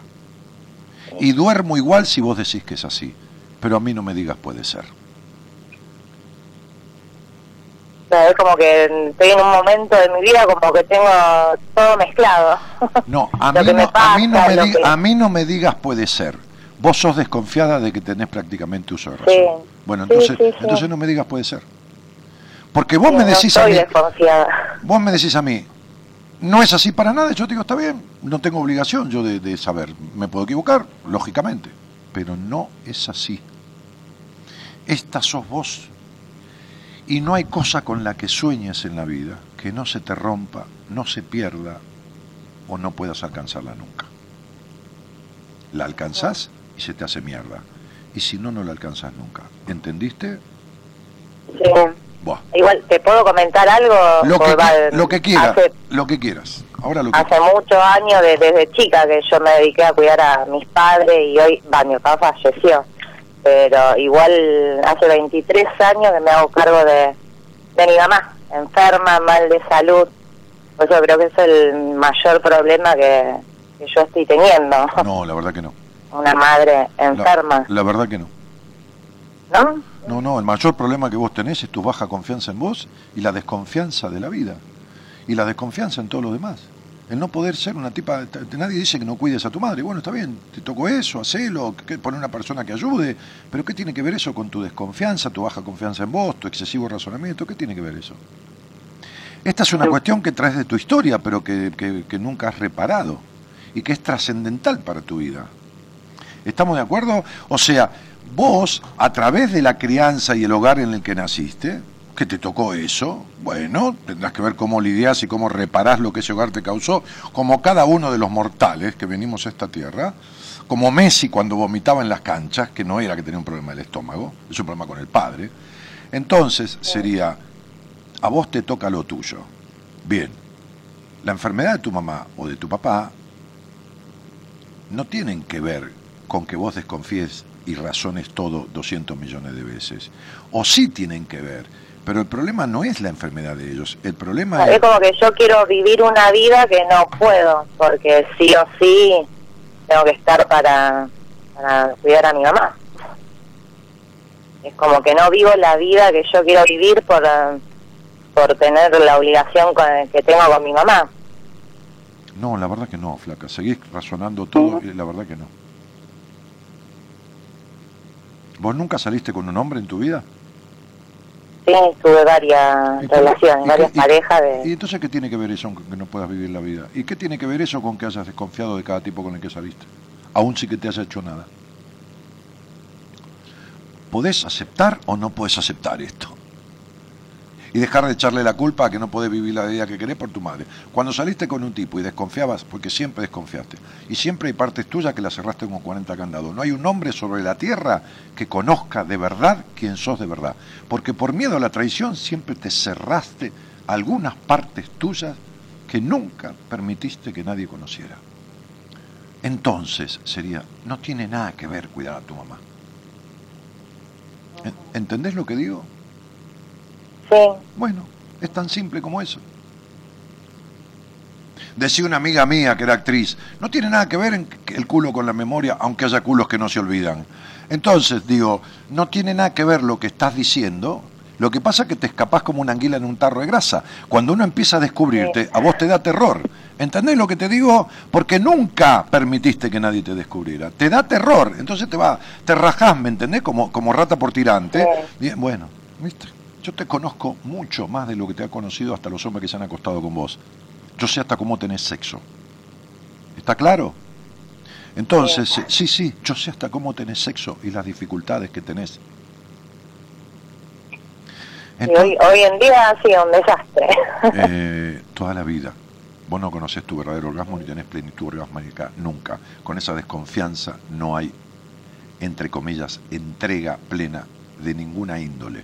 Y duermo igual si vos decís que es así. Pero a mí no me digas puede ser. Es como que estoy en un momento de mi vida como que tengo todo mezclado. No, [laughs] a mí no, a mí no pasa, me diga- que- a mí no me digas puede ser. Vos sos desconfiada de que tenés prácticamente uso de razón. Sí. Bueno, entonces, sí, sí. entonces no me digas puede ser. Porque vos me no decís a mí, vos me decís a mí, no es así para nada, yo te digo, está bien, no tengo obligación yo de, saber, me puedo equivocar, lógicamente, pero no es así. Esta sos vos. Y no hay cosa con la que sueñes en la vida que no se te rompa, no se pierda o no puedas alcanzarla nunca. La alcanzás y se te hace mierda. Y si no, no la alcanzás nunca. ¿Entendiste? Sí. Buah. Igual, ¿te puedo comentar algo? Lo que, lo que quieras, Hace, lo que quieras. Ahora lo que hace muchos años, de- desde chica, que yo me dediqué a cuidar a mis padres y hoy, va, mi papá falleció. Pero igual hace 23 años que me hago cargo de, de mi mamá, enferma, mal de salud. Pues yo creo que es el mayor problema que, que yo estoy teniendo. No, la verdad que no. [laughs] Una madre La- enferma, La, verdad que no. ¿no? No, no, el mayor problema que vos tenés es tu baja confianza en vos y la desconfianza de la vida. Y la desconfianza en todos los demás. El no poder ser una tipa... Nadie dice que no cuides a tu madre. Bueno, está bien, te tocó eso, hacelo, que poner una persona que ayude. Pero ¿qué tiene que ver eso con tu desconfianza, tu baja confianza en vos, tu excesivo razonamiento? ¿Qué tiene que ver eso? Esta es una cuestión que traes de tu historia, pero que, que- que nunca has reparado y que es trascendental para tu vida. ¿Estamos de acuerdo? O sea, vos, a través de la crianza y el hogar en el que naciste, que te tocó eso, bueno, tendrás que ver cómo lidias y cómo reparás lo que ese hogar te causó, como cada uno de los mortales que venimos a esta tierra, como Messi cuando vomitaba en las canchas, que no era que tenía un problema del estómago, es un problema con el padre. Entonces sería, a vos te toca lo tuyo. Bien, la enfermedad de tu mamá o de tu papá no tienen que ver con que vos desconfíes y razones todo 200 millones de veces. O sí tienen que ver, pero el problema no es la enfermedad de ellos, el problema Es es... como que yo quiero vivir una vida que no puedo, porque sí o sí tengo que estar para, para cuidar a mi mamá. Es como que no vivo la vida que yo quiero vivir por, por tener la obligación con- que tengo con mi mamá. No, la verdad que no, flaca. Seguís razonando todo y la verdad que no. ¿Vos nunca saliste con un hombre en tu vida? Sí, tuve varias ¿Y qué- relaciones, varias qué- parejas de... ¿Y entonces qué tiene que ver eso con que no puedas vivir la vida? ¿Y qué tiene que ver eso con que hayas desconfiado de cada tipo con el que saliste? Aún sí que te has hecho nada. ¿Podés aceptar o no podés aceptar esto? Y dejar de echarle la culpa a que no podés vivir la vida que querés por tu madre. Cuando saliste con un tipo y desconfiabas, porque siempre desconfiaste, y siempre hay partes tuyas que las cerraste con 40 candados. No hay un hombre sobre la tierra que conozca de verdad quién sos de verdad. Porque por miedo a la traición siempre te cerraste algunas partes tuyas que nunca permitiste que nadie conociera. Entonces sería, no tiene nada que ver cuidar a tu mamá. ¿En- ¿Entendés lo que digo? Sí. Bueno, es tan simple como eso. Decía una amiga mía que era actriz, no tiene nada que ver el culo con la memoria, aunque haya culos que no se olvidan. Entonces, digo, no tiene nada que ver lo que estás diciendo. Lo que pasa es que te escapás como una anguila en un tarro de grasa. Cuando uno empieza a descubrirte, a vos te da terror. ¿Entendés lo que te digo? Porque nunca permitiste que nadie te descubriera. Te da terror. Entonces te va, te rajás, ¿me entendés? Como, como rata por tirante. Bien, bueno, ¿viste? Yo te conozco mucho más de lo que te ha conocido hasta los hombres que se han acostado con vos. Yo sé hasta cómo tenés sexo. ¿Está claro? Entonces, sí, sí, yo sé hasta cómo tenés sexo y las dificultades que tenés. Y hoy, hoy en día ha sido un desastre. Eh, [laughs] toda la vida. Vos no conoces tu verdadero orgasmo ni tenés plenitud orgásmica nunca. Con esa desconfianza no hay, entre comillas, entrega plena de ninguna índole.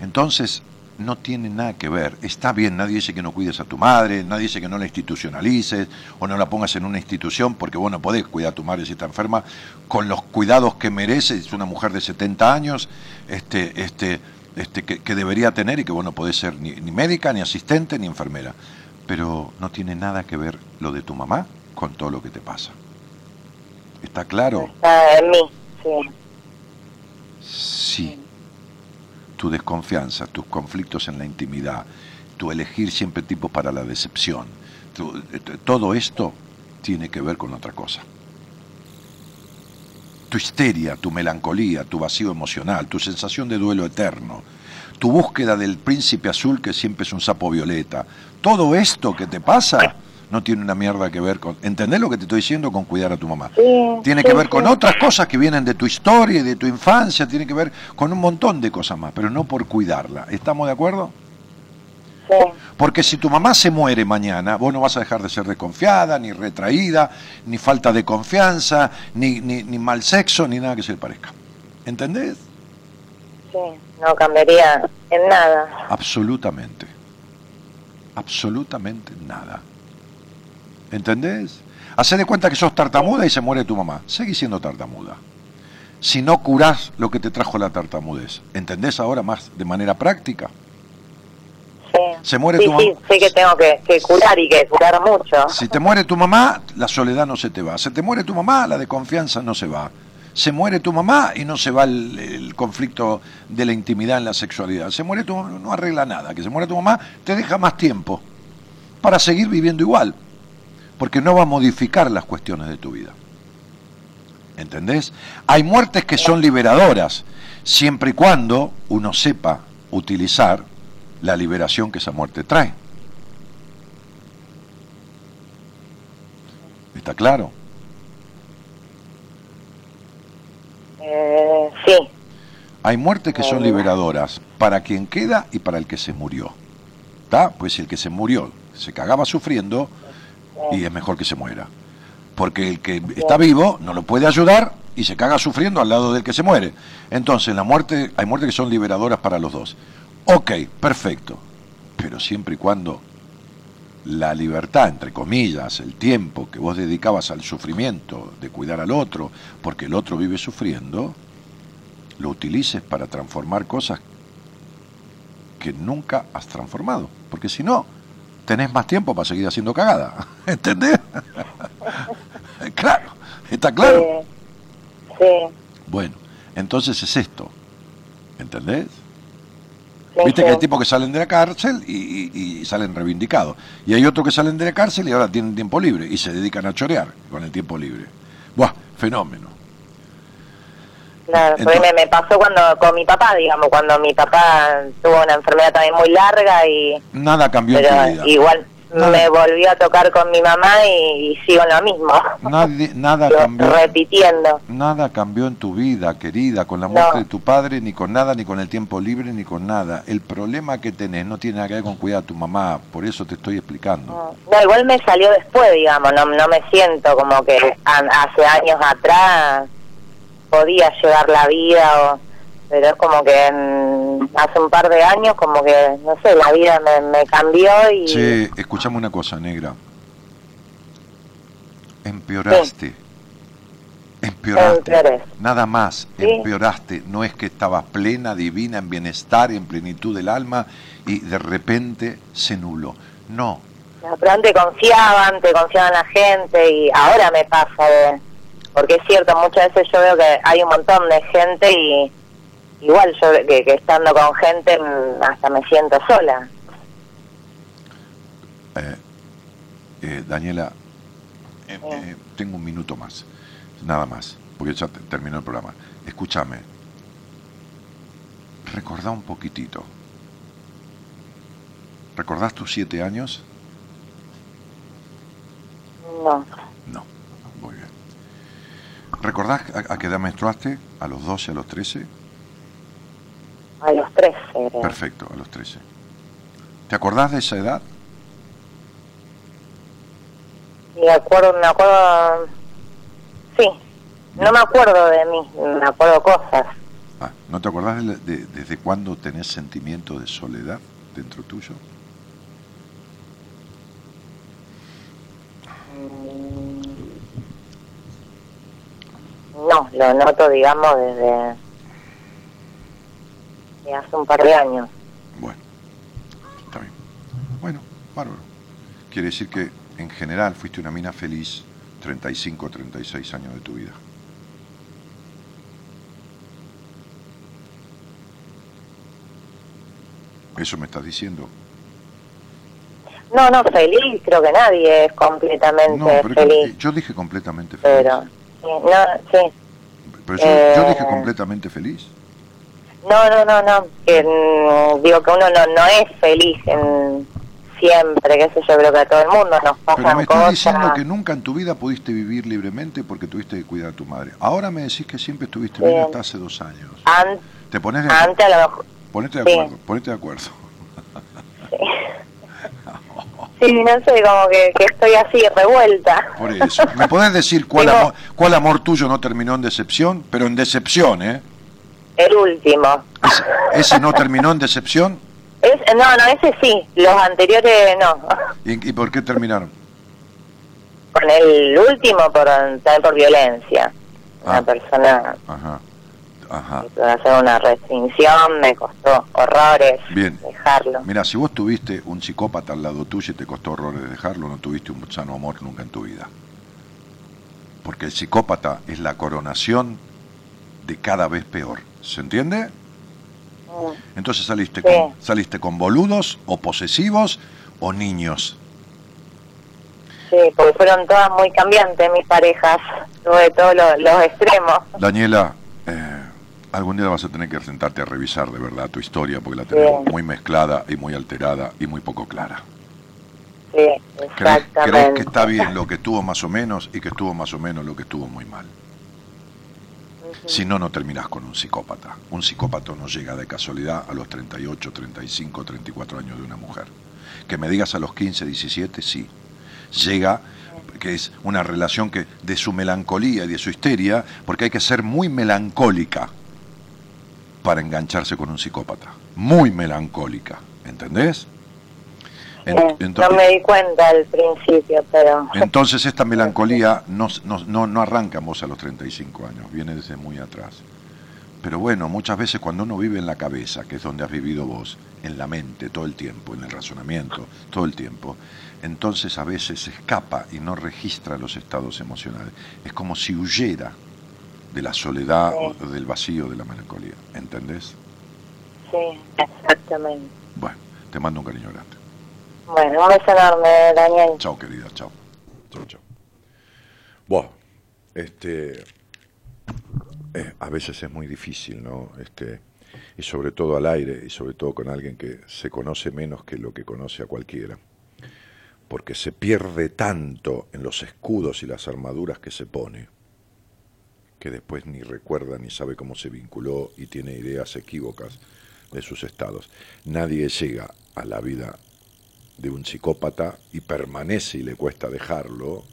Entonces, no tiene nada que ver. Está bien, nadie dice que no cuides a tu madre, nadie dice que no la institucionalices o no la pongas en una institución porque vos no podés cuidar a tu madre si está enferma con los cuidados que merece. Es una mujer de 70 años este, este, este, que, que debería tener y que vos no podés ser ni, ni médica, ni asistente, ni enfermera. Pero no tiene nada que ver lo de tu mamá con todo lo que te pasa. ¿Está claro? Está en mí, sí. Sí. Tu desconfianza, tus conflictos en la intimidad, tu elegir siempre tipos para la decepción, eh, todo esto tiene que ver con otra cosa. Tu histeria, tu melancolía, tu vacío emocional, tu sensación de duelo eterno, tu búsqueda del príncipe azul que siempre es un sapo violeta, todo esto que te pasa no tiene una mierda que ver con... ¿Entendés lo que te estoy diciendo con cuidar a tu mamá? Tiene que ver con otras cosas que vienen de tu historia y de tu infancia, tiene que ver con un montón de cosas más, pero no por cuidarla. ¿Estamos de acuerdo? Porque si tu mamá se muere mañana, vos no vas a dejar de ser desconfiada, ni retraída, ni falta de confianza, ni, ni, ni mal sexo, ni nada que se le parezca. ¿Entendés? Sí, no cambiaría en nada. Absolutamente. Absolutamente nada. ¿Entendés? Hacé de cuenta que sos tartamuda y se muere tu mamá. Seguís siendo tartamuda. Si no curás lo que te trajo la tartamudez. ¿Entendés ahora más de manera práctica? Se muere Sí, tu mamá. sí, sé que tengo que, que curar y que curar mucho. Si te muere tu mamá, la soledad no se te va. Se te muere tu mamá, la desconfianza no se va. Se muere tu mamá y no se va el, el conflicto de la intimidad en la sexualidad. Se muere tu mamá, no arregla nada. Que se muere tu mamá te deja más tiempo para seguir viviendo igual. Porque no va a modificar las cuestiones de tu vida. ¿Entendés? Hay muertes que son liberadoras, siempre y cuando uno sepa utilizar la liberación que esa muerte trae. ¿Está claro? Eh, sí, Hay muertes que son liberadoras para quien queda y para el que se murió. ¿Está? Pues si el que se murió se cagaba sufriendo y es mejor que se muera. Porque el que está vivo no lo puede ayudar y se caga sufriendo al lado del que se muere. Entonces, la muerte, hay muertes que son liberadoras para los dos. Ok, perfecto. Pero siempre y cuando la libertad, entre comillas, el tiempo que vos dedicabas al sufrimiento de cuidar al otro, porque el otro vive sufriendo, lo utilices para transformar cosas que nunca has transformado. Porque si no, tenés más tiempo para seguir haciendo cagada. [laughs] ¿Entendés? [laughs] claro, ¿está claro? Sí. Bueno, entonces es esto. ¿Entendés? Sí, Viste sí. que hay tipos que salen de la cárcel y, y- y salen reivindicados. Y hay otros que salen de la cárcel y ahora tienen tiempo libre y se dedican a chorear con el tiempo libre. Buah, fenómeno. Claro, porque me, me pasó cuando con mi papá, digamos, cuando mi papá tuvo una enfermedad también muy larga y Nada cambió en tu pero vida. igual me volvió a tocar con mi mamá y, y sigo en lo mismo, Nadie- nada Lo- cambió. repitiendo. Nada cambió en tu vida, querida, con la muerte No. de tu padre, ni con nada, ni con el tiempo libre, ni con nada. El problema que tenés no tiene nada que ver con cuidar a tu mamá, por eso te estoy explicando. No, igual me salió después, digamos, no, no me siento como que hace años atrás podía llevar la vida, o, pero es como que mm, hace un par de años como que, no sé, la vida me, me cambió y... Che, escuchame una cosa, negra. Empeoraste. Empeoraste. Nada más. Sí. Empeoraste. No es que estabas plena, divina, en bienestar, en plenitud del alma y de repente se nubló. No. Pero antes confiaba, antes confiaba en la gente y ahora me pasa de... Porque es cierto, muchas veces yo veo que hay un montón de gente y igual yo que, que estando con gente mm, hasta me siento sola. Eh, eh, Daniela, eh, eh, tengo un minuto más. Nada más. Porque ya te- terminó el programa. Escúchame. Recordá un poquitito. ¿Recordás tus siete años? No. ¿Recordás a, a qué edad menstruaste? ¿A los 12, a los 13? a los 13 creo. Perfecto, a los 13. ¿Te acordás de esa edad? Me acuerdo, me acuerdo... Sí, no me acuerdo de mí, me acuerdo cosas. Ah, ¿No te acordás de, de- desde cuándo tenés sentimiento de soledad dentro tuyo? No, lo noto, digamos, desde, de hace un par de años. Bueno, bárbaro. Quiere decir que en general fuiste una mina feliz 35 o 36 años de tu vida. ¿Eso me estás diciendo? No, no, feliz, creo que nadie es completamente No, pero feliz. yo, dije completamente feliz. Pero, no, sí. Pero yo, yo eh, dije completamente feliz. No, no, no, no. Que, digo que uno no, no es feliz en, siempre, qué sé yo, creo que a todo el mundo nos Pero pasan me estás cosas. diciendo que nunca en tu vida pudiste vivir libremente porque tuviste que cuidar a tu madre. Ahora me decís que siempre estuviste bien Bien. hasta hace dos años. ¿Te pones de acuerdo? antes a lo mejor... Ponete de sí. acuerdo, ponete de acuerdo. Sí, no sé, como que, que estoy así revuelta. Por eso. ¿Me podés decir cuál, amor, cuál amor tuyo no terminó en decepción? Pero en decepción, ¿eh? El último. ¿Ese no terminó en decepción? Es, no, no, ese sí. Los anteriores no. ¿Y, y por qué terminaron? Con el último por, también por violencia. Una Ah. persona Ajá. Ajá. que hacer una restricción, me costó horrores Bien. dejarlo. Mira, si vos tuviste un psicópata al lado tuyo y te costó horrores dejarlo, no tuviste un sano amor nunca en tu vida. Porque el psicópata es la coronación de cada vez peor. ¿Se entiende? Entonces saliste, Sí. con, saliste con boludos o posesivos o niños. Sí, porque fueron todas muy cambiantes mis parejas, tuve todos los, los extremos. Daniela, eh, algún día vas a tener que sentarte a revisar de verdad tu historia porque la tenemos muy mezclada y muy alterada y muy poco clara. Sí, ¿Crees, que está bien lo que estuvo más o menos y que estuvo más o menos lo que estuvo muy mal? Si no, no terminás con un psicópata. Un psicópata no llega de casualidad a los 38, 35, 34 años de una mujer. Que me digas a los 15, 17, sí. Llega, que es una relación que de su melancolía y de su histeria, porque hay que ser muy melancólica para engancharse con un psicópata. Muy melancólica, ¿entendés? En- no me di cuenta al principio, pero Entonces esta melancolía no, no, no, arranca en vos a los 35 años, viene desde muy atrás. Pero bueno, muchas veces cuando uno vive en la cabeza, que es donde has vivido vos, en la mente todo el tiempo, en el razonamiento todo el tiempo, entonces a veces escapa y no registra los estados emocionales. Es como si huyera de la soledad del vacío de la melancolía. ¿Entendés? sí, exactamente. Bueno, te mando un cariño grande. Bueno, un beso enorme, Daniel. Chao, querida, chao. Chao, chao. Bueno, este. eh, a veces es muy difícil, ¿no? Este, y sobre todo al aire, y sobre todo con alguien que se conoce menos que lo que conoce a cualquiera. Porque se pierde tanto en los escudos y las armaduras que se pone, que después ni recuerda ni sabe cómo se vinculó y tiene ideas equívocas de sus estados. Nadie llega a la vida de un psicópata y permanece y le cuesta dejarlo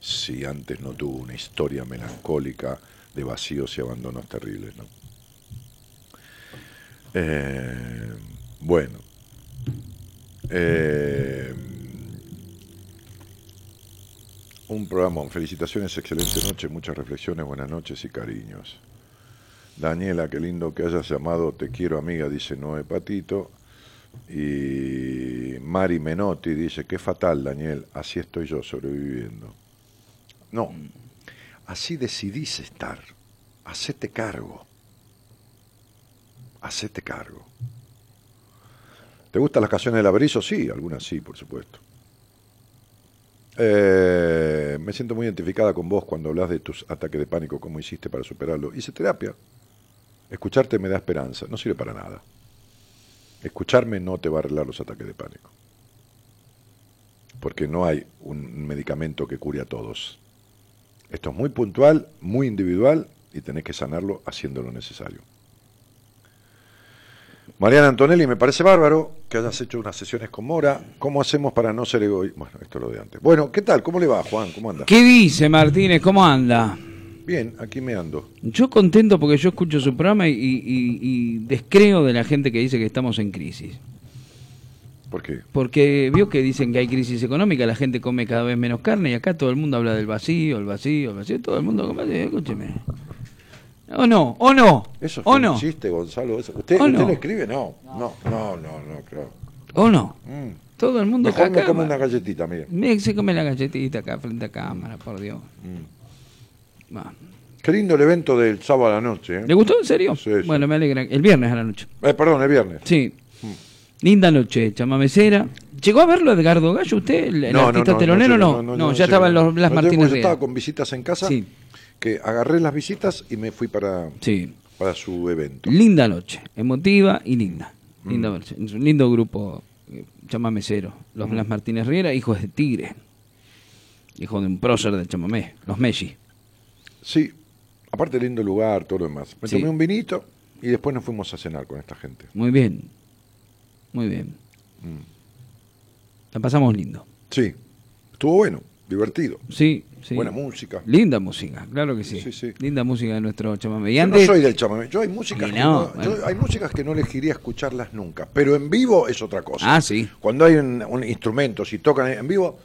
si antes no tuvo una historia melancólica de vacíos y abandonos terribles. Eh, bueno, eh, un programa, felicitaciones, excelente noche, muchas reflexiones, buenas noches y cariños. Daniela, qué lindo que hayas llamado Te quiero amiga, dice Noé Patito. Y Mari Menotti dice, qué fatal, Daniel, así estoy yo sobreviviendo. No, así decidís estar, hacete cargo, hacete cargo. ¿Te gustan las canciones del Aberizo? Sí, algunas sí, por supuesto. Eh, me siento muy identificada con vos cuando hablas de tus ataques de pánico, cómo hiciste para superarlo. Hice terapia. Escucharte me da esperanza, no sirve para nada. Escucharme no te va a arreglar los ataques de pánico. Porque no hay un medicamento que cure a todos. Esto es muy puntual, muy individual y tenés que sanarlo haciendo lo necesario. Mariana Antonelli, me parece bárbaro que hayas hecho unas sesiones con Mora. ¿Cómo hacemos para no ser egoístas? Bueno, esto es lo de antes. Bueno, ¿qué tal? ¿Cómo le va, Juan? ¿Cómo anda? ¿Qué dice Martínez? ¿Cómo anda? Bien, aquí me ando. Yo contento porque yo escucho su programa y, y- y descreo de la gente que dice que estamos en crisis. ¿Por qué? Porque vio que dicen que hay crisis económica, la gente come cada vez menos carne y acá todo el mundo habla del vacío, el vacío, el vacío, todo el mundo come, escúcheme. ¿O no? ¿O no? Eso ¿O fue no? chiste, Gonzalo. eso. ¿Usted, ¿O usted no? lo escribe? No, no, no, no, no, creo. ¿O no? Mm. Todo el mundo Mejor me como una galletita, mire. Mire, se come la galletita acá frente a cámara, por Dios. Mm. Qué lindo el evento del sábado a la noche. ¿eh? ¿Le gustó en serio? Sí, sí. Bueno, me alegra. El viernes a la noche. Eh, perdón, el viernes. Sí. Linda noche, chamamecera. ¿Llegó a verlo Edgardo Gallo usted, el, el artista telonero? No, no, ya estaba en los Blas No, Martínez Yo estaba con visitas en casa, Sí. Que agarré las visitas y me fui para, Sí. para su evento. Linda noche, emotiva y linda. Mm. Linda noche. Un lindo grupo, eh, chamamecero. Los Mm. Martínez Riera, hijos de Tigre. Hijo de un prócer del chamamé, los Messi. Sí, aparte lindo lugar, todo lo demás. Me Sí. tomé un vinito y después nos fuimos a cenar con esta gente. Muy bien. Muy bien. Mm. La pasamos lindo. Sí, estuvo bueno, divertido. Sí, sí. Buena música. Linda música, claro que sí. Sí, sí. Linda música de nuestro chamamé. Y Yo antes, no soy del chamamé. Yo hay músicas, Y que no, no- yo- hay músicas que no elegiría escucharlas nunca, pero en vivo es otra cosa. Ah, sí. Cuando hay un, un instrumento, si tocan en vivo,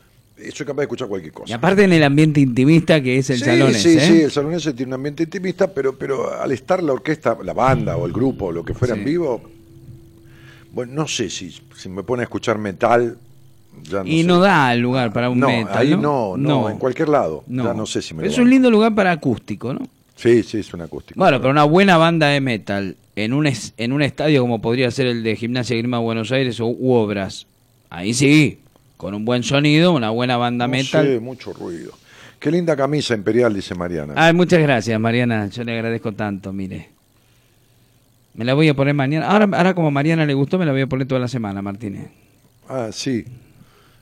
soy capaz de escuchar cualquier cosa. y aparte en el ambiente intimista que es el sí, salón sí, ese, ¿eh? sí, el salón ese tiene un ambiente intimista, pero, pero al estar la orquesta, la banda o el grupo o lo que fuera en vivo, bueno, no sé si, si me pone a escuchar metal, ya no y sé. no da lugar para un No, metal, ahí ¿no? no, no, en cualquier lado, ya no sé si me Es un lindo lugar para acústico, ¿no? Sí, sí, es un acústico. Bueno, pero una buena banda de metal en un es- en un estadio como podría ser el de Gimnasia Grima Buenos Aires o u Obras. Ahí sí, con un buen sonido, una buena banda metal. sé, mucho ruido. Qué linda camisa imperial, dice Mariana. Ay, muchas gracias, Mariana. Yo le agradezco tanto, mire. Me la voy a poner mañana. Ahora, ahora como a Mariana le gustó, me la voy a poner toda la semana, Martínez. Ah, sí.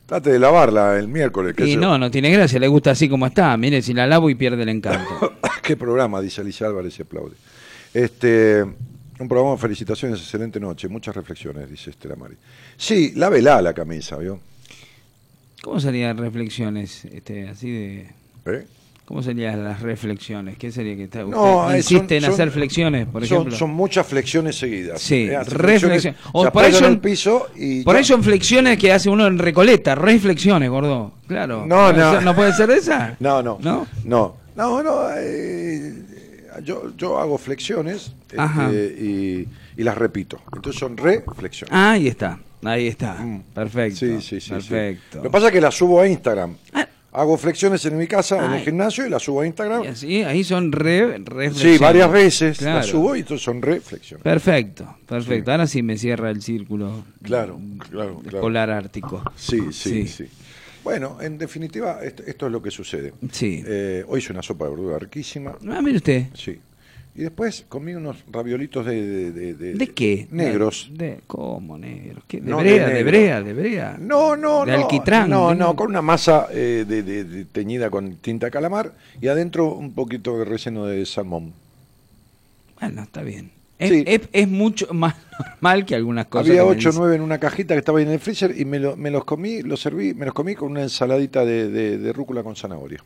Trate de lavarla el miércoles. qué Y yo. no, no tiene gracia, le gusta así como está. Mire, si la lavo y pierde el encanto. [coughs] Qué programa, dice Alicia Álvarez y aplaude. Este, un programa, felicitaciones, excelente noche, muchas reflexiones, dice Estela Mari. Sí, lávela la camisa, ¿vio? ¿Cómo serían reflexiones este, así de... ¿Eh? ¿Cómo serían las reflexiones? ¿Qué sería que está, usted No, eh, insiste en son- hacer flexiones, por ejemplo? Son muchas flexiones seguidas. Sí, Eh, hace reflexión. flexiones, O por ahí son- el piso y Por ya. ahí son flexiones que hace uno en Recoleta, reflexiones, gordo. Claro. No, ¿Puede no. ser- ¿No puede ser esa? [laughs] No, no. ¿No? No, no, no. eh, yo, yo hago flexiones este, y, y las repito. Entonces son reflexiones. Ah, ahí está. Ahí está. Perfecto. Mm. Sí, sí, sí. Perfecto. sí. Lo que pasa es que las subo a Instagram. Hago flexiones en mi casa, en el Ay. gimnasio, y las subo a Instagram. Sí, ahí son re, reflexiones. Sí, varias veces Claro. las subo y son reflexiones. Perfecto, perfecto. Ahora sí me cierra el círculo Claro, claro, claro. polar ártico. Sí, sí, Sí. sí. Bueno, en definitiva, esto, esto es lo que sucede. Sí. Eh, hoy hice una sopa de verdura riquísima. Ah, mire usted. Sí. Y después comí unos raviolitos de... ¿De, de, de- ¿De qué? Negros. De, ¿Cómo negros? ¿Qué? ¿De No, de brea, de, brea, de brea? No, no, De no. alquitrán. No, ¿de- no, con una masa eh, de, teñida con tinta calamar y adentro un poquito de relleno de salmón. Bueno, está bien. Es, Sí. es, es mucho más [laughs] normal que algunas cosas. Había que me 8 o dicen. 9 en una cajita que estaba ahí en el freezer y me, lo- me los comí, los serví, me los comí con una ensaladita de rúcula con zanahoria.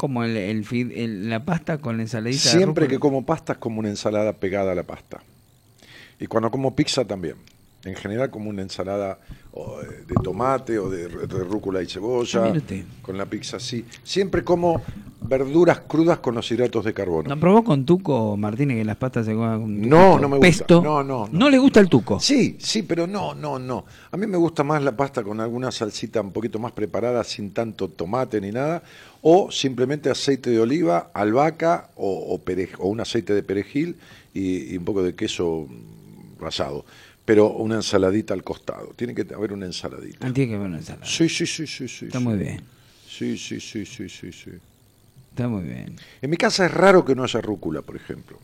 Como el, el, la pasta con la ensaladita. Siempre que como pasta es como una ensalada pegada a la pasta. Y cuando como pizza también. En general como una ensalada o, eh, de tomate o de, de rúcula y cebolla. con la pizza así. Siempre como verduras crudas con los hidratos de carbono. ¿No probó con tuco, Martínez, que las pastas se coman con No, no me gusta. pesto? No, no, no. ¿No le gusta el tuco? Sí, sí, pero no, no, no. A mí me gusta más la pasta con alguna salsita un poquito más preparada, sin tanto tomate ni nada, o simplemente aceite de oliva, albahaca o, o, perej- o un aceite de perejil y, y un poco de queso rallado. Pero una ensaladita al costado. Tiene que haber una ensaladita. Ah, tiene que haber una ensalada. Sí, sí, sí, sí, sí. Está sí. muy bien. Sí, sí, sí, sí, sí, sí. Está muy bien. En mi casa es raro que no haya rúcula, por ejemplo.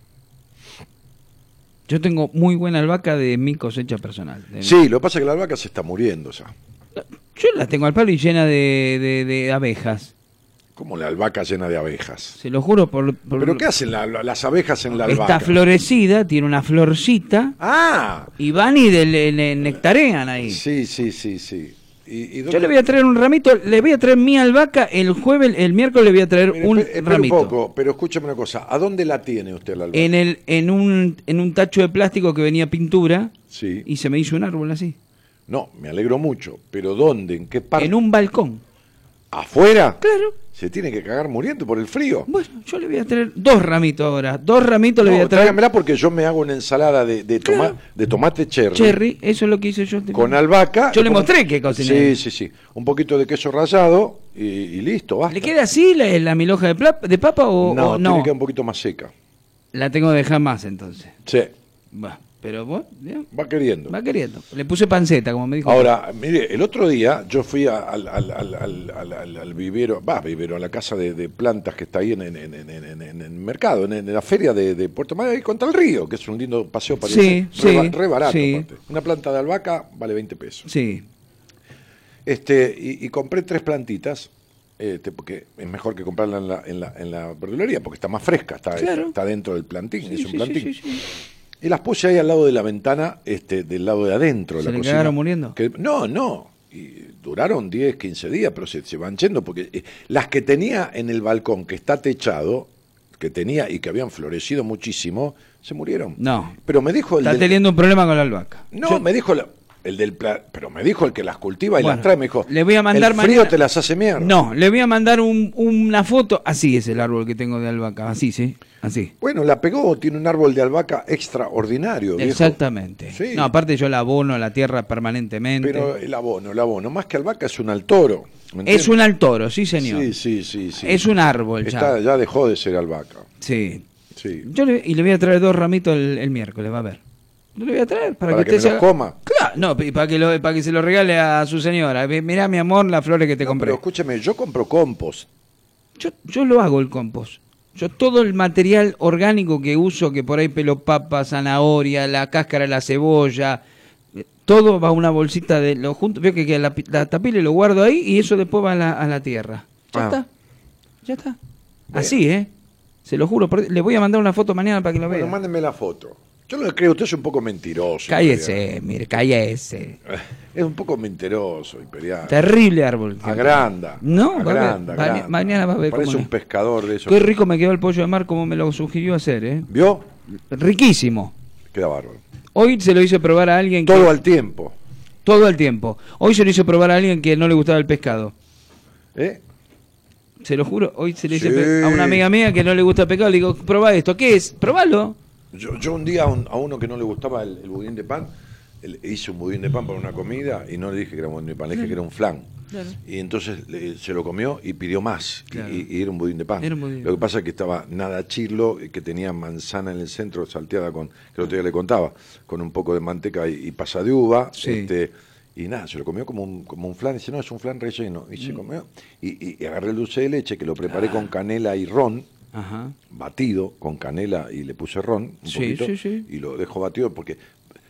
Yo tengo muy buena albahaca de mi cosecha personal. Sí, lo que pasa es que la albahaca se está muriendo ya. Yo la tengo al palo y llena de, de- de abejas. Como la albahaca llena de abejas. Se lo juro por... por- ¿Pero qué hacen la- la- las abejas en la Está albahaca? florecida, tiene una florcita. Ah. Y van y de- le, le nectarean ahí. Sí, sí, sí, sí. ¿Y, y Yo le voy a traer un ramito, le voy a traer mi albahaca el jueves, el miércoles le voy a traer Mire, un ramito. un poco, pero escúchame una cosa. ¿A dónde la tiene usted la albahaca? En el, en un, en un tacho de plástico que venía pintura Sí. y se me hizo un árbol así. No, me alegro mucho. ¿Pero dónde? ¿En qué parte? En un balcón. ¿Afuera? Claro. ¿Se tiene que cagar muriendo por el frío? Bueno, yo le voy a traer dos ramitos ahora. Dos ramitos le voy No, a traer. tráigamela porque yo me hago una ensalada de, de, toma- de tomate cherry. Cherry, eso es lo que hice yo. Con albahaca. Yo le con- mostré que cociné. Sí, sí, sí. Un poquito de queso rallado y, y listo, basta. ¿Le queda así la, la miloja de, de papa o no, o tiene no? que quedar un poquito más seca. La tengo que dejar más entonces. Sí, Va, pero va queriendo. va queriendo. Le puse panceta, como me dijo. Ahora, mire, el otro día yo fui al, al- al- al- vivero, va, vivero, a la casa de, de plantas que está ahí en, en, en, el mercado, en, la feria de, de Puerto Madero, ahí contra el río, que es un lindo paseo para Sí. Re, sí, ba- re barato, sí. aparte. Una planta de albahaca vale 20 pesos. Sí. Este, y, y compré tres plantitas, este, porque es mejor que comprarla en la, en la, en la verdulería, porque está más fresca, está, Claro. está dentro del plantín, es un sí, plantín. Y las puse ahí al lado de la ventana, este, del lado de adentro de ¿Se la le cocina. quedaron muriendo? Que- no, no. Y duraron 10, 15 días, pero se, se van yendo, porque eh, las que tenía en el balcón, que está techado, que tenía y que habían florecido muchísimo, se murieron. No. Pero me dijo el Está del- teniendo un problema con la albahaca. No, Yo- me dijo la- el del pla- pero me dijo el que las cultiva y Bueno, las trae, me dijo. le voy a mandar el frío mañana- te las hace mierda. No, le voy a mandar un- una foto. Así es el árbol que tengo de albahaca. Así, sí. Así. Bueno, la pegó, tiene un árbol de albahaca extraordinario. viejo. Exactamente. Sí. No, aparte yo la abono a la tierra permanentemente. Pero el abono, el abono, más que albahaca es un altoro. ¿me es un altoro, sí, señor. Sí, sí, sí, sí. Es un árbol ya. Está, ya dejó de ser albahaca. Sí. Sí. Yo le, y le voy a traer dos ramitos el, el miércoles, va a ver. Yo le voy a traer para, Para que, que usted me los se coma. Claro, no, y para que, lo, para que se lo regale a su señora. Mirá, mi amor, las flores que te No, compré. pero escúcheme, yo compro compost. Yo, yo lo hago el compost. Yo todo el material orgánico que uso, que por ahí pelo papa, zanahoria, la cáscara de la cebolla, todo va a una bolsita de lo junto, veo que queda la, la tapila y lo guardo ahí y eso después va a la, a la tierra. Ya Ah. está. Ya está. Así, ¿eh? Se lo juro. Le voy a mandar una foto mañana para que lo Bueno, vea. mándenme la foto. Yo lo creo, usted es un poco mentiroso. Cállese, mire, cállese. Es un poco mentiroso, Imperial. Terrible árbol. Agranda. No, va a ver. agranda, Ma- agranda. mañana va a ver Parece cómo un es. pescador de esos. Qué rico me quedó el pollo de mar como me lo sugirió hacer, ¿eh? ¿Vio? Riquísimo. Queda bárbaro. Hoy se lo hice probar a alguien que... Todo al tiempo. Todo el tiempo. Hoy se lo hice probar a alguien que no le gustaba el pescado. ¿Eh? Se lo juro, hoy se le hice Sí. a una amiga mía que no le gusta el pescado, le digo, probá esto, ¿qué es? Probalo. Yo, yo un día a, un- a uno que no le gustaba el, el budín de pan, el- hice un budín de pan para una comida y no le dije que era un budín de pan, le dije que era un flan. Claro. Y entonces le- se lo comió y pidió más. y- Claro. Y, y era un budín de pan. Budín. Lo que pasa es que estaba nada chirlo, y que tenía manzana en el centro, salteada con, que el otro día le contaba, con un poco de manteca y, y pasa de uva. Sí. Este, y nada, se lo comió como un, como un flan. Y dice, no, es un flan relleno. Y se Mm. comió. Y, y- y agarré el dulce de leche, que lo preparé con canela y ron Ajá. batido con canela y le puse ron un Sí, poquito sí, sí. y lo dejo batido porque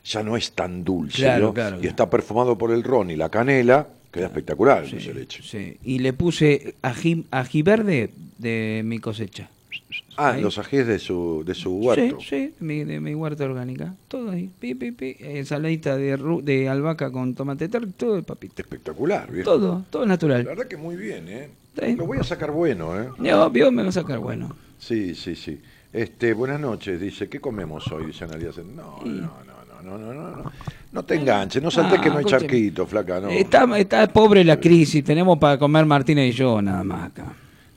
ya no es tan dulce Claro, ¿no? claro, y claro. está perfumado por el ron y la canela queda espectacular de leche Sí. Y le puse ají, ají verde de mi cosecha. ah Ahí. los ajíes de su de su huerto Sí, sí, mi- de mi huerta orgánica. Todo ahí. Pi, pi, pi. Ensaladita de, ru- de albahaca con tomate tart, todo el papito. espectacular viejo. Todo, todo la natural. verdad que muy bien eh ¿Sí? Lo voy a sacar bueno, ¿eh? No, yo me voy a sacar bueno. Sí, sí, sí. Este, buenas noches, dice, ¿qué comemos hoy? Dice Analia. No, no, no. No, no, no, no. No te enganches, no ah, saltes ah, que no hay charquito, flaca, no. Está, está pobre la crisis, tenemos para comer Martínez y yo nada más acá.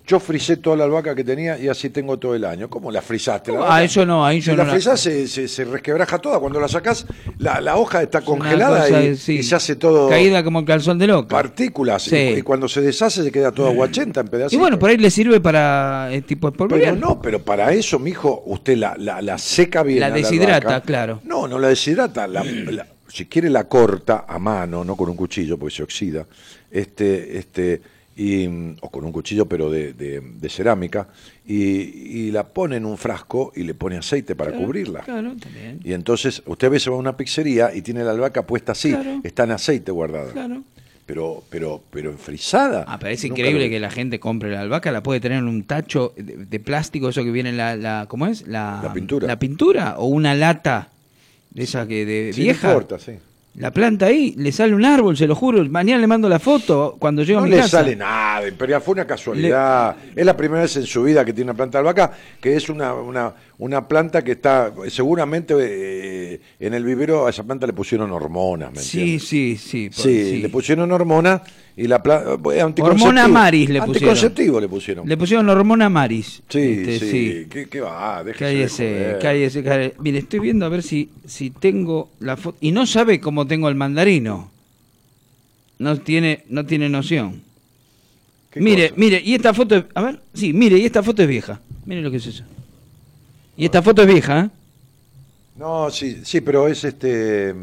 Yo frisé toda la albahaca que tenía y así tengo todo el año. ¿Cómo la frisaste? La Ah, eso no, ahí yo si no la la- frisás se, se, se resquebraja toda. Cuando la sacás, la, la hoja está congelada y, sí. y se hace todo Caída como el calzón de loca. partículas. Sí. Y, y cuando se deshace se queda toda guachenta en pedazos. Y bueno, por ahí le sirve para eh, tipo pero espolvorear. no, pero para eso, mijo, usted la, la, la seca bien. La deshidrata, albahaca. claro. No, no la deshidrata. La, la- si quiere la corta a mano, no con un cuchillo, porque se oxida. Este, este, y, mm, o con un cuchillo, pero de, de- de cerámica. Y, y la pone en un frasco y le pone aceite para Claro, cubrirla. Claro, también. Y entonces, usted a veces va a una pizzería y tiene la albahaca puesta así, Claro. está en aceite guardada. Claro. Pero, pero, pero frisada. Ah, pero es Nunca increíble lo- que la gente compre la albahaca, la puede tener en un tacho de, de plástico, eso que viene en la, la ¿cómo es? La, La pintura. La pintura o una lata de esa que de Sí, no vieja. importa, sí. La planta ahí, le sale un árbol, se lo juro. Mañana le mando la foto cuando llego No a mi le casa. sale nada, pero fue una casualidad. Es la primera vez en su vida que tiene una planta de albahaca, que es una, una, una planta que está, seguramente eh, en el vivero a esa planta le pusieron hormonas, ¿me Sí, entiendes? sí, sí. por- Sí, sí. le pusieron hormonas y la planta... Hormona Maris le pusieron. Anticonceptivo le pusieron. Le pusieron hormona Maris. Sí, Este, sí, ¿Qué, qué va? Cállese, cállese, cállese. Mire, estoy viendo a ver si, si tengo la foto. Y no sabe cómo tengo el mandarino. No tiene, no tiene noción. ¿Qué Mire, cosa? mire, y esta foto, es- a ver, sí, mire, y esta foto es vieja. Mire lo que es eso. Y esta foto es vieja, ¿eh? No, sí, sí, pero es este...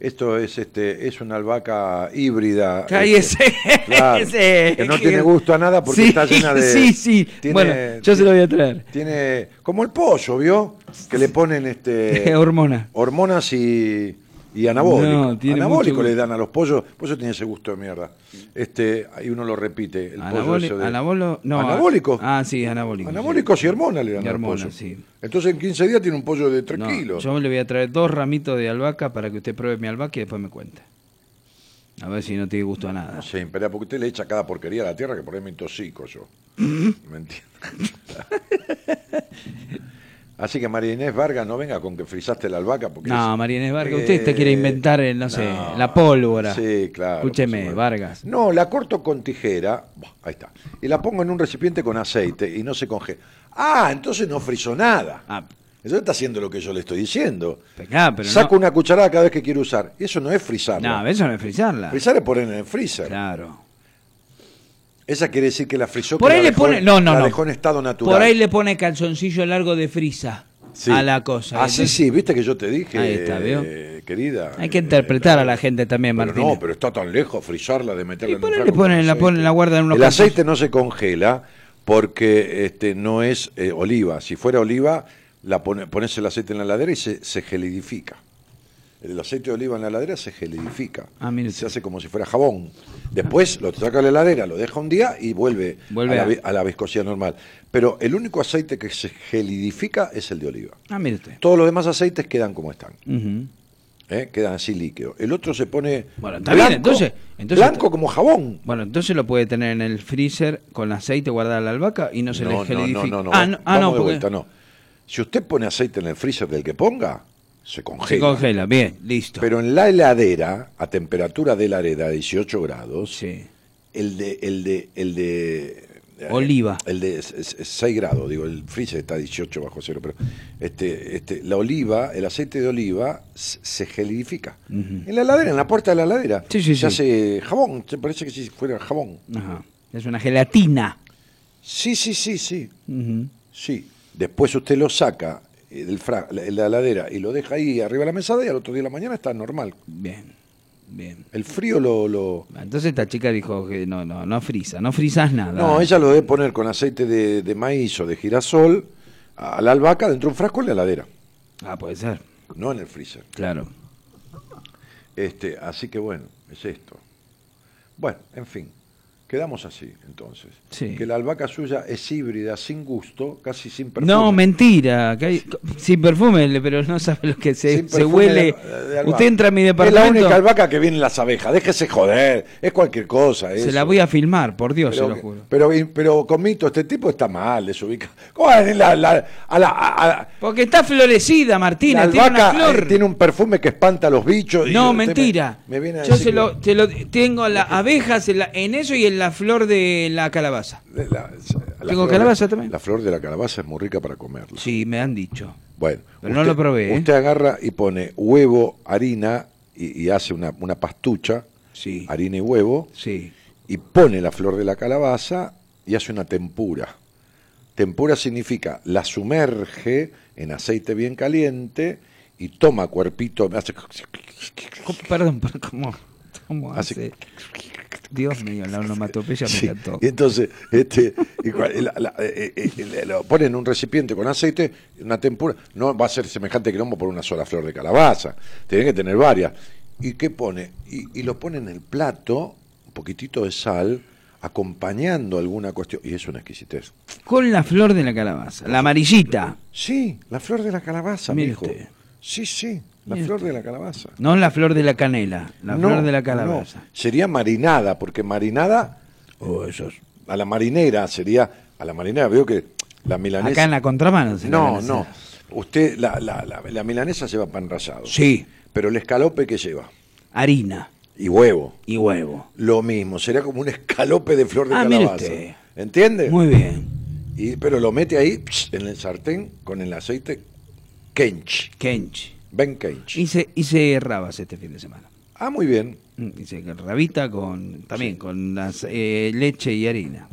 Esto es este es una albahaca híbrida. Cállese, este, [laughs] claro, cállese. que no tiene gusto a nada porque Sí, está llena de. sí, sí. tiene- Bueno, yo se lo voy a traer. Tiene como el pollo, ¿vio? Que le ponen este [laughs] Hormona. hormonas y, y anabólicos. No, tiene anabólicos mucho le dan a los pollos, por eso tiene ese gusto de mierda. Este, ahí uno lo repite, el pollo ese de- anabolo, no, ¿Anabólico? Ah, sí, anabólico. Anabólicos y hormonas le dan Y al hormonas, pollo. sí. Entonces en 15 días tiene un pollo de 3 No, kilos. Yo le voy a traer dos ramitos de albahaca para que usted pruebe mi albahaca y después me cuente. A ver si no tiene gusto a nada. No sé, espera, porque usted le echa cada porquería a la tierra que por ahí me intoxico yo. [laughs] ¿Me entiende? [laughs] Así que María Inés Vargas no venga con que frisaste la albahaca. Porque No, es- María Inés Vargas, Eh, usted te quiere inventar, el, no, sé, la pólvora. Sí, claro. Escúcheme. Vargas. No, la corto con tijera, ahí está, y la pongo en un recipiente con aceite y no se congela. Ah, entonces no friso nada. Ah. Eso está haciendo lo que yo le estoy diciendo. Pero Saco no, una cucharada cada vez que quiero usar. Eso no es frizarla. no, eso no es frizarla. Frizar es poner en el freezer. Claro. Esa quiere decir que la frizó. Por que ahí la le dejó- pone, no, no, la no. dejó en estado natural. Por ahí le pone calzoncillo largo de frisa Sí. a la cosa. Ah, sí, Entonces, sí, viste que yo te dije, Ahí está, ¿vio? eh, querida. Hay que interpretar a la gente también, Pero Martín. no, pero está tan lejos frizarla de meterla en un por ahí frasco le ponen, la ponen, la guardan en unos El aceite no se congela porque este no es eh, oliva. Si fuera oliva, la pone, pones el aceite en la ladera y se, se gelidifica. El aceite de oliva en la heladera se gelidifica. Ah, mire se hace como si fuera jabón. Después lo saca de la heladera, lo deja un día y vuelve, Vuelve a, la, a- viscosidad normal. Pero el único aceite que se gelidifica es el de oliva. Ah, mire usted. Todos los demás aceites quedan como están. ¿eh? Quedan así líquidos. El otro se pone Bueno, está bien, entonces, entonces blanco como jabón. Bueno, entonces lo puede tener en el freezer con aceite guardada a la albahaca y no se no, le no, gelidifica. no, no, no, Ah, no, ah, vamos no, de porque vuelta, no. Si usted pone aceite en el freezer del que ponga, se congela. se congela. Bien, listo. Pero en la heladera, a temperatura de la heladera, 18 grados, Sí. el de, el de, el de eh, Oliva. El de s- s- 6 grados, digo, el freezer está a 18 bajo cero, pero este, este, la oliva, el aceite de oliva se gelidifica. Ujú. En la heladera, en la puerta de la heladera, Sí, sí, se sí. hace jabón, se parece que si fuera jabón. Ajá. Es una gelatina. Sí, sí, sí, sí. Sí. Después usted lo saca del fra- de la heladera y lo deja ahí arriba de la mesada y al otro día de la mañana está normal. Bien, bien. El frío lo... lo... Entonces esta chica dijo que no, no, no frisa, no frisas nada. No, ella lo debe poner con aceite de, de maíz o de girasol a la albahaca dentro de un frasco en la heladera, Ah, puede ser. no en el freezer. Claro. Este, así que bueno, es esto. Bueno, en fin, quedamos así entonces. Sí. Que la albahaca suya es híbrida, sin gusto, casi sin perfume. No, mentira. Que hay, sin perfume, pero no sabe lo que se, huele. de- de albahaca. Usted entra a mi Es la departamento. única albahaca que vienen las abejas. Déjese joder. Es cualquier cosa. se la voy a filmar, por Dios, pero, se lo juro. Pero, pero, Comito, este tipo está mal, desubica. ¿Cómo a venir la, la- a la, a- a- Porque está florecida, la Martínez. Tiene una albahaca flor. eh, tiene un perfume que espanta a los bichos? No, mentira. Me, viene a Yo se lo, te lo tengo la abejas en, la- en eso y en la flor de la calabaza. de la- la ¿Tengo flor calabaza también? La flor de la calabaza es muy rica para comerla. Sí, me han dicho. Bueno, Pero no lo probé, ¿eh? Usted agarra y pone huevo, harina y, y hace una, una pastucha, Sí. harina y huevo, Sí. y pone la flor de la calabaza y hace una tempura. Tempura significa la sumerge en aceite bien caliente y toma cuerpito, hace, ¿Cómo- Perdón, pero ¿cómo, cómo Hace- hace? Dios mío, la onomatopeya me Sí, encantó. y entonces este, y la- la- eh, eh, eh, lo pone en un recipiente con aceite, una tempura, no va a ser semejante quilombo por una sola flor de calabaza, tiene que tener varias. ¿Y qué pone? Y, y lo pone en el plato, un poquitito de sal, acompañando alguna cuestión, y es una exquisitez. Con la flor de la calabaza, la amarillita. Sí, la flor de la calabaza, mijo. Sí, sí, la Mire flor de la calabaza. No la flor de la canela, la No, flor de la calabaza. no, sería marinada, porque marinada Oh, eso es- a la marinera sería a la marinera veo que la milanesa Acá en la contramano. se no no usted la, la, la, la milanesa lleva pan rallado Sí, pero el escalope que lleva harina y huevo y huevo. lo mismo sería como un escalope de flor de Ah, mire calabaza usted. entiende Muy bien. y pero lo mete ahí en el sartén con el aceite kench Kench. Ben kench Hice, hice rabas este fin de semana. ah muy bien Mm, Hice rabita con también con las, eh, leche y harina.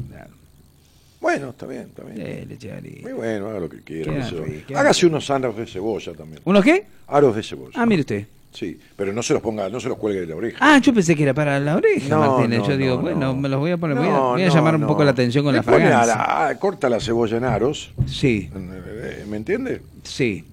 Bueno está bien está bien Eh, leche y harina. muy bueno haga lo que quiera sé rico, hágase unos aros de cebolla también ¿Uno qué? aros de cebolla Ah, mire usted. Sí, pero no se los ponga, no se los cuelgue de la oreja. Ah, yo pensé que era para la oreja, No, yo digo, no, bueno, no. me los voy a poner, voy a, No, voy a no, llamar un no. poco la atención con Le la pone a fragancia. la- ah, corta la cebolla en aros, Sí, ¿me entiende? sí.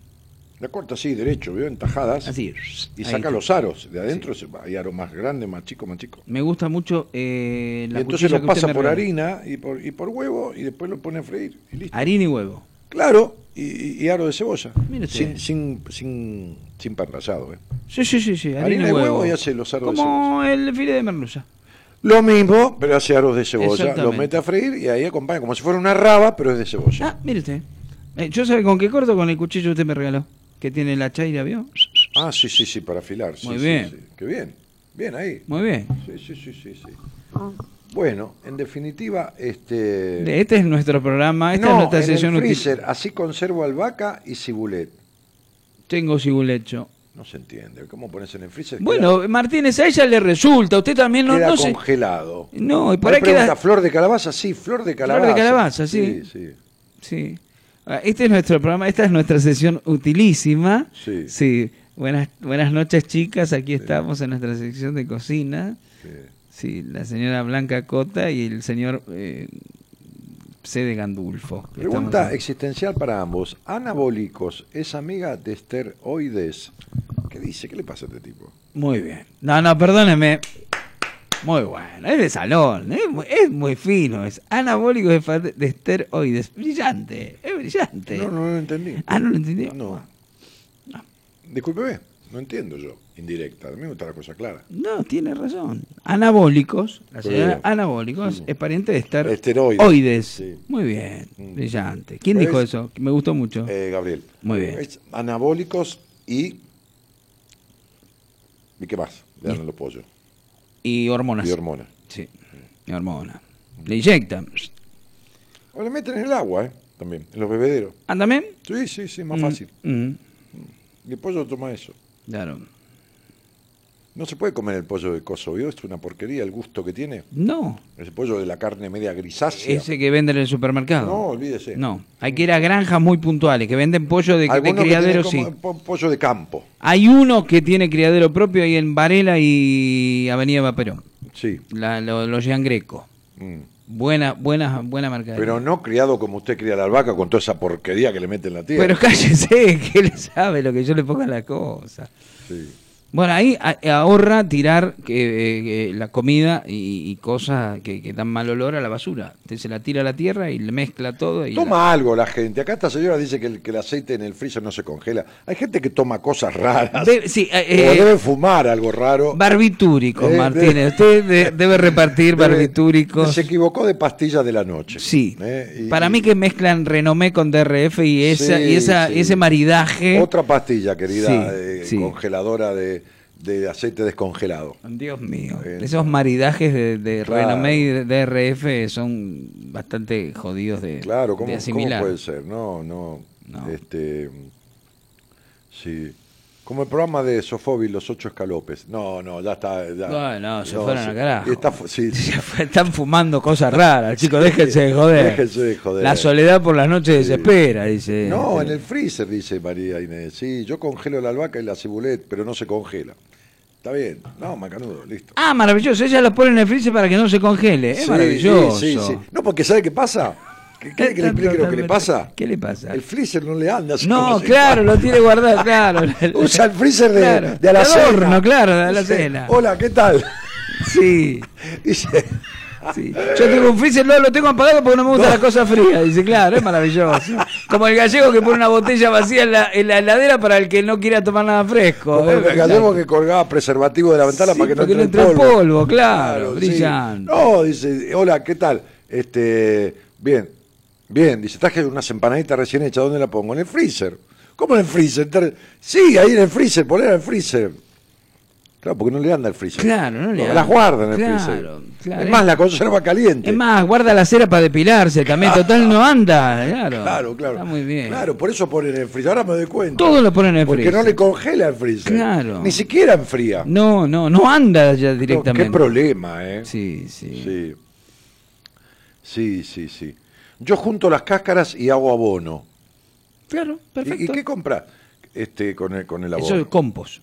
La corta así, derecho, ¿vio? En tajadas. Así. Y saca los aros. De adentro se- hay aros más grandes, más chicos, más chicos. Me gusta mucho eh, la y entonces lo pasa por harina y por, y por huevo y después lo pone a freír. Y listo. Harina y huevo. Claro, y, y- aro de cebolla. Sin, sin, sin, sin pan rallado, ¿eh? Sí, sí, sí, sí. Harina, Harina y huevo. huevo y hace los aros de Como el filete de merluza. Lo mismo, pero hace aros de cebolla. Lo Exactamente. mete a freír y ahí acompaña, como si fuera una raba, pero es de cebolla. Ah, mire usted. Eh, ¿Yo sabe con qué corto? Con el cuchillo que usted me regaló. Que tiene la chaira, ¿vio? Ah, sí, sí, sí, para afilar. sí, Muy sí, bien. sí. Qué bien. Bien ahí. Muy bien. Sí, sí, sí, sí, sí. Bueno, en definitiva, este... Este es nuestro programa, esta no, es nuestra en sesión el así conservo albahaca y cibulet. Tengo cibulecho. No se entiende. ¿Cómo pones en el freezer? Bueno, Martínez, a ella le resulta. Usted también no, queda, no queda se- congelado. No, y por Ahí queda- pregunta, ¿flor de calabaza? Sí, flor de calabaza. Flor de calabaza, sí. Sí, sí. Sí. Ah, Este es nuestro programa, esta es nuestra sesión utilísima. Sí. Buenas, buenas noches, chicas. Aquí estamos en nuestra sección de cocina. Sí. Sí, la señora Blanca Cota y el señor eh, C. de Gandulfo. Pregunta existencial para ambos. ¿Anabólicos es amiga de esteroides? ¿Qué dice? ¿Qué le pasa a este tipo? Muy bien. No, no, perdóneme. Muy bueno. Es de salón. Es muy, es muy fino. Es anabólico de, de esteroides. Brillante. Es brillante. No, no lo entendí. Ah, no lo entendí. No. Discúlpeme, no entiendo yo. Indirecta. A mí me gusta la cosa clara. No, tiene razón. Anabólicos. La señora anabólicos es pariente de ester Esteroides. oides. Sí. Muy bien. Brillante. ¿Quién dijo es- eso? Me gustó mucho. Eh, Gabriel. Muy bien. Es anabólicos y. ¿Y qué más? Le dan los pollos. Y hormonas. Y hormonas. Sí. Y hormonas. Le inyectan. O le meten en el agua, ¿eh? También, en los bebederos. ¿Ah, también? Sí, sí, sí, más Mm, fácil. mm. Y el pollo toma eso. Claro. No se puede comer el pollo de coso, ¿vio? Es una porquería el gusto que tiene. No. Ese pollo de la carne media grisácea. Ese que venden en el supermercado. No, olvídese. No. Hay que ir a granjas muy puntuales que venden pollo de, criadero, sí. po- pollo de campo. Hay uno que tiene criadero propio ahí en Varela y Avenida Vaperón. Sí. La, lo, Greco. Mm. Buena, buena, buena mercadería. Pero no criado como usted cría la albahaca con toda esa porquería que le mete en la tierra. Pero [laughs] cállese, que él sabe lo que yo le pongo a la cosa. Sí. Bueno, ahí ahorra tirar que, eh, que la comida y, y cosas que, que dan mal olor a la basura. Usted se la tira a la tierra y le mezcla todo. Y Toma algo la gente. Acá esta señora dice que el, que el aceite en el freezer no se congela. Hay gente que toma cosas raras. De- sí, eh, o eh, debe fumar algo raro. Barbitúricos, Eh, Martínez. Usted de- debe repartir [laughs] Debe- barbitúricos. Se equivocó de pastillas de la noche. Sí. Eh, y- Para mí que mezclan Renomé con DRF y, esa, Sí, y esa, sí. ese maridaje. Otra pastilla, querida, eh, congeladora de, de aceite descongelado. Dios mío. Eh, Esos maridajes de, de Claro. Renomé y de DRF son bastante jodidos de, Claro, de ¿cómo, asimilar. cómo puede ser? No, no. Este, sí. Como el programa de Sofobi, Los Ocho Escalopes. No, no, ya está. Ya. Bueno, se fueron sí. al carajo. Está sí, [laughs] sí. Están fumando cosas raras, [laughs] chicos, déjense de joder. Déjense de joder. La soledad por las noches desespera, dice. No, en el freezer, dice María Inés. Sí, yo congelo la albahaca y la cibulet, pero no se congela. Está bien. No, macanudo, listo. Ah, maravilloso. Ella lo pone en el freezer para que no se congele. Es Sí, maravilloso. Sí, sí, sí. No, porque ¿sabe qué pasa? ¿Qué- ¿Quiere que le explique lo que le pasa? ¿Qué le pasa? El freezer no le anda. No, claro, lo tiene guardado, claro. [laughs] Usa el freezer de, Claro, de alacena. adorno, claro, de Dice, alacena. Hola, ¿qué tal? Sí. [laughs] Dice, Yo tengo un freezer, no lo tengo apagado porque no me gusta la cosa fría. Dice, claro, es maravilloso. Como el gallego que pone una botella vacía en la, en la heladera para el que no quiera tomar nada fresco. como el gallego que colgaba preservativo de la ventana Sí, para que no entre no entre polvo. el polvo, claro, sí. brillante. No, dice, hola, ¿qué tal? Este, bien, bien, dice, traje unas empanaditas recién hechas, ¿dónde la pongo? En el freezer. ¿Cómo en el freezer? Sí, ahí en el freezer, poner en el freezer. Claro, porque no le anda el freezer. Claro, no le anda. Las guarda en el Claro, freezer. claro. Es más, la conserva caliente. Es más, guarda la cera para depilarse también. Total, no anda. Claro, Claro, claro. Está muy bien. Claro, por eso ponen en el freezer. Ahora me doy cuenta. Todo lo ponen en el Porque freezer. no le congela el freezer. Claro. Ni siquiera enfría. No, no, no anda ya No, directamente. qué problema, ¿eh? Sí, sí. Sí. Sí, sí, sí. Yo junto las cáscaras y hago abono. Claro, ¿Y, perfecto. y qué compras este, con, el, con el abono? Eso es compost.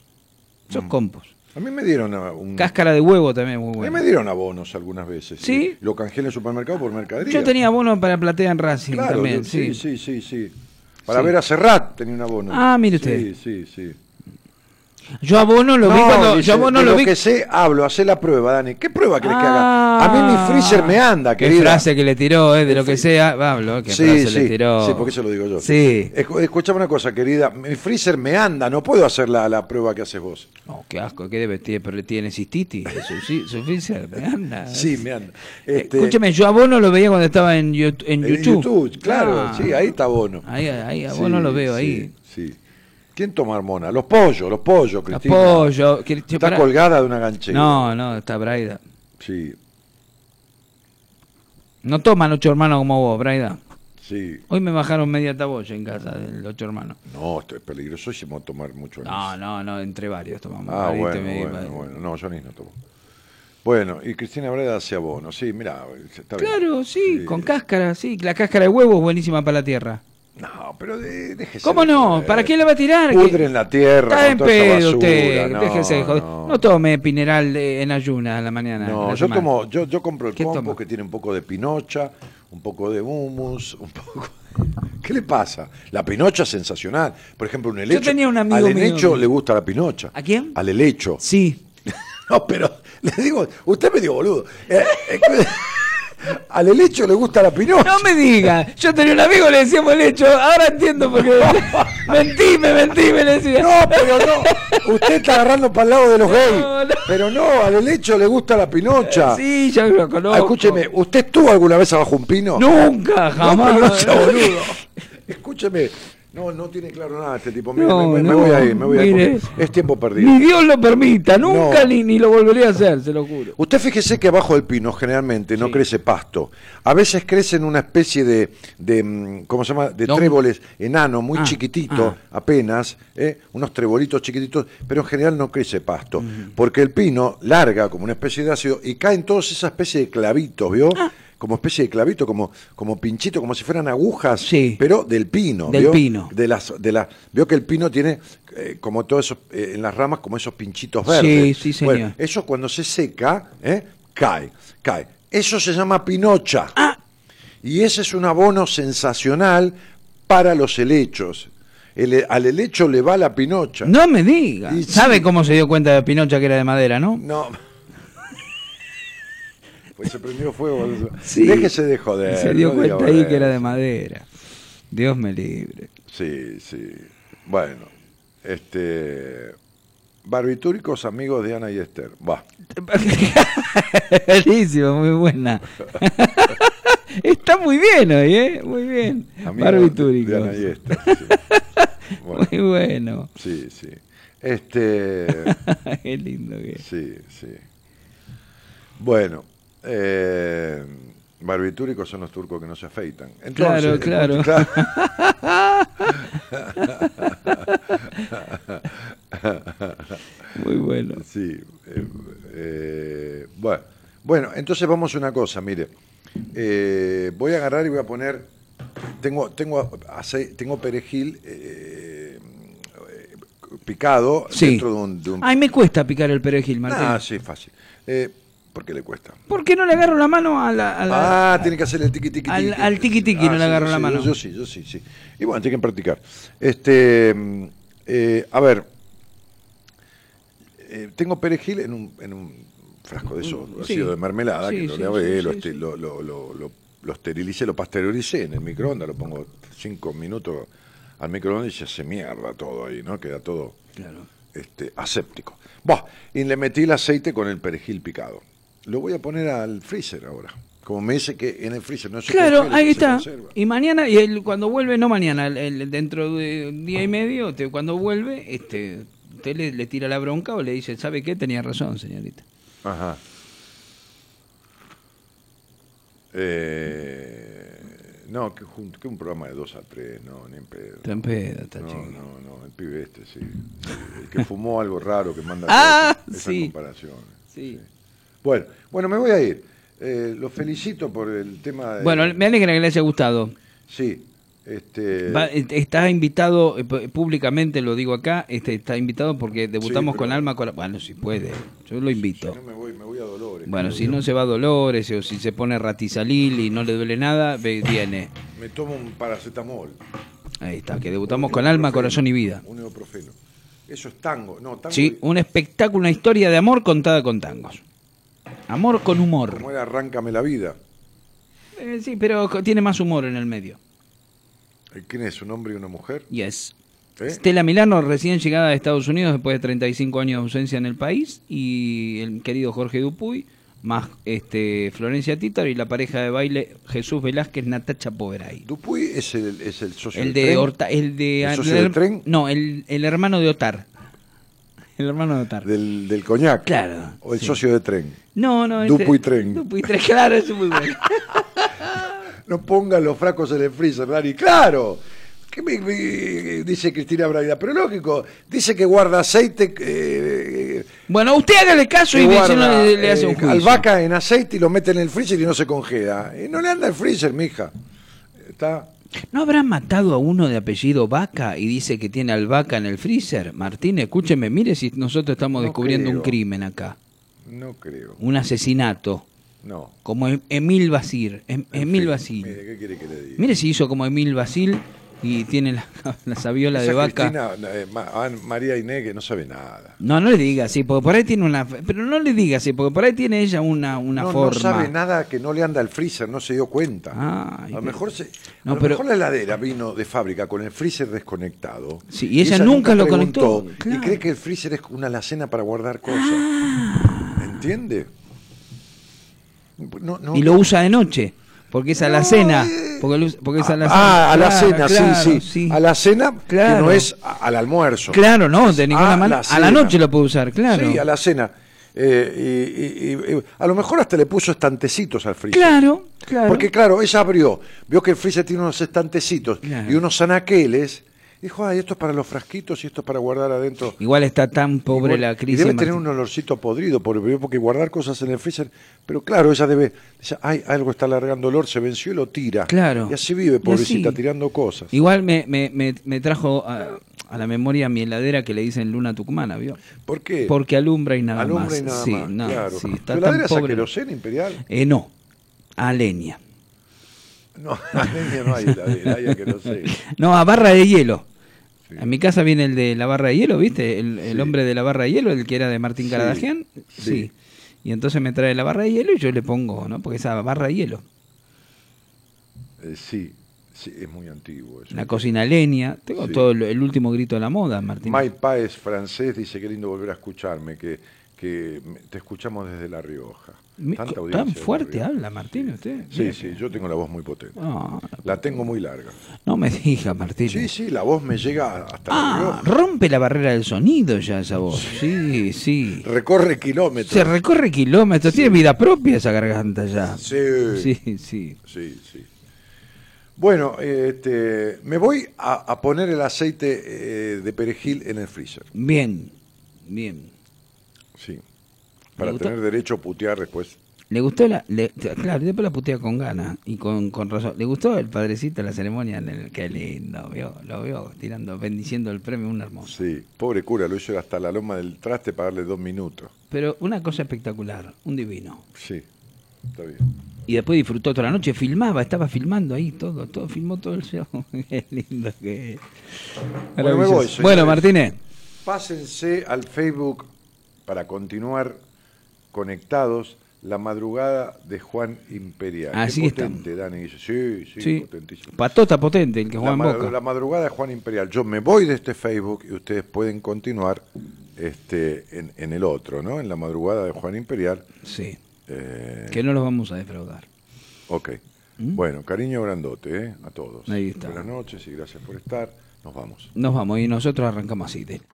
Eso es Mm. compost. A mí me dieron a- un... Cáscara de huevo también muy A mí bueno. me dieron abonos algunas veces. ¿Sí? Lo canjeé en el supermercado por mercadería. Yo tenía abono para platea en Racing Claro, también. yo- sí. sí, sí, sí, sí. Para Sí. ver a Serrat tenía un abono. Ah, mire usted. Sí, sí, sí. Yo abono lo vi No, cuando. dice, yo abono de lo lo vi. que sé, hablo, hacé la prueba, Dani. ¿Qué prueba querés que haga? A mí mi freezer me anda, Ah, Qué querida. frase que le tiró, eh, de lo que sea. Pablo, qué Sí, frase sí, le tiró. sí, porque eso lo digo yo. Sí. Escu- Escuchame una cosa, querida. Mi freezer me anda, no puedo hacer la, la prueba que haces vos. No, qué asco, qué debe tiene, pero tiene cistitis. Su, freezer, me anda. [laughs] Sí, me anda. Este, Escúcheme, yo abono lo veía cuando estaba en, Yout- en en YouTube. YouTube, claro, Ah. sí, ahí está Bono. Ahí, ahí, abono Sí, lo veo sí, ahí. Sí. ¿Quién toma hormona? Los pollos, los pollos, Cristina. pollos, que- Está colgada de una ganchera. No, no, está Braida. Sí, No toman ocho hermanos como vos, Braida. sí. Hoy me bajaron media taboya en casa del ocho hermanos. No, esto es peligrosísimo tomar mucho. No, no, no, entre varios tomamos. Ah, bueno, bueno, bueno. No, yo anís no tomo. Bueno, y Cristina Breda hace abono. Sí, mira, está bien. Claro, sí, con cáscara, sí. La cáscara de huevo es buenísima para la tierra. No, pero de, déjese ¿Cómo no? ¿Para qué la va a tirar? Pudre en la tierra. Está con en pedo usted, No, déjese de joder. no. No tome pineral de- en ayunas a la mañana. No, la yo semana. tomo, yo, yo compro el ¿Qué compost toma? que tiene un poco de pinocha, un poco de humus, un poco [laughs] ¿Qué le pasa? La pinocha es sensacional. Por ejemplo, un helecho. tenía un amigo Al helecho le gusta la pinocha. ¿A quién? Al helecho. Sí. [laughs] No, pero le digo, usted me dio boludo. Eh, eh, [laughs] al helecho le gusta la pinocha. No me diga. Yo tenía un amigo le decíamos el hecho. Ahora entiendo por qué. [laughs] mentime, mentime, le decía. No, pero no. Usted está agarrando para el lado de los gays. Pero no, al helecho le gusta la pinocha. Sí, ya lo conozco. Ah, Escúcheme, ¿usted estuvo alguna vez abajo un pino? Nunca, jamás. No, boludo. [laughs] Escúcheme. No, no tiene claro nada este tipo. Mire, No, me, me no, voy a ir, me voy a ir. Es tiempo perdido. Ni Dios lo permita. Nunca No. ni, ni lo volvería a hacer, se lo juro. Usted fíjese que abajo del pino generalmente no crece pasto. A veces crecen una especie de, de mm, ¿cómo se llama? De No. tréboles enanos, muy Ah, chiquitito, ah. apenas, ¿eh? unos trebolitos chiquititos, pero en general no crece pasto. Porque el pino larga como una especie de ácido y caen todas esas especies de clavitos, ¿vio? Ah. Como especie de clavito, como, como pinchito, como si fueran agujas, pero del pino. Del ¿vio? pino. De las, de la, vio que el pino tiene eh, como todos esos, eh, en las ramas, como esos pinchitos verdes. Sí, sí, señor. Bueno, eso cuando se seca, ¿eh? cae, cae. Eso se llama pinocha. Ah. Y ese es un abono sensacional para los helechos. El- al helecho le va la pinocha. No me diga. Y ¿Sabe sí. cómo se dio cuenta de Pinocha que era de madera, no? No. Pues se prendió fuego. [laughs] Sí. Déjese de joder. se dio no cuenta ahí que era de madera. Dios me libre. Sí, sí. Bueno, este. Barbitúricos amigos de Ana y Esther. Va. [laughs] Buenísimo, muy buena. [laughs] Está muy bien hoy, ¿eh? Muy bien. Amigos Barbitúricos. de Ana y Esther. sí. Bueno. Muy bueno. Sí, sí. Este. Qué lindo que es. Sí, sí. Bueno, eh, barbitúricos son los turcos que no se afeitan. Entonces, Claro, [laughs] claro. Muy bueno. Sí. eh, eh, bueno, bueno, entonces vamos a una cosa, mire. Eh, voy a agarrar y voy a poner. Tengo, tengo, tengo perejil picado Sí. dentro de un. de un- Ay, me cuesta picar el perejil, Martín. Ah, sí, fácil. Eh, ¿Por qué le cuesta? ¿Por qué no le agarro la mano a la... a la- ah, tiene que hacer el tiqui tiqui al- al tiqui tiqui no le sí, agarro la sí, mano. Yo, yo sí, yo sí, sí. Y bueno, tiene que practicar. Este, mm, eh, a ver, eh, tengo perejil en un, en un frasco de eso, Mm, sí. de mermelada, que lo lavé, lo, este- lo, lo, lo, lo- lo esterilicé, lo pasteuricé en el microondas, lo pongo cinco minutos al microondas y se hace mierda todo ahí, ¿no? Queda todo este, aséptico. Buah, y le metí el aceite con el perejil picado. Lo voy a poner al freezer ahora. Como me dice que en el freezer no se Claro, congela, ahí se está. conserva. Y mañana, y él cuando vuelve, no mañana, el- el- dentro de un día y medio, te- cuando vuelve, este, usted le, le tira la bronca o le dice, ¿sabe qué? Tenía razón, señorita. Ajá. Eh, no, que, jun- que un programa de 2 a 3, no, ni en pedo. Está en pedo, está no, chico. no, no, el pibe este, sí. El que fumó algo raro que manda [laughs] Ah, esas sí. comparaciones. Sí. Bueno, bueno, me voy a ir. Eh, los felicito por el tema de... Bueno, me alegra que le haya gustado. Sí, este... Va- eh, está invitado, eh, públicamente lo digo acá, este, está invitado porque debutamos Sí, con Alma Cora- Bueno, si puede, yo lo invito. No me voy, me voy a Dolores. Bueno, si yo. no se va a Dolores o si se pone ratizalil y no le duele nada, viene. Me tomo un paracetamol. Ahí está, que debutamos con Alma, Corazón y Vida. Un ibuprofeno. Eso es tango. No, tango Sí, un espectáculo, una historia de amor contada con tangos. Amor con humor. como era Arráncame la vida. Eh, sí, pero tiene más humor en el medio. Eh, ¿Quién es? ¿Un hombre y una mujer? Yes. ¿Eh? Stella Milano, recién llegada de Estados Unidos después de 35 años de ausencia en el país, y el querido Jorge Dupuy, más este Florencia Títar y la pareja de baile Jesús Velázquez, Natacha Poveray. Dupuy es el, es el socio El del de tren. Horta, el de ¿El socio del tren? No, el, el hermano de Otar. El hermano de Otar. Del, del coñac. Claro, O el sí. socio de tren. No, no, este- Dupuy tren. Dupuy Tren, claro, eso es muy bueno. [laughs] No pongan los frascos en el freezer, Dani. ¡Claro! ¿Qué me, me- dice Cristina Braida? Pero lógico, dice que guarda aceite. eh, Bueno, usted hágale caso y guarda, no le, le hace un eh, juicio. albahaca en aceite y lo mete en el freezer y no se congela. Y no le anda el freezer, mija. Está. ¿No habrá matado a uno de apellido Vaca y dice que tiene albahaca en el freezer? Martín, escúcheme, mire si nosotros estamos No descubriendo un crimen acá. No creo. Un asesinato. No. Como Em- Emil Basil. Em- Emil Basil. Mire, ¿qué quiere que le diga? Mire si hizo como Emil Basil y tiene la, [laughs] la sabiola de vaca. Cristina, eh, Ma- An- María Inés que no sabe nada. No, no le diga así, porque por ahí tiene una... Pero no le diga así, porque por ahí tiene ella una, una no, forma. no sabe nada que no le anda al freezer, no se dio cuenta. a lo mejor, se, No, a lo pero- mejor la heladera vino de fábrica con el freezer desconectado. Sí, y ella nunca lo conectó, Y cree que el freezer es una alacena para guardar cosas. ¿Entiende? No, no, y lo usa de noche, porque es a la cena. Porque, es a la cena. Ah, a la Claro, cena, claro, sí, sí, A la cena, que Claro. no es al almuerzo. Claro, no, de ninguna manera. A la noche lo puede usar, claro. Sí, a la cena. Eh, y, y- y- a lo mejor hasta le puso estantecitos al freezer. Claro, claro. Porque claro, ella abrió, vio que el freezer tiene unos estantecitos y unos anaqueles. Dijo, ay, esto es para los frasquitos y esto es para guardar adentro. Igual está tan pobre Igual- la y crisis. debe tener un olorcito podrido, porque, porque guardar cosas en el freezer. Pero claro, ella debe. Dice, ay, algo está largando olor, se venció y lo tira. Claro. Y así vive, Y pobrecita, así. tirando cosas. Igual me, me, me, me trajo a, a la memoria mi heladera que le dicen luna tucumana, ¿vio? ¿Por qué? Porque alumbra y nada Alumbra más. y nada sí, más, no, claro. sí, está ¿Tu tan heladera es a pobre. queroseno imperial? Eh, no, a leña. No, [laughs] a leña no hay heladera, hay a queroseno. No, a barra de hielo. En mi casa viene el de la barra de hielo, ¿viste? El, el hombre de la barra de hielo, el que era de Martín Caradagian. Sí. Y entonces me trae la barra de hielo y yo le pongo, ¿no? Porque esa barra de hielo. Eh, sí, sí, es muy antiguo eso. La cocina leña. Tengo Sí. todo el, el último grito de la moda, Martín. Mike Páez, francés, dice qué lindo volver a escucharme, que, que te escuchamos desde La Rioja. Tanta audiencia Tan fuerte habla Martín usted. Sí, Mira sí, que- yo tengo la voz muy potente. No, La tengo muy larga. no me diga, Martín. Sí, sí, la voz me llega hasta Ah, rompe la barrera del sonido ya esa voz. Sí, sí. Recorre kilómetros. Se recorre kilómetros, tiene vida propia esa garganta ya. Sí. Sí, sí. Sí, sí. Bueno, este, me voy a, a poner el aceite eh, de perejil en el freezer. Bien, bien. Sí. Para gustó? tener derecho a putear después. ¿Le gustó la.? le- claro, después la putea con ganas y con, con razón. ¿Le gustó el padrecito la ceremonia? En el, qué lindo, vio, lo vio tirando, bendiciendo el premio, un hermoso. Sí, pobre cura, lo hizo hasta la loma del traste para darle dos minutos. Pero una cosa espectacular, un divino. Sí, está bien. Y después disfrutó toda la noche, filmaba, estaba filmando ahí todo, todo, filmó todo el show. [laughs] qué lindo que es. Bueno, me voy. Bueno, Martínez. Pásense al Facebook para continuar conectados la madrugada de Juan Imperial. Así Qué está. potente, Dani. dice, Sí, sí, Sí. potentísimo. Patota potente, el que La, juega en ma- Boca. la madrugada de Juan Imperial. Yo me voy de este Facebook y ustedes pueden continuar este, en, en el otro, ¿no? En la madrugada de Juan Imperial. Sí. Eh, Que no los vamos a defraudar. Ok. Bueno, cariño grandote ¿eh? a todos. Ahí está. Buenas noches y gracias por estar. Nos vamos. Nos vamos y nosotros arrancamos así.